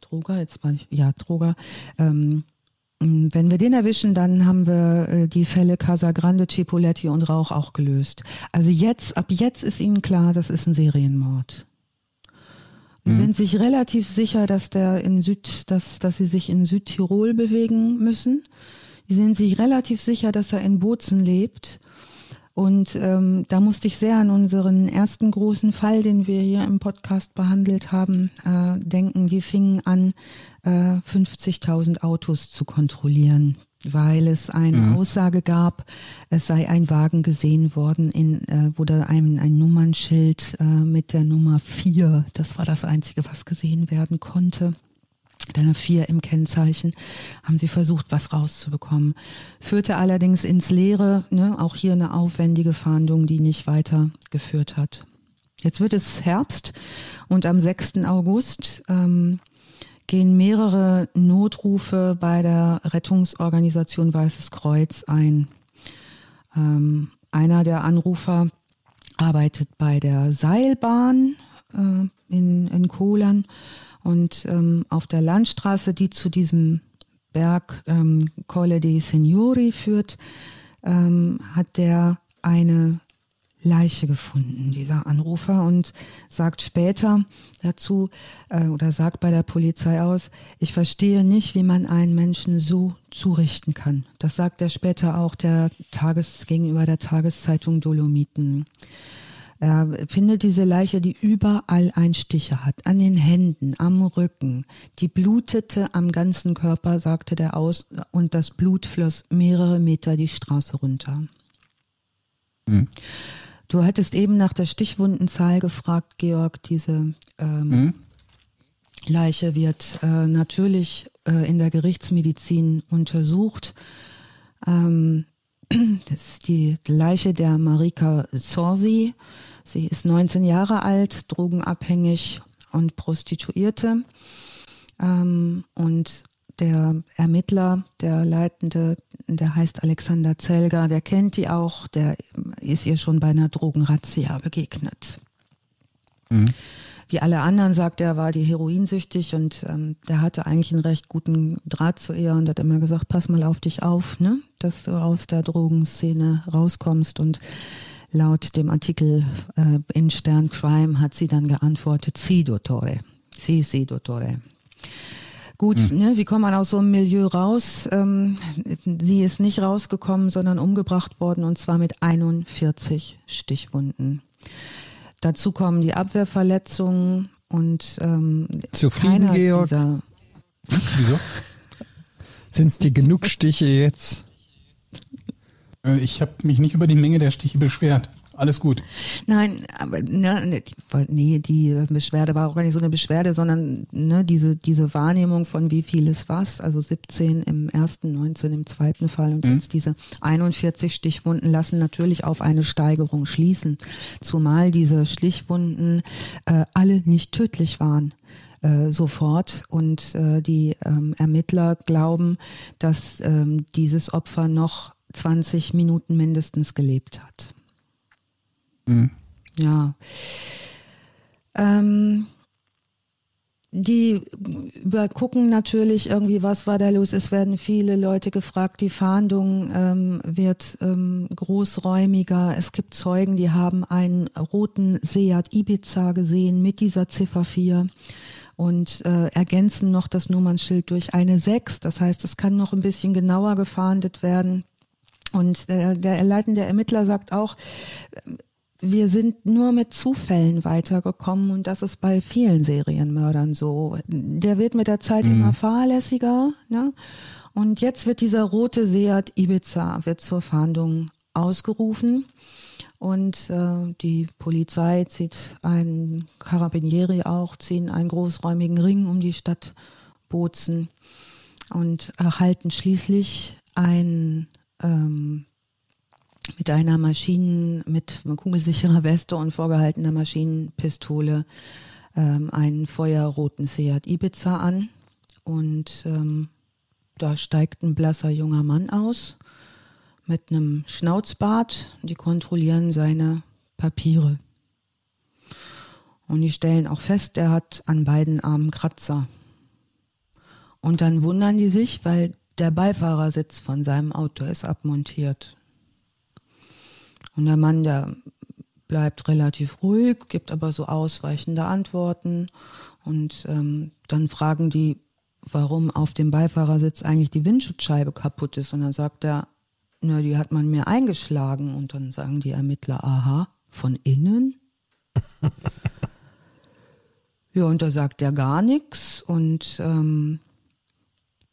Droger, jetzt war ich, ja, Droger, ähm, wenn wir den erwischen, dann haben wir äh, die Fälle Casa Grande, Cipoletti und Rauch auch gelöst. Also jetzt, ab jetzt ist ihnen klar, das ist ein Serienmord. Sie mhm. sind sich relativ sicher, dass der in Süd, dass, dass sie sich in Südtirol bewegen müssen. Sie sind sich relativ sicher, dass er in Bozen lebt. Und ähm, da musste ich sehr an unseren ersten großen Fall, den wir hier im Podcast behandelt haben, äh, denken. Die fingen an, äh, 50.000 Autos zu kontrollieren, weil es eine mhm. Aussage gab, es sei ein Wagen gesehen worden, in, äh, wo da ein, ein Nummernschild äh, mit der Nummer 4, das war das Einzige, was gesehen werden konnte deiner vier im Kennzeichen, haben sie versucht, was rauszubekommen. Führte allerdings ins Leere, ne, auch hier eine aufwendige Fahndung, die nicht weitergeführt hat. Jetzt wird es Herbst und am 6. August ähm, gehen mehrere Notrufe bei der Rettungsorganisation Weißes Kreuz ein. Ähm, einer der Anrufer arbeitet bei der Seilbahn äh, in, in Kohlern und ähm, auf der Landstraße, die zu diesem Berg ähm, Colle dei Signori führt, ähm, hat der eine Leiche gefunden, dieser Anrufer, und sagt später dazu äh, oder sagt bei der Polizei aus, ich verstehe nicht, wie man einen Menschen so zurichten kann. Das sagt er später auch der Tages gegenüber der Tageszeitung Dolomiten. Er findet diese Leiche, die überall Einstiche hat, an den Händen, am Rücken. Die blutete am ganzen Körper, sagte der aus, und das Blut floss mehrere Meter die Straße runter. Mhm. Du hattest eben nach der Stichwundenzahl gefragt, Georg. Diese ähm, mhm. Leiche wird äh, natürlich äh, in der Gerichtsmedizin untersucht. Ähm, das ist die Leiche der Marika Zorsi. Sie ist 19 Jahre alt, drogenabhängig und Prostituierte. Ähm, und der Ermittler, der Leitende, der heißt Alexander Zelger, der kennt die auch, der ist ihr schon bei einer Drogenrazzia begegnet. Mhm. Wie alle anderen, sagt er, war die heroinsüchtig und ähm, der hatte eigentlich einen recht guten Draht zu ihr und hat immer gesagt, pass mal auf dich auf, ne? dass du aus der Drogenszene rauskommst und laut dem Artikel äh, in Stern Crime hat sie dann geantwortet, si dottore, si si dottore. Gut, mhm. ne, wie kommt man aus so einem Milieu raus? Ähm, sie ist nicht rausgekommen, sondern umgebracht worden und zwar mit 41 Stichwunden. Dazu kommen die Abwehrverletzungen und ähm, Zufrieden, Georg? Wieso? Sind es dir genug Stiche jetzt? Äh, ich habe mich nicht über die Menge der Stiche beschwert alles gut. Nein, aber ne, nee, die Beschwerde war auch gar nicht so eine Beschwerde, sondern ne, diese, diese Wahrnehmung von wie viel ist was, also 17 im ersten, 19 im zweiten Fall und mhm. jetzt diese 41 Stichwunden lassen natürlich auf eine Steigerung schließen, zumal diese Stichwunden äh, alle nicht tödlich waren äh, sofort und äh, die ähm, Ermittler glauben, dass ähm, dieses Opfer noch 20 Minuten mindestens gelebt hat. Mhm. Ja. Ähm, die übergucken natürlich irgendwie, was war da los. Es werden viele Leute gefragt. Die Fahndung ähm, wird ähm, großräumiger. Es gibt Zeugen, die haben einen roten Seat Ibiza gesehen mit dieser Ziffer 4 und äh, ergänzen noch das Nummernschild durch eine 6. Das heißt, es kann noch ein bisschen genauer gefahndet werden. Und äh, der leitende Ermittler sagt auch, wir sind nur mit Zufällen weitergekommen und das ist bei vielen Serienmördern so. Der wird mit der Zeit mhm. immer fahrlässiger. Ne? Und jetzt wird dieser rote Seat Ibiza wird zur Fahndung ausgerufen und äh, die Polizei zieht einen Carabinieri auch, ziehen einen großräumigen Ring um die Stadt Bozen und erhalten schließlich ein ähm, mit einer Maschinen, mit kugelsicherer Weste und vorgehaltener Maschinenpistole ähm, einen feuerroten Seat Ibiza an. Und ähm, da steigt ein blasser junger Mann aus mit einem Schnauzbart. Die kontrollieren seine Papiere. Und die stellen auch fest, er hat an beiden Armen Kratzer. Und dann wundern die sich, weil der Beifahrersitz von seinem Auto ist abmontiert. Und der Mann, der bleibt relativ ruhig, gibt aber so ausweichende Antworten. Und ähm, dann fragen die, warum auf dem Beifahrersitz eigentlich die Windschutzscheibe kaputt ist. Und dann sagt er, na, die hat man mir eingeschlagen. Und dann sagen die Ermittler, aha, von innen? ja, und da sagt er gar nichts. Und ähm,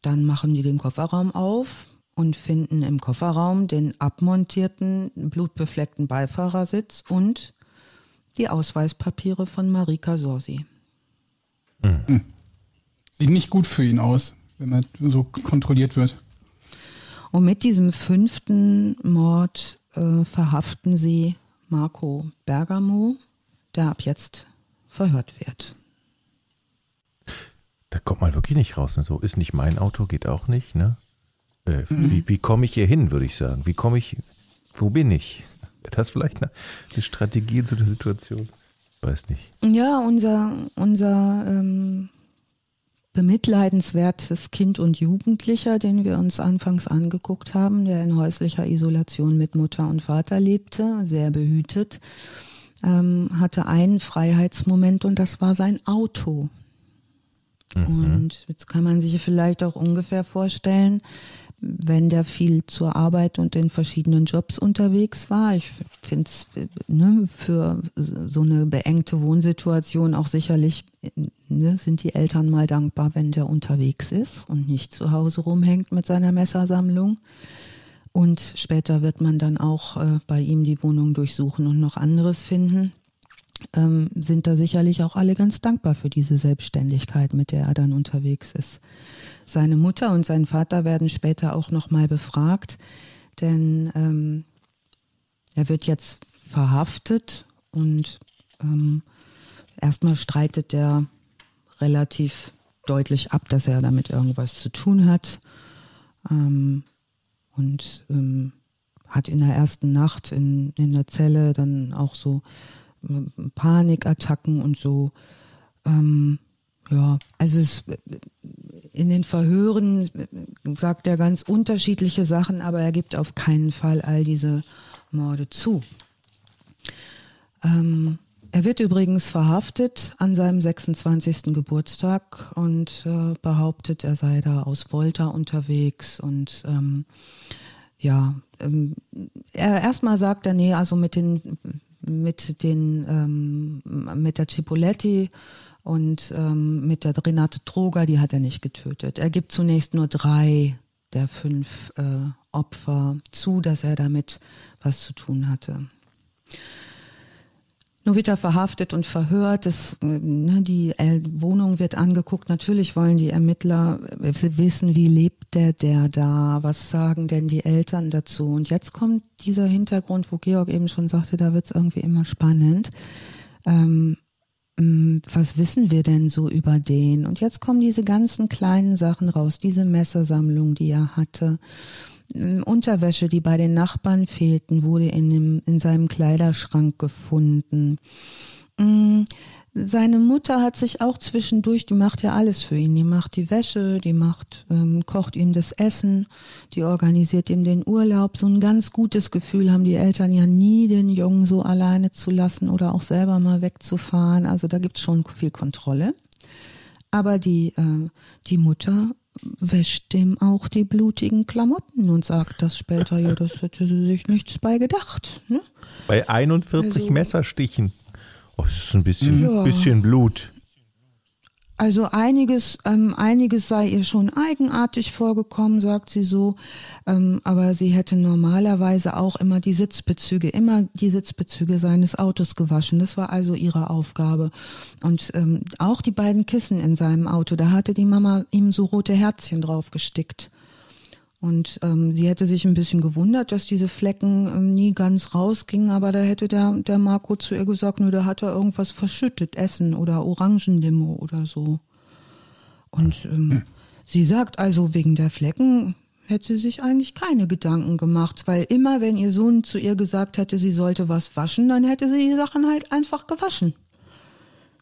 dann machen die den Kofferraum auf und finden im Kofferraum den abmontierten, blutbefleckten Beifahrersitz und die Ausweispapiere von Marika Sorsi. Mhm. Sieht nicht gut für ihn aus, wenn er so kontrolliert wird. Und mit diesem fünften Mord äh, verhaften sie Marco Bergamo, der ab jetzt verhört wird. Da kommt man wirklich nicht raus. Ne? So ist nicht mein Auto, geht auch nicht, ne? Äh, mhm. Wie, wie komme ich hier hin, würde ich sagen? Wie komme ich, wo bin ich? Wäre das vielleicht eine, eine Strategie zu der Situation? Weiß nicht. Ja, unser, unser ähm, bemitleidenswertes Kind und Jugendlicher, den wir uns anfangs angeguckt haben, der in häuslicher Isolation mit Mutter und Vater lebte, sehr behütet, ähm, hatte einen Freiheitsmoment und das war sein Auto. Mhm. Und jetzt kann man sich vielleicht auch ungefähr vorstellen, wenn der viel zur Arbeit und in verschiedenen Jobs unterwegs war. Ich finde es ne, für so eine beengte Wohnsituation auch sicherlich ne, sind die Eltern mal dankbar, wenn der unterwegs ist und nicht zu Hause rumhängt mit seiner Messersammlung. Und später wird man dann auch äh, bei ihm die Wohnung durchsuchen und noch anderes finden. Ähm, sind da sicherlich auch alle ganz dankbar für diese Selbstständigkeit, mit der er dann unterwegs ist. Seine Mutter und sein Vater werden später auch nochmal befragt, denn ähm, er wird jetzt verhaftet und ähm, erstmal streitet er relativ deutlich ab, dass er damit irgendwas zu tun hat. Ähm, und ähm, hat in der ersten Nacht in, in der Zelle dann auch so äh, Panikattacken und so. Ähm, ja, also es, in den Verhören sagt er ganz unterschiedliche Sachen, aber er gibt auf keinen Fall all diese Morde zu. Ähm, er wird übrigens verhaftet an seinem 26. Geburtstag und äh, behauptet, er sei da aus Volta unterwegs und ähm, ja, ähm, er erstmal sagt er, nee, also mit den mit den ähm, mit der Cipoletti und ähm, mit der Renate Droger, die hat er nicht getötet. Er gibt zunächst nur drei der fünf äh, Opfer zu, dass er damit was zu tun hatte. Er verhaftet und verhört. Das, ne, die Wohnung wird angeguckt. Natürlich wollen die Ermittler wissen, wie lebt der, der da? Was sagen denn die Eltern dazu? Und jetzt kommt dieser Hintergrund, wo Georg eben schon sagte, da wird es irgendwie immer spannend. Ähm, was wissen wir denn so über den? Und jetzt kommen diese ganzen kleinen Sachen raus, diese Messersammlung, die er hatte. Unterwäsche, die bei den Nachbarn fehlten, wurde in, dem, in seinem Kleiderschrank gefunden. Seine Mutter hat sich auch zwischendurch, die macht ja alles für ihn. Die macht die Wäsche, die macht, ähm, kocht ihm das Essen, die organisiert ihm den Urlaub. So ein ganz gutes Gefühl haben die Eltern ja nie, den Jungen so alleine zu lassen oder auch selber mal wegzufahren. Also da gibt's schon viel Kontrolle. Aber die, äh, die Mutter wäscht dem auch die blutigen Klamotten und sagt das später, ja, das hätte sie sich nichts bei gedacht. Ne? Bei 41 also, Messerstichen. Oh, das ist ein bisschen, ja. bisschen Blut. Also einiges, ähm, einiges sei ihr schon eigenartig vorgekommen, sagt sie so. Ähm, aber sie hätte normalerweise auch immer die Sitzbezüge, immer die Sitzbezüge seines Autos gewaschen. Das war also ihre Aufgabe. Und ähm, auch die beiden Kissen in seinem Auto, da hatte die Mama ihm so rote Herzchen drauf gestickt. Und ähm, sie hätte sich ein bisschen gewundert, dass diese Flecken ähm, nie ganz rausgingen, aber da hätte der, der Marco zu ihr gesagt, nur da hat er irgendwas verschüttet, Essen oder Orangendimo oder so. Und ähm, hm. sie sagt also, wegen der Flecken hätte sie sich eigentlich keine Gedanken gemacht, weil immer, wenn ihr Sohn zu ihr gesagt hätte, sie sollte was waschen, dann hätte sie die Sachen halt einfach gewaschen.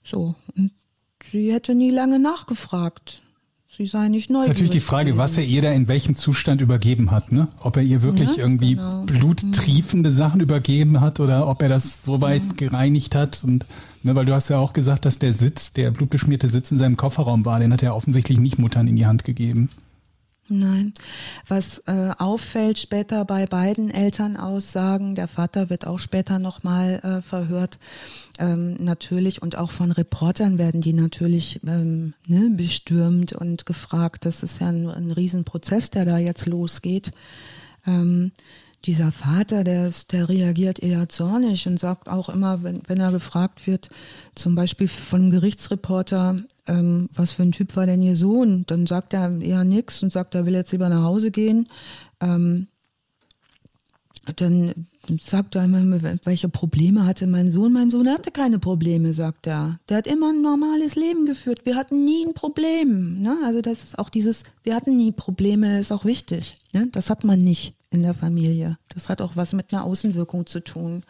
So. Und sie hätte nie lange nachgefragt. Sie sei nicht neu. Das ist natürlich die Frage, was er ihr da in welchem Zustand übergeben hat, ne? Ob er ihr wirklich ja, irgendwie genau. bluttriefende Sachen übergeben hat oder ob er das so weit ja. gereinigt hat und ne, weil du hast ja auch gesagt, dass der Sitz, der blutbeschmierte Sitz in seinem Kofferraum war, den hat er offensichtlich nicht Muttern in die Hand gegeben. Nein. Was äh, auffällt später bei beiden Elternaussagen, der Vater wird auch später nochmal äh, verhört, ähm, natürlich, und auch von Reportern werden die natürlich ähm, ne, bestürmt und gefragt. Das ist ja ein, ein Riesenprozess, der da jetzt losgeht. Ähm, dieser Vater, der, der reagiert eher zornig und sagt auch immer, wenn, wenn er gefragt wird, zum Beispiel von Gerichtsreporter, ähm, was für ein Typ war denn Ihr Sohn? Dann sagt er eher nichts und sagt, er will jetzt lieber nach Hause gehen. Ähm, dann sagt er immer, welche Probleme hatte mein Sohn? Mein Sohn hatte keine Probleme, sagt er. Der hat immer ein normales Leben geführt. Wir hatten nie ein Problem. Ne? Also das ist auch dieses, wir hatten nie Probleme, ist auch wichtig. Ne? Das hat man nicht in der Familie. Das hat auch was mit einer Außenwirkung zu tun.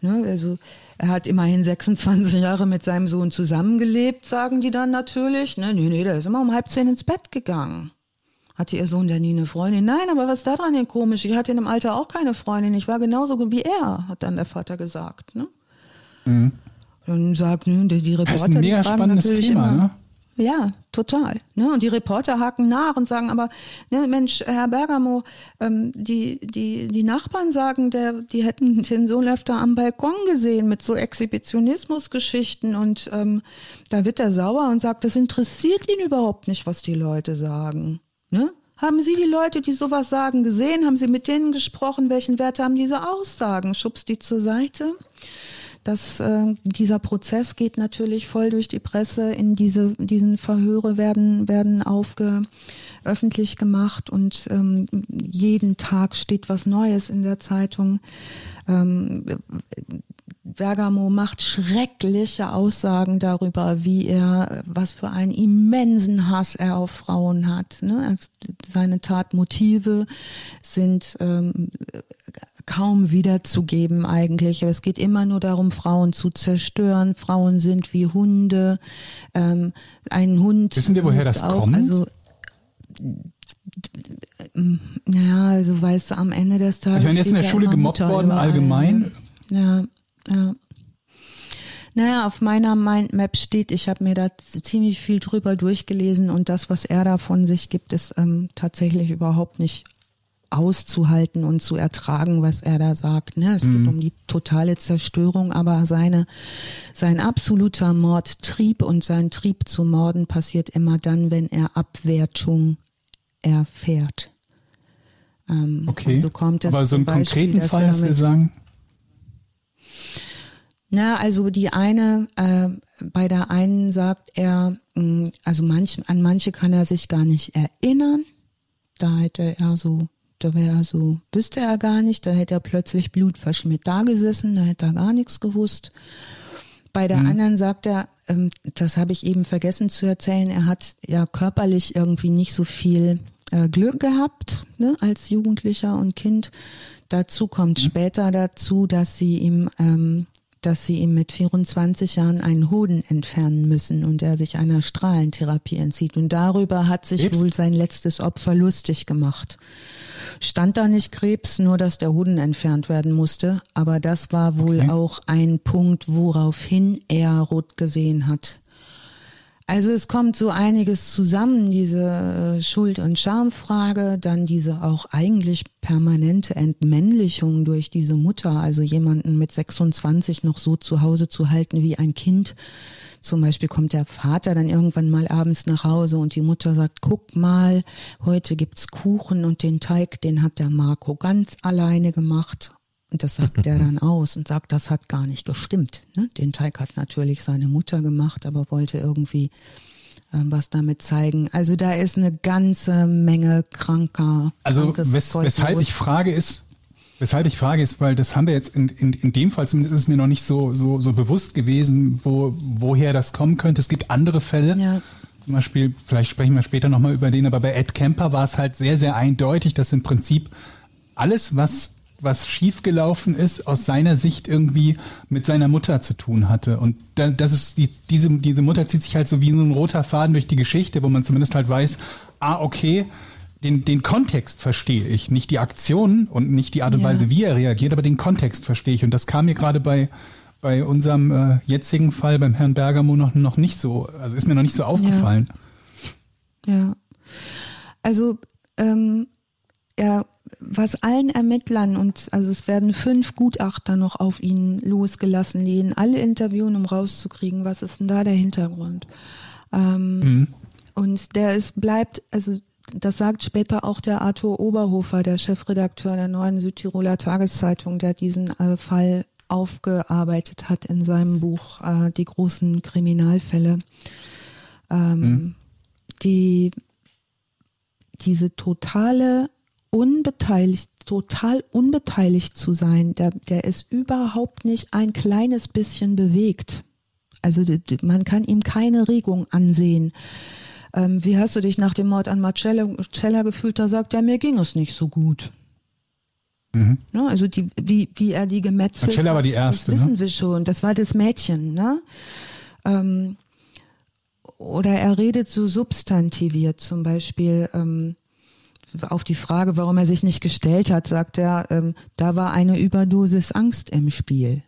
Ne? Also er hat immerhin 26 Jahre mit seinem Sohn zusammengelebt, sagen die dann natürlich. Ne? Nee, nee, der ist immer um halb zehn ins Bett gegangen. Hatte ihr Sohn denn nie eine Freundin? Nein, aber was ist daran denn komisch? Ich hatte in dem Alter auch keine Freundin. Ich war genauso wie er, hat dann der Vater gesagt. Ne? Mhm. Dann sagt ne, die, die Reporter, das ist ein mega spannendes Thema, immer, ne? Ja, total. Ne? Und die Reporter haken nach und sagen aber, ne, Mensch, Herr Bergamo, ähm, die, die, die Nachbarn sagen, der, die hätten den Sohn öfter am Balkon gesehen mit so Exhibitionismusgeschichten und ähm, da wird er sauer und sagt, das interessiert ihn überhaupt nicht, was die Leute sagen. Ne? Haben Sie die Leute, die sowas sagen, gesehen? Haben Sie mit denen gesprochen? Welchen Wert haben diese Aussagen? Schubst die zur Seite. Das, äh, dieser Prozess geht natürlich voll durch die Presse. In diese, diesen Verhöre werden, werden aufge, öffentlich gemacht und ähm, jeden Tag steht was Neues in der Zeitung. Ähm, Bergamo macht schreckliche Aussagen darüber, wie er, was für einen immensen Hass er auf Frauen hat. Ne? Seine Tatmotive sind ähm, kaum wiederzugeben eigentlich. Es geht immer nur darum, Frauen zu zerstören. Frauen sind wie Hunde. Ähm, ein Hund. Wissen wir, woher das auch, kommt? Also, ja, also weißt du, am Ende des Tages. Ich meine, er ist in der Schule gemobbt worden, allgemein. Ja, ja. Naja, auf meiner Mindmap steht, ich habe mir da ziemlich viel drüber durchgelesen und das, was er da von sich gibt, ist ähm, tatsächlich überhaupt nicht auszuhalten und zu ertragen, was er da sagt. Ne? Es mhm. geht um die totale Zerstörung, aber seine, sein absoluter Mordtrieb und sein Trieb zu morden passiert immer dann, wenn er Abwertung erfährt. Ähm, okay. so kommt es aber so einen Beispiel, konkreten Fall, dass wir sagen? Na, also die eine, äh, bei der einen sagt er, mh, mm, also manch, an manche kann er sich gar nicht erinnern. Da hätte er so da wäre so, wüsste er gar nicht, da hätte er plötzlich blutverschmiert da gesessen, da hätte er gar nichts gewusst. Bei der mhm. anderen sagt er, ähm, das habe ich eben vergessen zu erzählen, er hat ja körperlich irgendwie nicht so viel äh, Glück gehabt ne, als Jugendlicher und Kind. Dazu kommt mhm. später dazu, dass sie ihm ähm, dass sie ihm mit 24 Jahren einen Hoden entfernen müssen und er sich einer Strahlentherapie entzieht. Und darüber hat sich Krebs? wohl sein letztes Opfer lustig gemacht stand da nicht Krebs, nur dass der Hoden entfernt werden musste. Aber das war wohl okay. auch ein Punkt, woraufhin er rot gesehen hat. Also es kommt so einiges zusammen, diese äh, Schuld- und Schamfrage, dann diese auch eigentlich permanente Entmännlichung durch diese Mutter, also jemanden mit 26 noch so zu Hause zu halten wie ein Kind, zum Beispiel kommt der Vater dann irgendwann mal abends nach Hause und die Mutter sagt, guck mal, heute gibt's Kuchen und den Teig, den hat der Marco ganz alleine gemacht. Und das sagt er dann aus und sagt, das hat gar nicht gestimmt. Ne? Den Teig hat natürlich seine Mutter gemacht, aber wollte irgendwie äh, was damit zeigen. Also da ist eine ganze Menge kranker. Also wes weshalb ich frage ist, Weshalb ich frage ist, weil das haben wir jetzt in, in, in dem Fall zumindest ist mir noch nicht so, so, so bewusst gewesen, wo, woher das kommen könnte. Es gibt andere Fälle. Ja. Zum Beispiel, vielleicht sprechen wir später nochmal über den, aber bei Ed Kemper war es halt sehr, sehr eindeutig, dass im Prinzip alles, was, was schiefgelaufen ist, aus seiner Sicht irgendwie mit seiner Mutter zu tun hatte. Und das ist die, diese, diese Mutter zieht sich halt so wie so ein roter Faden durch die Geschichte, wo man zumindest halt weiß, ah, okay, den, den Kontext verstehe ich, nicht die Aktion und nicht die Art und ja. Weise, wie er reagiert, aber den Kontext verstehe ich. Und das kam mir gerade bei, bei unserem äh, jetzigen Fall beim Herrn Bergamo noch, noch nicht so, also ist mir noch nicht so aufgefallen. Ja. ja. Also, ähm, ja, was allen Ermittlern und also es werden fünf Gutachter noch auf ihn losgelassen, die ihn alle interviewen, um rauszukriegen, was ist denn da der Hintergrund. Ähm, mhm. Und der ist, bleibt, also das sagt später auch der Arthur Oberhofer, der Chefredakteur der neuen Südtiroler Tageszeitung, der diesen äh, Fall aufgearbeitet hat in seinem Buch äh, Die großen Kriminalfälle. Ähm, mhm. Die diese totale unbeteiligt, total unbeteiligt zu sein, der, der ist überhaupt nicht ein kleines bisschen bewegt. Also man kann ihm keine Regung ansehen ähm, wie hast du dich nach dem Mord an Marcella gefühlt? Da sagt er, mir ging es nicht so gut. Mhm. Ne, also die, wie, wie er die gemetzelt Marcella war die erste. Das wissen ne? wir schon. Das war das Mädchen. Ne? Ähm, oder er redet so substantiviert, zum Beispiel ähm, auf die Frage, warum er sich nicht gestellt hat, sagt er, ähm, da war eine Überdosis Angst im Spiel.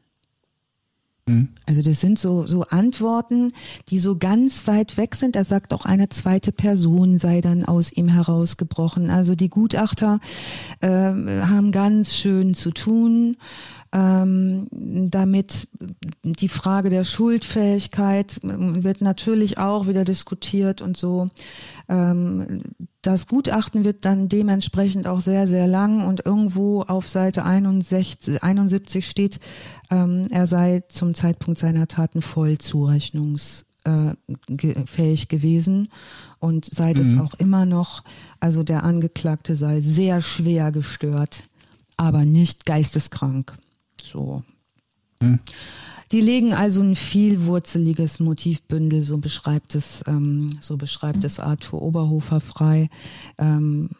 Mhm. Also das sind so, so Antworten, die so ganz weit weg sind. Er sagt auch, eine zweite Person sei dann aus ihm herausgebrochen. Also die Gutachter äh, haben ganz schön zu tun. Ähm, damit die Frage der Schuldfähigkeit wird natürlich auch wieder diskutiert und so. Ähm, das Gutachten wird dann dementsprechend auch sehr, sehr lang und irgendwo auf Seite 61, 71 steht, ähm, er sei zum Zeitpunkt seiner Taten voll zurechnungsfähig äh, gewesen und sei das mhm. auch immer noch. Also der Angeklagte sei sehr schwer gestört, aber nicht geisteskrank. So. Mhm. Die legen also ein vielwurzeliges Motivbündel, so beschreibt es, ähm, so beschreibt es Arthur Oberhofer frei. Ähm,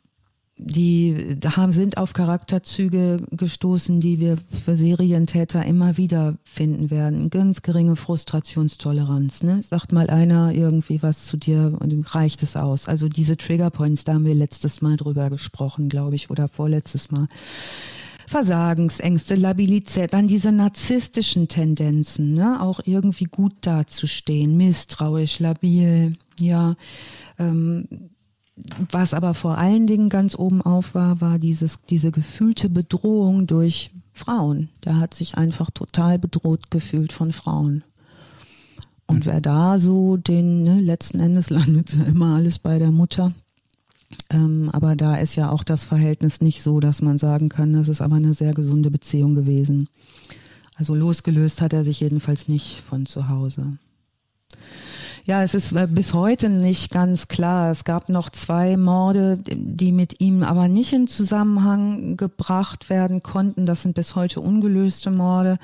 die haben, sind auf Charakterzüge gestoßen, die wir für Serientäter immer wieder finden werden. Ganz geringe Frustrationstoleranz. Ne? Sagt mal einer irgendwie was zu dir und ihm reicht es aus. Also diese Triggerpoints, da haben wir letztes Mal drüber gesprochen, glaube ich, oder vorletztes Mal. Versagensängste, Labilität, dann diese narzisstischen Tendenzen, ne? auch irgendwie gut dazustehen, misstrauisch, labil, ja. Ähm, was aber vor allen Dingen ganz oben auf war, war dieses, diese gefühlte Bedrohung durch Frauen. Der hat sich einfach total bedroht gefühlt von Frauen. Und wer da so den, ne, letzten Endes landet ja immer alles bei der Mutter. Ähm, aber da ist ja auch das Verhältnis nicht so, dass man sagen kann, das ist aber eine sehr gesunde Beziehung gewesen. Also losgelöst hat er sich jedenfalls nicht von zu Hause. Ja, es ist äh, bis heute nicht ganz klar. Es gab noch zwei Morde, die mit ihm aber nicht in Zusammenhang gebracht werden konnten. Das sind bis heute ungelöste Morde.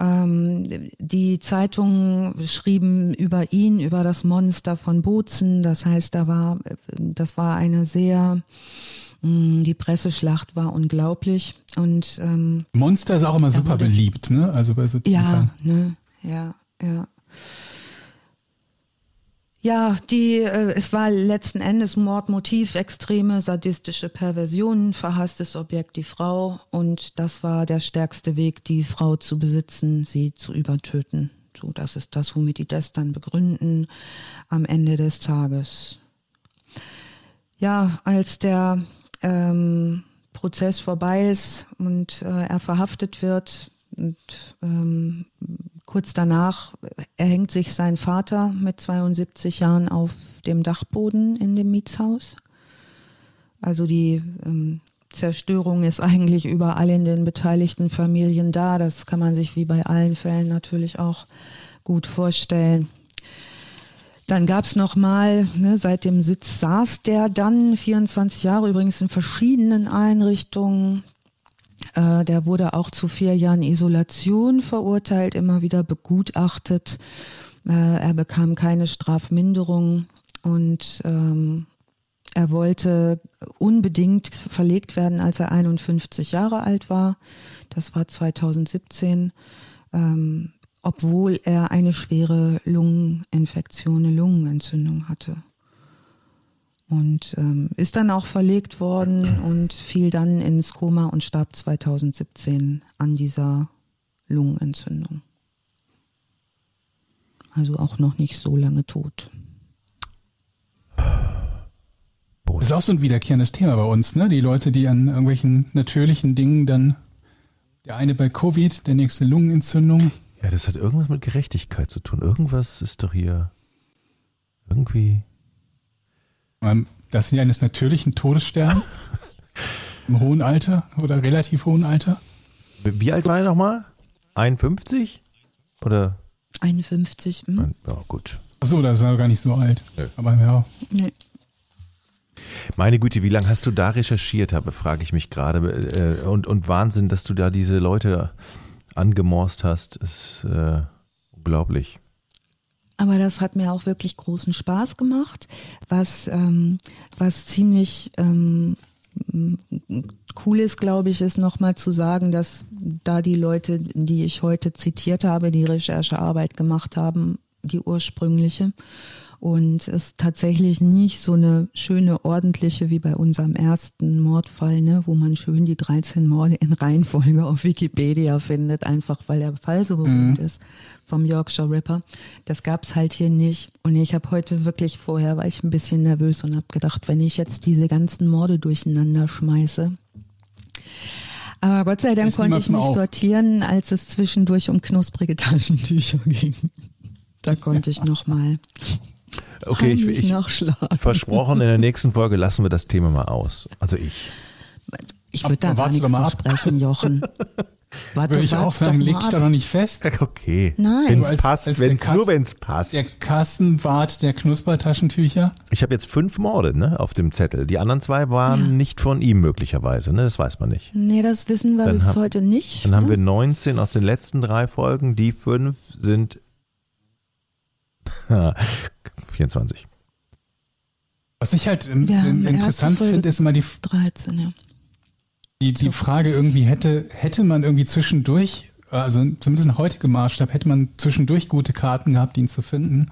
Ähm, die Zeitungen schrieben über ihn, über das Monster von Bozen. Das heißt, da war, das war eine sehr, mm, die Presseschlacht war unglaublich. Und ähm, Monster ist auch immer super beliebt, ne? Also bei so Ja, ne? ja, ja. Ja, die, äh, es war letzten Endes Mordmotiv, extreme sadistische Perversionen, verhasstes Objekt die Frau und das war der stärkste Weg, die Frau zu besitzen, sie zu übertöten. So, das ist das, womit die das dann begründen am Ende des Tages. Ja, als der ähm, Prozess vorbei ist und äh, er verhaftet wird und ähm, Kurz danach erhängt sich sein Vater mit 72 Jahren auf dem Dachboden in dem Mietshaus. Also die ähm, Zerstörung ist eigentlich überall in den beteiligten Familien da. Das kann man sich wie bei allen Fällen natürlich auch gut vorstellen. Dann gab es nochmal, ne, seit dem Sitz saß der dann 24 Jahre übrigens in verschiedenen Einrichtungen. Äh, der wurde auch zu vier Jahren Isolation verurteilt, immer wieder begutachtet. Äh, er bekam keine Strafminderung und ähm, er wollte unbedingt verlegt werden, als er 51 Jahre alt war. Das war 2017, ähm, obwohl er eine schwere Lungeninfektion, eine Lungenentzündung hatte und ähm, ist dann auch verlegt worden und fiel dann ins Koma und starb 2017 an dieser Lungenentzündung. Also auch noch nicht so lange tot. Das ist auch so ein wiederkehrendes Thema bei uns, ne? Die Leute, die an irgendwelchen natürlichen Dingen dann, der eine bei Covid, der nächste Lungenentzündung. Ja, das hat irgendwas mit Gerechtigkeit zu tun. Irgendwas ist doch hier irgendwie. Ähm, dass sie eines natürlichen Todes sterben? Im hohen Alter oder relativ hohen Alter? Wie alt war er nochmal? 51? Oder? 51. Hm? Ja, gut. Achso, das ist er gar nicht so alt. Nee. Aber ja. Nee. Meine Güte, wie lange hast du da recherchiert, habe, frage ich mich gerade. Äh, und, und Wahnsinn, dass du da diese Leute angemorst hast, ist äh, unglaublich. Aber das hat mir auch wirklich großen Spaß gemacht, was, ähm, was ziemlich ähm, cool ist, glaube ich, ist nochmal zu sagen, dass da die Leute, die ich heute zitiert habe, die Recherchearbeit gemacht haben, die ursprüngliche, und es tatsächlich nicht so eine schöne, ordentliche wie bei unserem ersten Mordfall, ne, wo man schön die 13 Morde in Reihenfolge auf Wikipedia findet, einfach weil der Fall so berühmt mhm. ist vom Yorkshire Ripper. Das gab's halt hier nicht. Und ich habe heute wirklich vorher, war ich ein bisschen nervös und habe gedacht, wenn ich jetzt diese ganzen Morde durcheinander schmeiße, Aber Gott sei Dank konnte ich mich auf. sortieren, als es zwischendurch um knusprige Taschentücher ging. Da konnte ich nochmal. Okay, ich, ich versprochen, in der nächsten Folge lassen wir das Thema mal aus. Also ich. Ich würde da gar nichts versprechen, Jochen. Warte, Würde ich auch sagen, leg dich da noch nicht fest. Okay. Nein. Wenn es passt, als wenn's, nur wenn es passt. Der Kassenwart der Knuspertaschentücher. Ich habe jetzt fünf Morde ne, auf dem Zettel. Die anderen zwei waren ja. nicht von ihm möglicherweise. Ne? Das weiß man nicht. Nee, das wissen wir dann bis heute nicht. Dann ne? haben wir 19 aus den letzten drei Folgen. Die fünf sind 24. Was ich halt interessant finde, ist immer die 13, ja. Die, die Frage irgendwie hätte, hätte man irgendwie zwischendurch, also zumindest in heutigem Maßstab, hätte man zwischendurch gute Karten gehabt, ihn zu finden.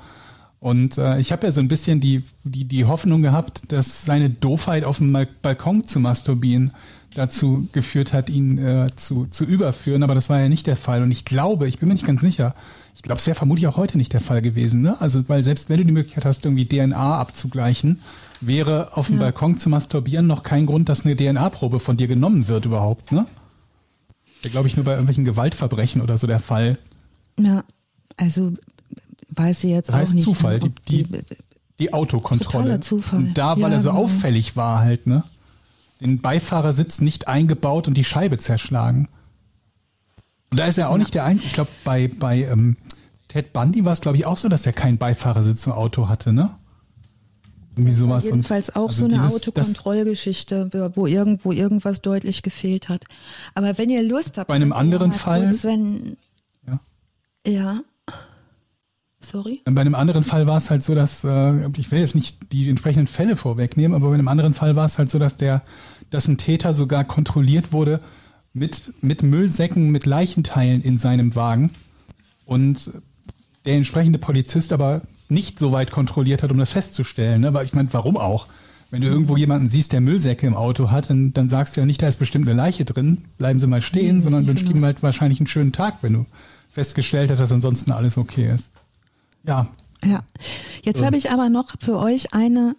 Und äh, ich habe ja so ein bisschen die, die, die Hoffnung gehabt, dass seine Doofheit auf dem Balkon zu masturbieren dazu geführt hat, ihn äh, zu, zu überführen, aber das war ja nicht der Fall. Und ich glaube, ich bin mir nicht ganz sicher, ich glaube, es wäre vermutlich auch heute nicht der Fall gewesen. Ne? Also, weil selbst wenn du die Möglichkeit hast, irgendwie DNA abzugleichen, wäre auf dem ja. Balkon zu masturbieren noch kein Grund, dass eine DNA-Probe von dir genommen wird überhaupt, ne? Wäre, glaube ich, nur bei irgendwelchen Gewaltverbrechen oder so der Fall. Ja, also weiß ich jetzt das heißt auch nicht. Zufall, die, die, die Autokontrolle. Zufall. Und da, weil ja, er so genau. auffällig war halt, ne? Den Beifahrersitz nicht eingebaut und die Scheibe zerschlagen. Und da ist er auch ja. nicht der Einzige. Ich glaube, bei, bei ähm, Ted Bundy war es, glaube ich, auch so, dass er keinen Beifahrersitz im Auto hatte, ne? Irgendwie sowas. Jedenfalls auch also so eine Autokontrollgeschichte, wo irgendwo irgendwas deutlich gefehlt hat. Aber wenn ihr Lust habt, bei einem anderen Fall, kurz, wenn, ja. ja. Sorry? Bei einem anderen Fall war es halt so, dass, äh, ich will jetzt nicht die entsprechenden Fälle vorwegnehmen, aber bei einem anderen Fall war es halt so, dass der, dass ein Täter sogar kontrolliert wurde mit, mit Müllsäcken, mit Leichenteilen in seinem Wagen und der entsprechende Polizist aber nicht so weit kontrolliert hat, um das festzustellen. Ne? Aber ich meine, warum auch? Wenn du irgendwo jemanden siehst, der Müllsäcke im Auto hat, dann, dann sagst du ja nicht, da ist bestimmt eine Leiche drin, bleiben Sie mal stehen, nee, sondern wünschst ihm halt wahrscheinlich einen schönen Tag, wenn du festgestellt hast, dass ansonsten alles okay ist. Ja. Ja. Jetzt so. habe ich aber noch für euch eine,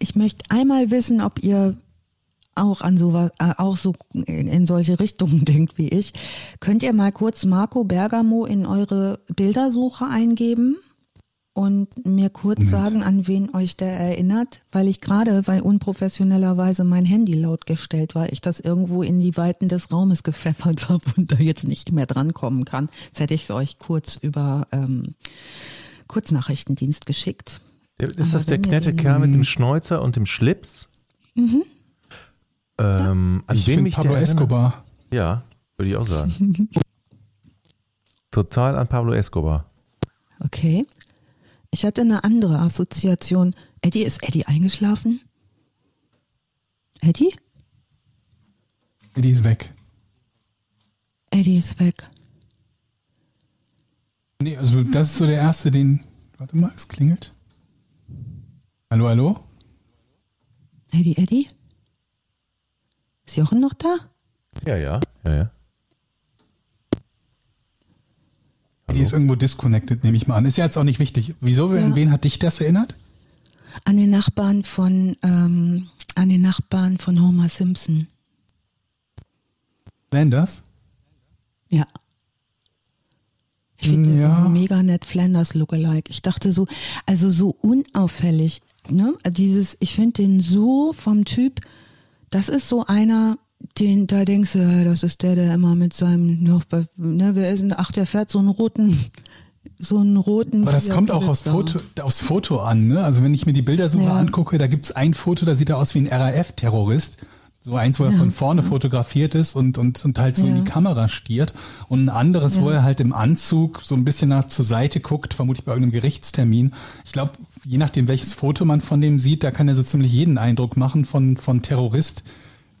ich möchte einmal wissen, ob ihr auch an sowas, äh, auch so in, in solche Richtungen denkt wie ich. Könnt ihr mal kurz Marco Bergamo in eure Bildersuche eingeben? und mir kurz sagen, an wen euch der erinnert, weil ich gerade, weil unprofessionellerweise mein Handy laut gestellt war, ich das irgendwo in die Weiten des Raumes gepfeffert habe und da jetzt nicht mehr drankommen kann. Jetzt hätte ich es euch kurz über ähm, Kurznachrichtendienst geschickt. Ist Aber das der nette Kerl mit dem Schnäuzer und dem Schlips? Mhm. Ähm, an ich wen Pablo Escobar. Ja, würde ich auch sagen. Total an Pablo Escobar. Okay. Ich hatte eine andere Assoziation. Eddie, ist Eddie eingeschlafen? Eddie? Eddie ist weg. Eddie ist weg. Nee, also das ist so der erste, den. Warte mal, es klingelt. Hallo, hallo? Eddie, Eddie? Ist Jochen noch da? Ja, ja, ja, ja. Die ist irgendwo disconnected, nehme ich mal an. Ist ja jetzt auch nicht wichtig. Wieso, ja. an wen hat dich das erinnert? An den Nachbarn von, ähm, an den Nachbarn von Homer Simpson. Flanders? Ja. Ich finde, ja. das ist mega nett Flanders Lookalike. Ich dachte so, also so unauffällig, ne? Dieses, ich finde den so vom Typ, das ist so einer, den, da denkst du, ja, das ist der, der immer mit seinem, ne, wer ist denn, ach, der fährt so einen roten, so einen roten. Aber das kommt auch aufs Foto, aufs Foto an, ne? Also wenn ich mir die Bildersuche ja. angucke, da gibt's ein Foto, da sieht er aus wie ein RAF-Terrorist. So eins, wo er ja. von vorne ja. fotografiert ist und, und, und halt so in die Kamera stiert. Und ein anderes, wo er halt im Anzug so ein bisschen nach zur Seite guckt, vermutlich bei irgendeinem Gerichtstermin. Ich glaube, je nachdem, welches Foto man von dem sieht, da kann er so ziemlich jeden Eindruck machen von, von Terrorist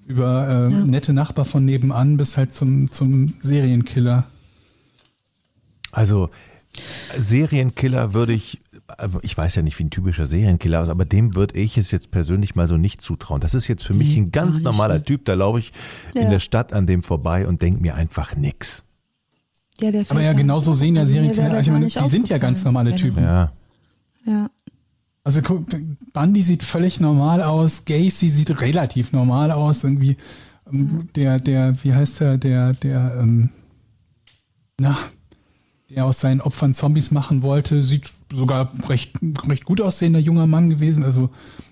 über äh, ja. nette Nachbar von nebenan bis halt zum, zum Serienkiller. Also Serienkiller würde ich, ich weiß ja nicht, wie ein typischer Serienkiller ist, aber dem würde ich es jetzt persönlich mal so nicht zutrauen. Das ist jetzt für mich ein ganz normaler Typ, da laufe ich ja. in der Stadt an dem vorbei und denke mir einfach nix. Ja, aber ja, genauso sehen ja Serienkiller, also ich meine, die sind ja ganz normale Typen. Ja. Ja. Also Bundy sieht völlig normal aus, Gacy sieht relativ normal aus, irgendwie ähm, der, der, wie heißt der, der, der, ähm, na, der aus seinen Opfern Zombies machen wollte, sieht sogar recht, recht gut aussehender junger Mann gewesen. Also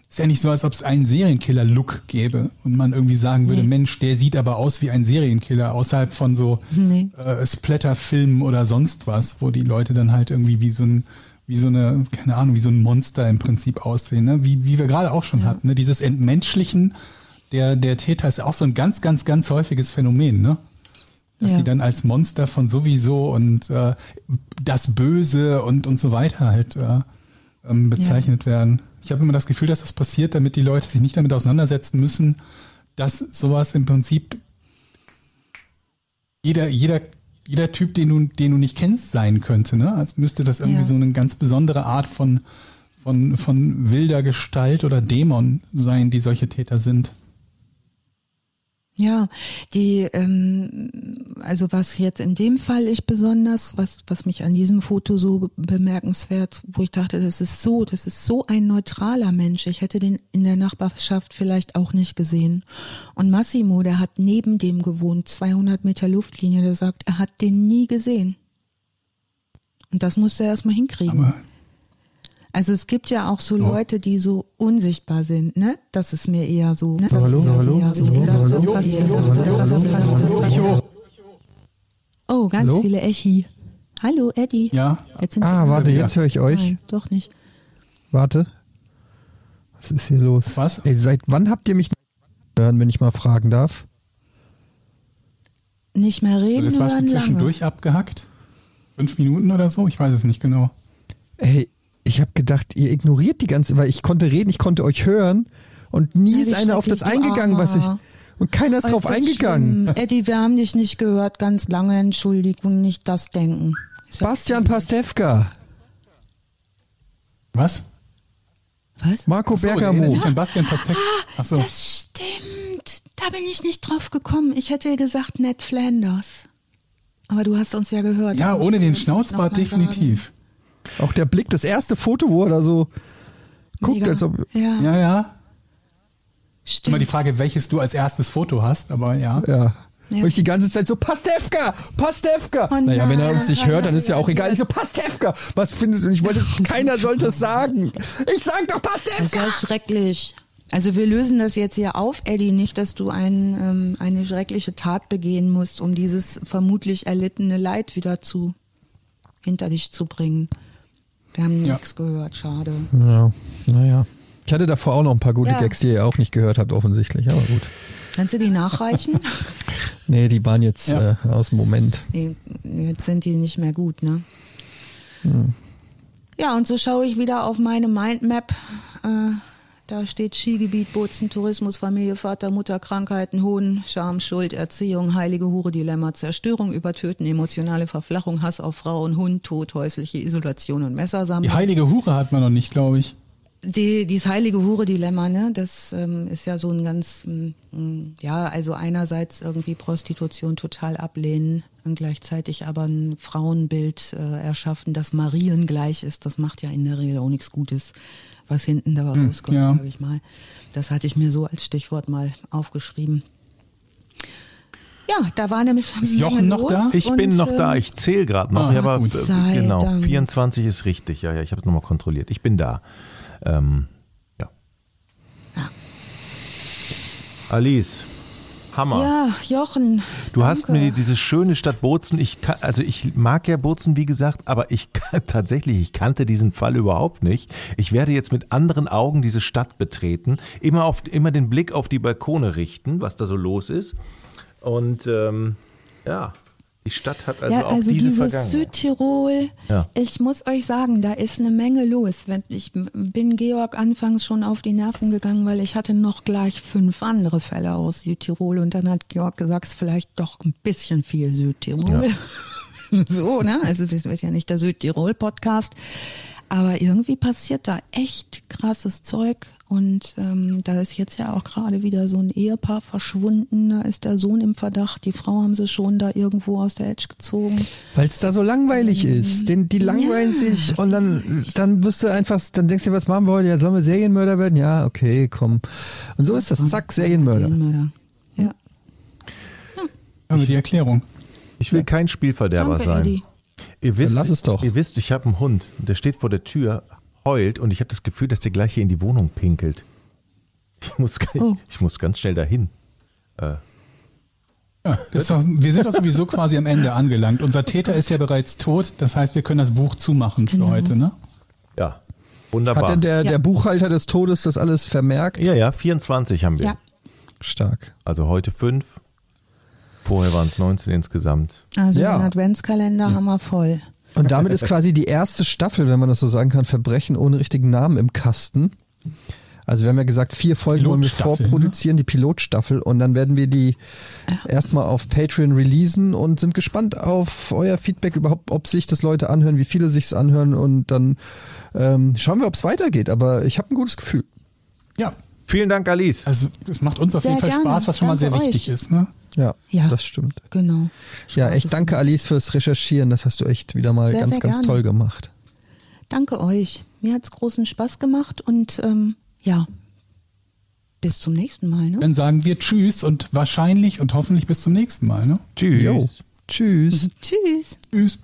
ist ja nicht so, als ob es einen Serienkiller-Look gäbe und man irgendwie sagen würde, nee. Mensch, der sieht aber aus wie ein Serienkiller, außerhalb von so nee. äh, Splatter-Filmen oder sonst was, wo die Leute dann halt irgendwie wie so ein, wie so eine, keine Ahnung, wie so ein Monster im Prinzip aussehen, ne? Wie, wie wir gerade auch schon ja. hatten, ne? Dieses Entmenschlichen der, der Täter ist auch so ein ganz, ganz, ganz häufiges Phänomen, ne? Dass ja. sie dann als Monster von sowieso und äh, das Böse und, und so weiter halt äh, ähm, bezeichnet ja. werden. Ich habe immer das Gefühl, dass das passiert, damit die Leute sich nicht damit auseinandersetzen müssen, dass sowas im Prinzip jeder, jeder, jeder Typ, den du, den du nicht kennst, sein könnte. Ne? Als müsste das irgendwie ja. so eine ganz besondere Art von, von, von wilder Gestalt oder Dämon sein, die solche Täter sind. Ja, die, ähm, also was jetzt in dem Fall ich besonders, was, was mich an diesem Foto so bemerkenswert, wo ich dachte, das ist so, das ist so ein neutraler Mensch. Ich hätte den in der Nachbarschaft vielleicht auch nicht gesehen. Und Massimo, der hat neben dem gewohnt, 200 Meter Luftlinie, der sagt, er hat den nie gesehen. Und das musste er erstmal hinkriegen. Aber also es gibt ja auch so Leute, die so unsichtbar sind, ne? Das ist mir eher so. Ne? hallo, hallo, hallo, Oh, ganz hallo? viele Echi. Hallo, Eddie. Ja. ah, warte, jetzt höre ich euch. Nein, doch nicht. Warte. Was ist hier los? Was? Ey, seit wann habt ihr mich hören, wenn ich mal fragen darf? Nicht mehr reden. Das warst du zwischendurch lange. abgehackt? Fünf Minuten oder so? Ich weiß es nicht genau. Ey, ich habe gedacht, ihr ignoriert die ganze, weil ich konnte reden, ich konnte euch hören und nie ja, ist einer auf das eingegangen, was ich und keiner ist drauf eingegangen. Schlimm. Eddie, wir haben dich nicht gehört, ganz lange. Entschuldigung, nicht das denken. Bastian Pastewka. Was? Was? Marco Achso, Bergamo. Ah, Bastian Pastewka. Achso. Das stimmt. Da bin ich nicht drauf gekommen. Ich hätte gesagt Ned Flanders. Aber du hast uns ja gehört. Ja, ohne den Schnauzbart definitiv. Sagen. Auch der Blick, das erste Foto, wo er da so guckt, Mega. als ob. Ja, ja. ja. Stimmt. Immer die Frage, welches du als erstes Foto hast, aber ja. Ja. Ja. Und ich die ganze Zeit so, Pastewka, Pastewka. Oh naja, wenn er uns nicht hört, dann ist ja auch egal. Ich so, Pastewka, was findest du? Und ich wollte, keiner sollte es sagen. Ich sag doch Pastewka. Das ist ja schrecklich. Also wir lösen das jetzt hier auf, Eddie, nicht, dass du ein, ähm, eine schreckliche Tat begehen musst, um dieses vermutlich erlittene Leid wieder zu hinter dich zu bringen. Wir haben ja. nichts gehört, schade. Ja, naja. Ich hatte davor auch noch ein paar gute ja. Gags, die ihr auch nicht gehört habt, offensichtlich, aber gut. Kannst du die nachreichen? nee, die waren jetzt ja. äh, aus dem Moment. Jetzt sind die nicht mehr gut, ne? Hm. Ja, und so schaue ich wieder auf meine Mindmap. Äh, da steht Skigebiet, Bozen, Tourismus, Familie, Vater, Mutter, Krankheiten, Hohn, Scham, Schuld, Erziehung, heilige Hure, Dilemma, Zerstörung, Übertöten, emotionale Verflachung, Hass auf Frauen, Hund, Tod, häusliche Isolation und Messersammlung. Die heilige Hure hat man noch nicht, glaube ich. Die, dieses heilige Hure-Dilemma, ne, das ähm, ist ja so ein ganz, ähm, ja, also einerseits irgendwie Prostitution total ablehnen und gleichzeitig aber ein Frauenbild äh, erschaffen, das Marien gleich ist. Das macht ja in der Regel auch nichts Gutes was hinten dabei hm, rauskommt, ja. sage ich mal. Das hatte ich mir so als Stichwort mal aufgeschrieben. Ja, da war nämlich Ist Jochen noch da? Ich bin noch da, ähm, ich zähle gerade noch. Ah, aber genau, Dank. 24 ist richtig. Ja, ja, ich habe es nochmal kontrolliert. Ich bin da. Ähm, ja. ja. Alice, Hammer. Ja, Jochen. Du danke. hast mir diese schöne Stadt Bozen, ich kann, also ich mag ja Bozen, wie gesagt, aber ich tatsächlich, ich kannte diesen Fall überhaupt nicht. Ich werde jetzt mit anderen Augen diese Stadt betreten, immer auf, immer den Blick auf die Balkone richten, was da so los ist. Und ähm, ja. Die Stadt hat also, ja, also auch diese dieses. Südtirol, ja. ich muss euch sagen, da ist eine Menge los. Ich bin Georg anfangs schon auf die Nerven gegangen, weil ich hatte noch gleich fünf andere Fälle aus Südtirol und dann hat Georg gesagt, es ist vielleicht doch ein bisschen viel Südtirol. Ja. so, ne? Also wir sind ja nicht der Südtirol-Podcast. Aber irgendwie passiert da echt krasses Zeug. Und ähm, da ist jetzt ja auch gerade wieder so ein Ehepaar verschwunden. Da ist der Sohn im Verdacht. Die Frau haben sie schon da irgendwo aus der Edge gezogen. Weil es da so langweilig ähm, ist. Den, die langweilen ja, sich und dann, dann wirst du einfach, dann denkst du, was machen wir heute? Ja, sollen wir Serienmörder werden? Ja, okay, komm. Und so ist das. Zack, Serienmörder. Serienmörder. Ja. Haben wir die Erklärung. Ich will kein Spielverderber Danke, sein. Eddie. Ihr wisst, lass es doch. Ihr wisst, ich habe einen Hund, der steht vor der Tür, heult und ich habe das Gefühl, dass der gleich hier in die Wohnung pinkelt. Ich muss, Oh. ich muss ganz schnell dahin. Äh, Ja, doch, wir sind doch sowieso quasi am Ende angelangt. Unser Täter ist ja bereits tot, das heißt, wir können das Buch zumachen für Genau. heute, ne? ja, wunderbar. Hat denn der, Ja. der Buchhalter des Todes das alles vermerkt? ja, ja, 24 haben wir. Ja, Stark. Also heute fünf. Vorher waren es 19 insgesamt. also Ja. den Adventskalender haben wir voll. Und damit ist quasi die erste Staffel, wenn man das so sagen kann, Verbrechen ohne richtigen Namen im Kasten. Also wir haben ja gesagt, vier Folgen wollen wir Pilotstaffel, vorproduzieren, die Pilotstaffel. Und dann werden wir die erstmal auf Patreon releasen und sind gespannt auf euer Feedback überhaupt, ob sich das Leute anhören, wie viele sich's anhören. Und dann ähm, schauen wir, ob es weitergeht. Aber ich habe ein gutes Gefühl. Ja, Vielen Dank, Alice. also es macht uns auf Sehr jeden Fall gerne. Spaß, was schon mal sehr wichtig euch. ist, ne? Ja, Ja. das stimmt. Genau. Ja, Spaß echt ist- danke Alice fürs Recherchieren. Das hast du echt wieder mal Sehr, ganz, sehr ganz gerne. toll gemacht. Danke euch. Mir hat's großen Spaß gemacht und ähm, ja, bis zum nächsten Mal. Ne? Dann sagen wir Tschüss und wahrscheinlich und hoffentlich bis zum nächsten Mal, ne? Tschüss. Jo. Tschüss. Tschüss. Tschüss.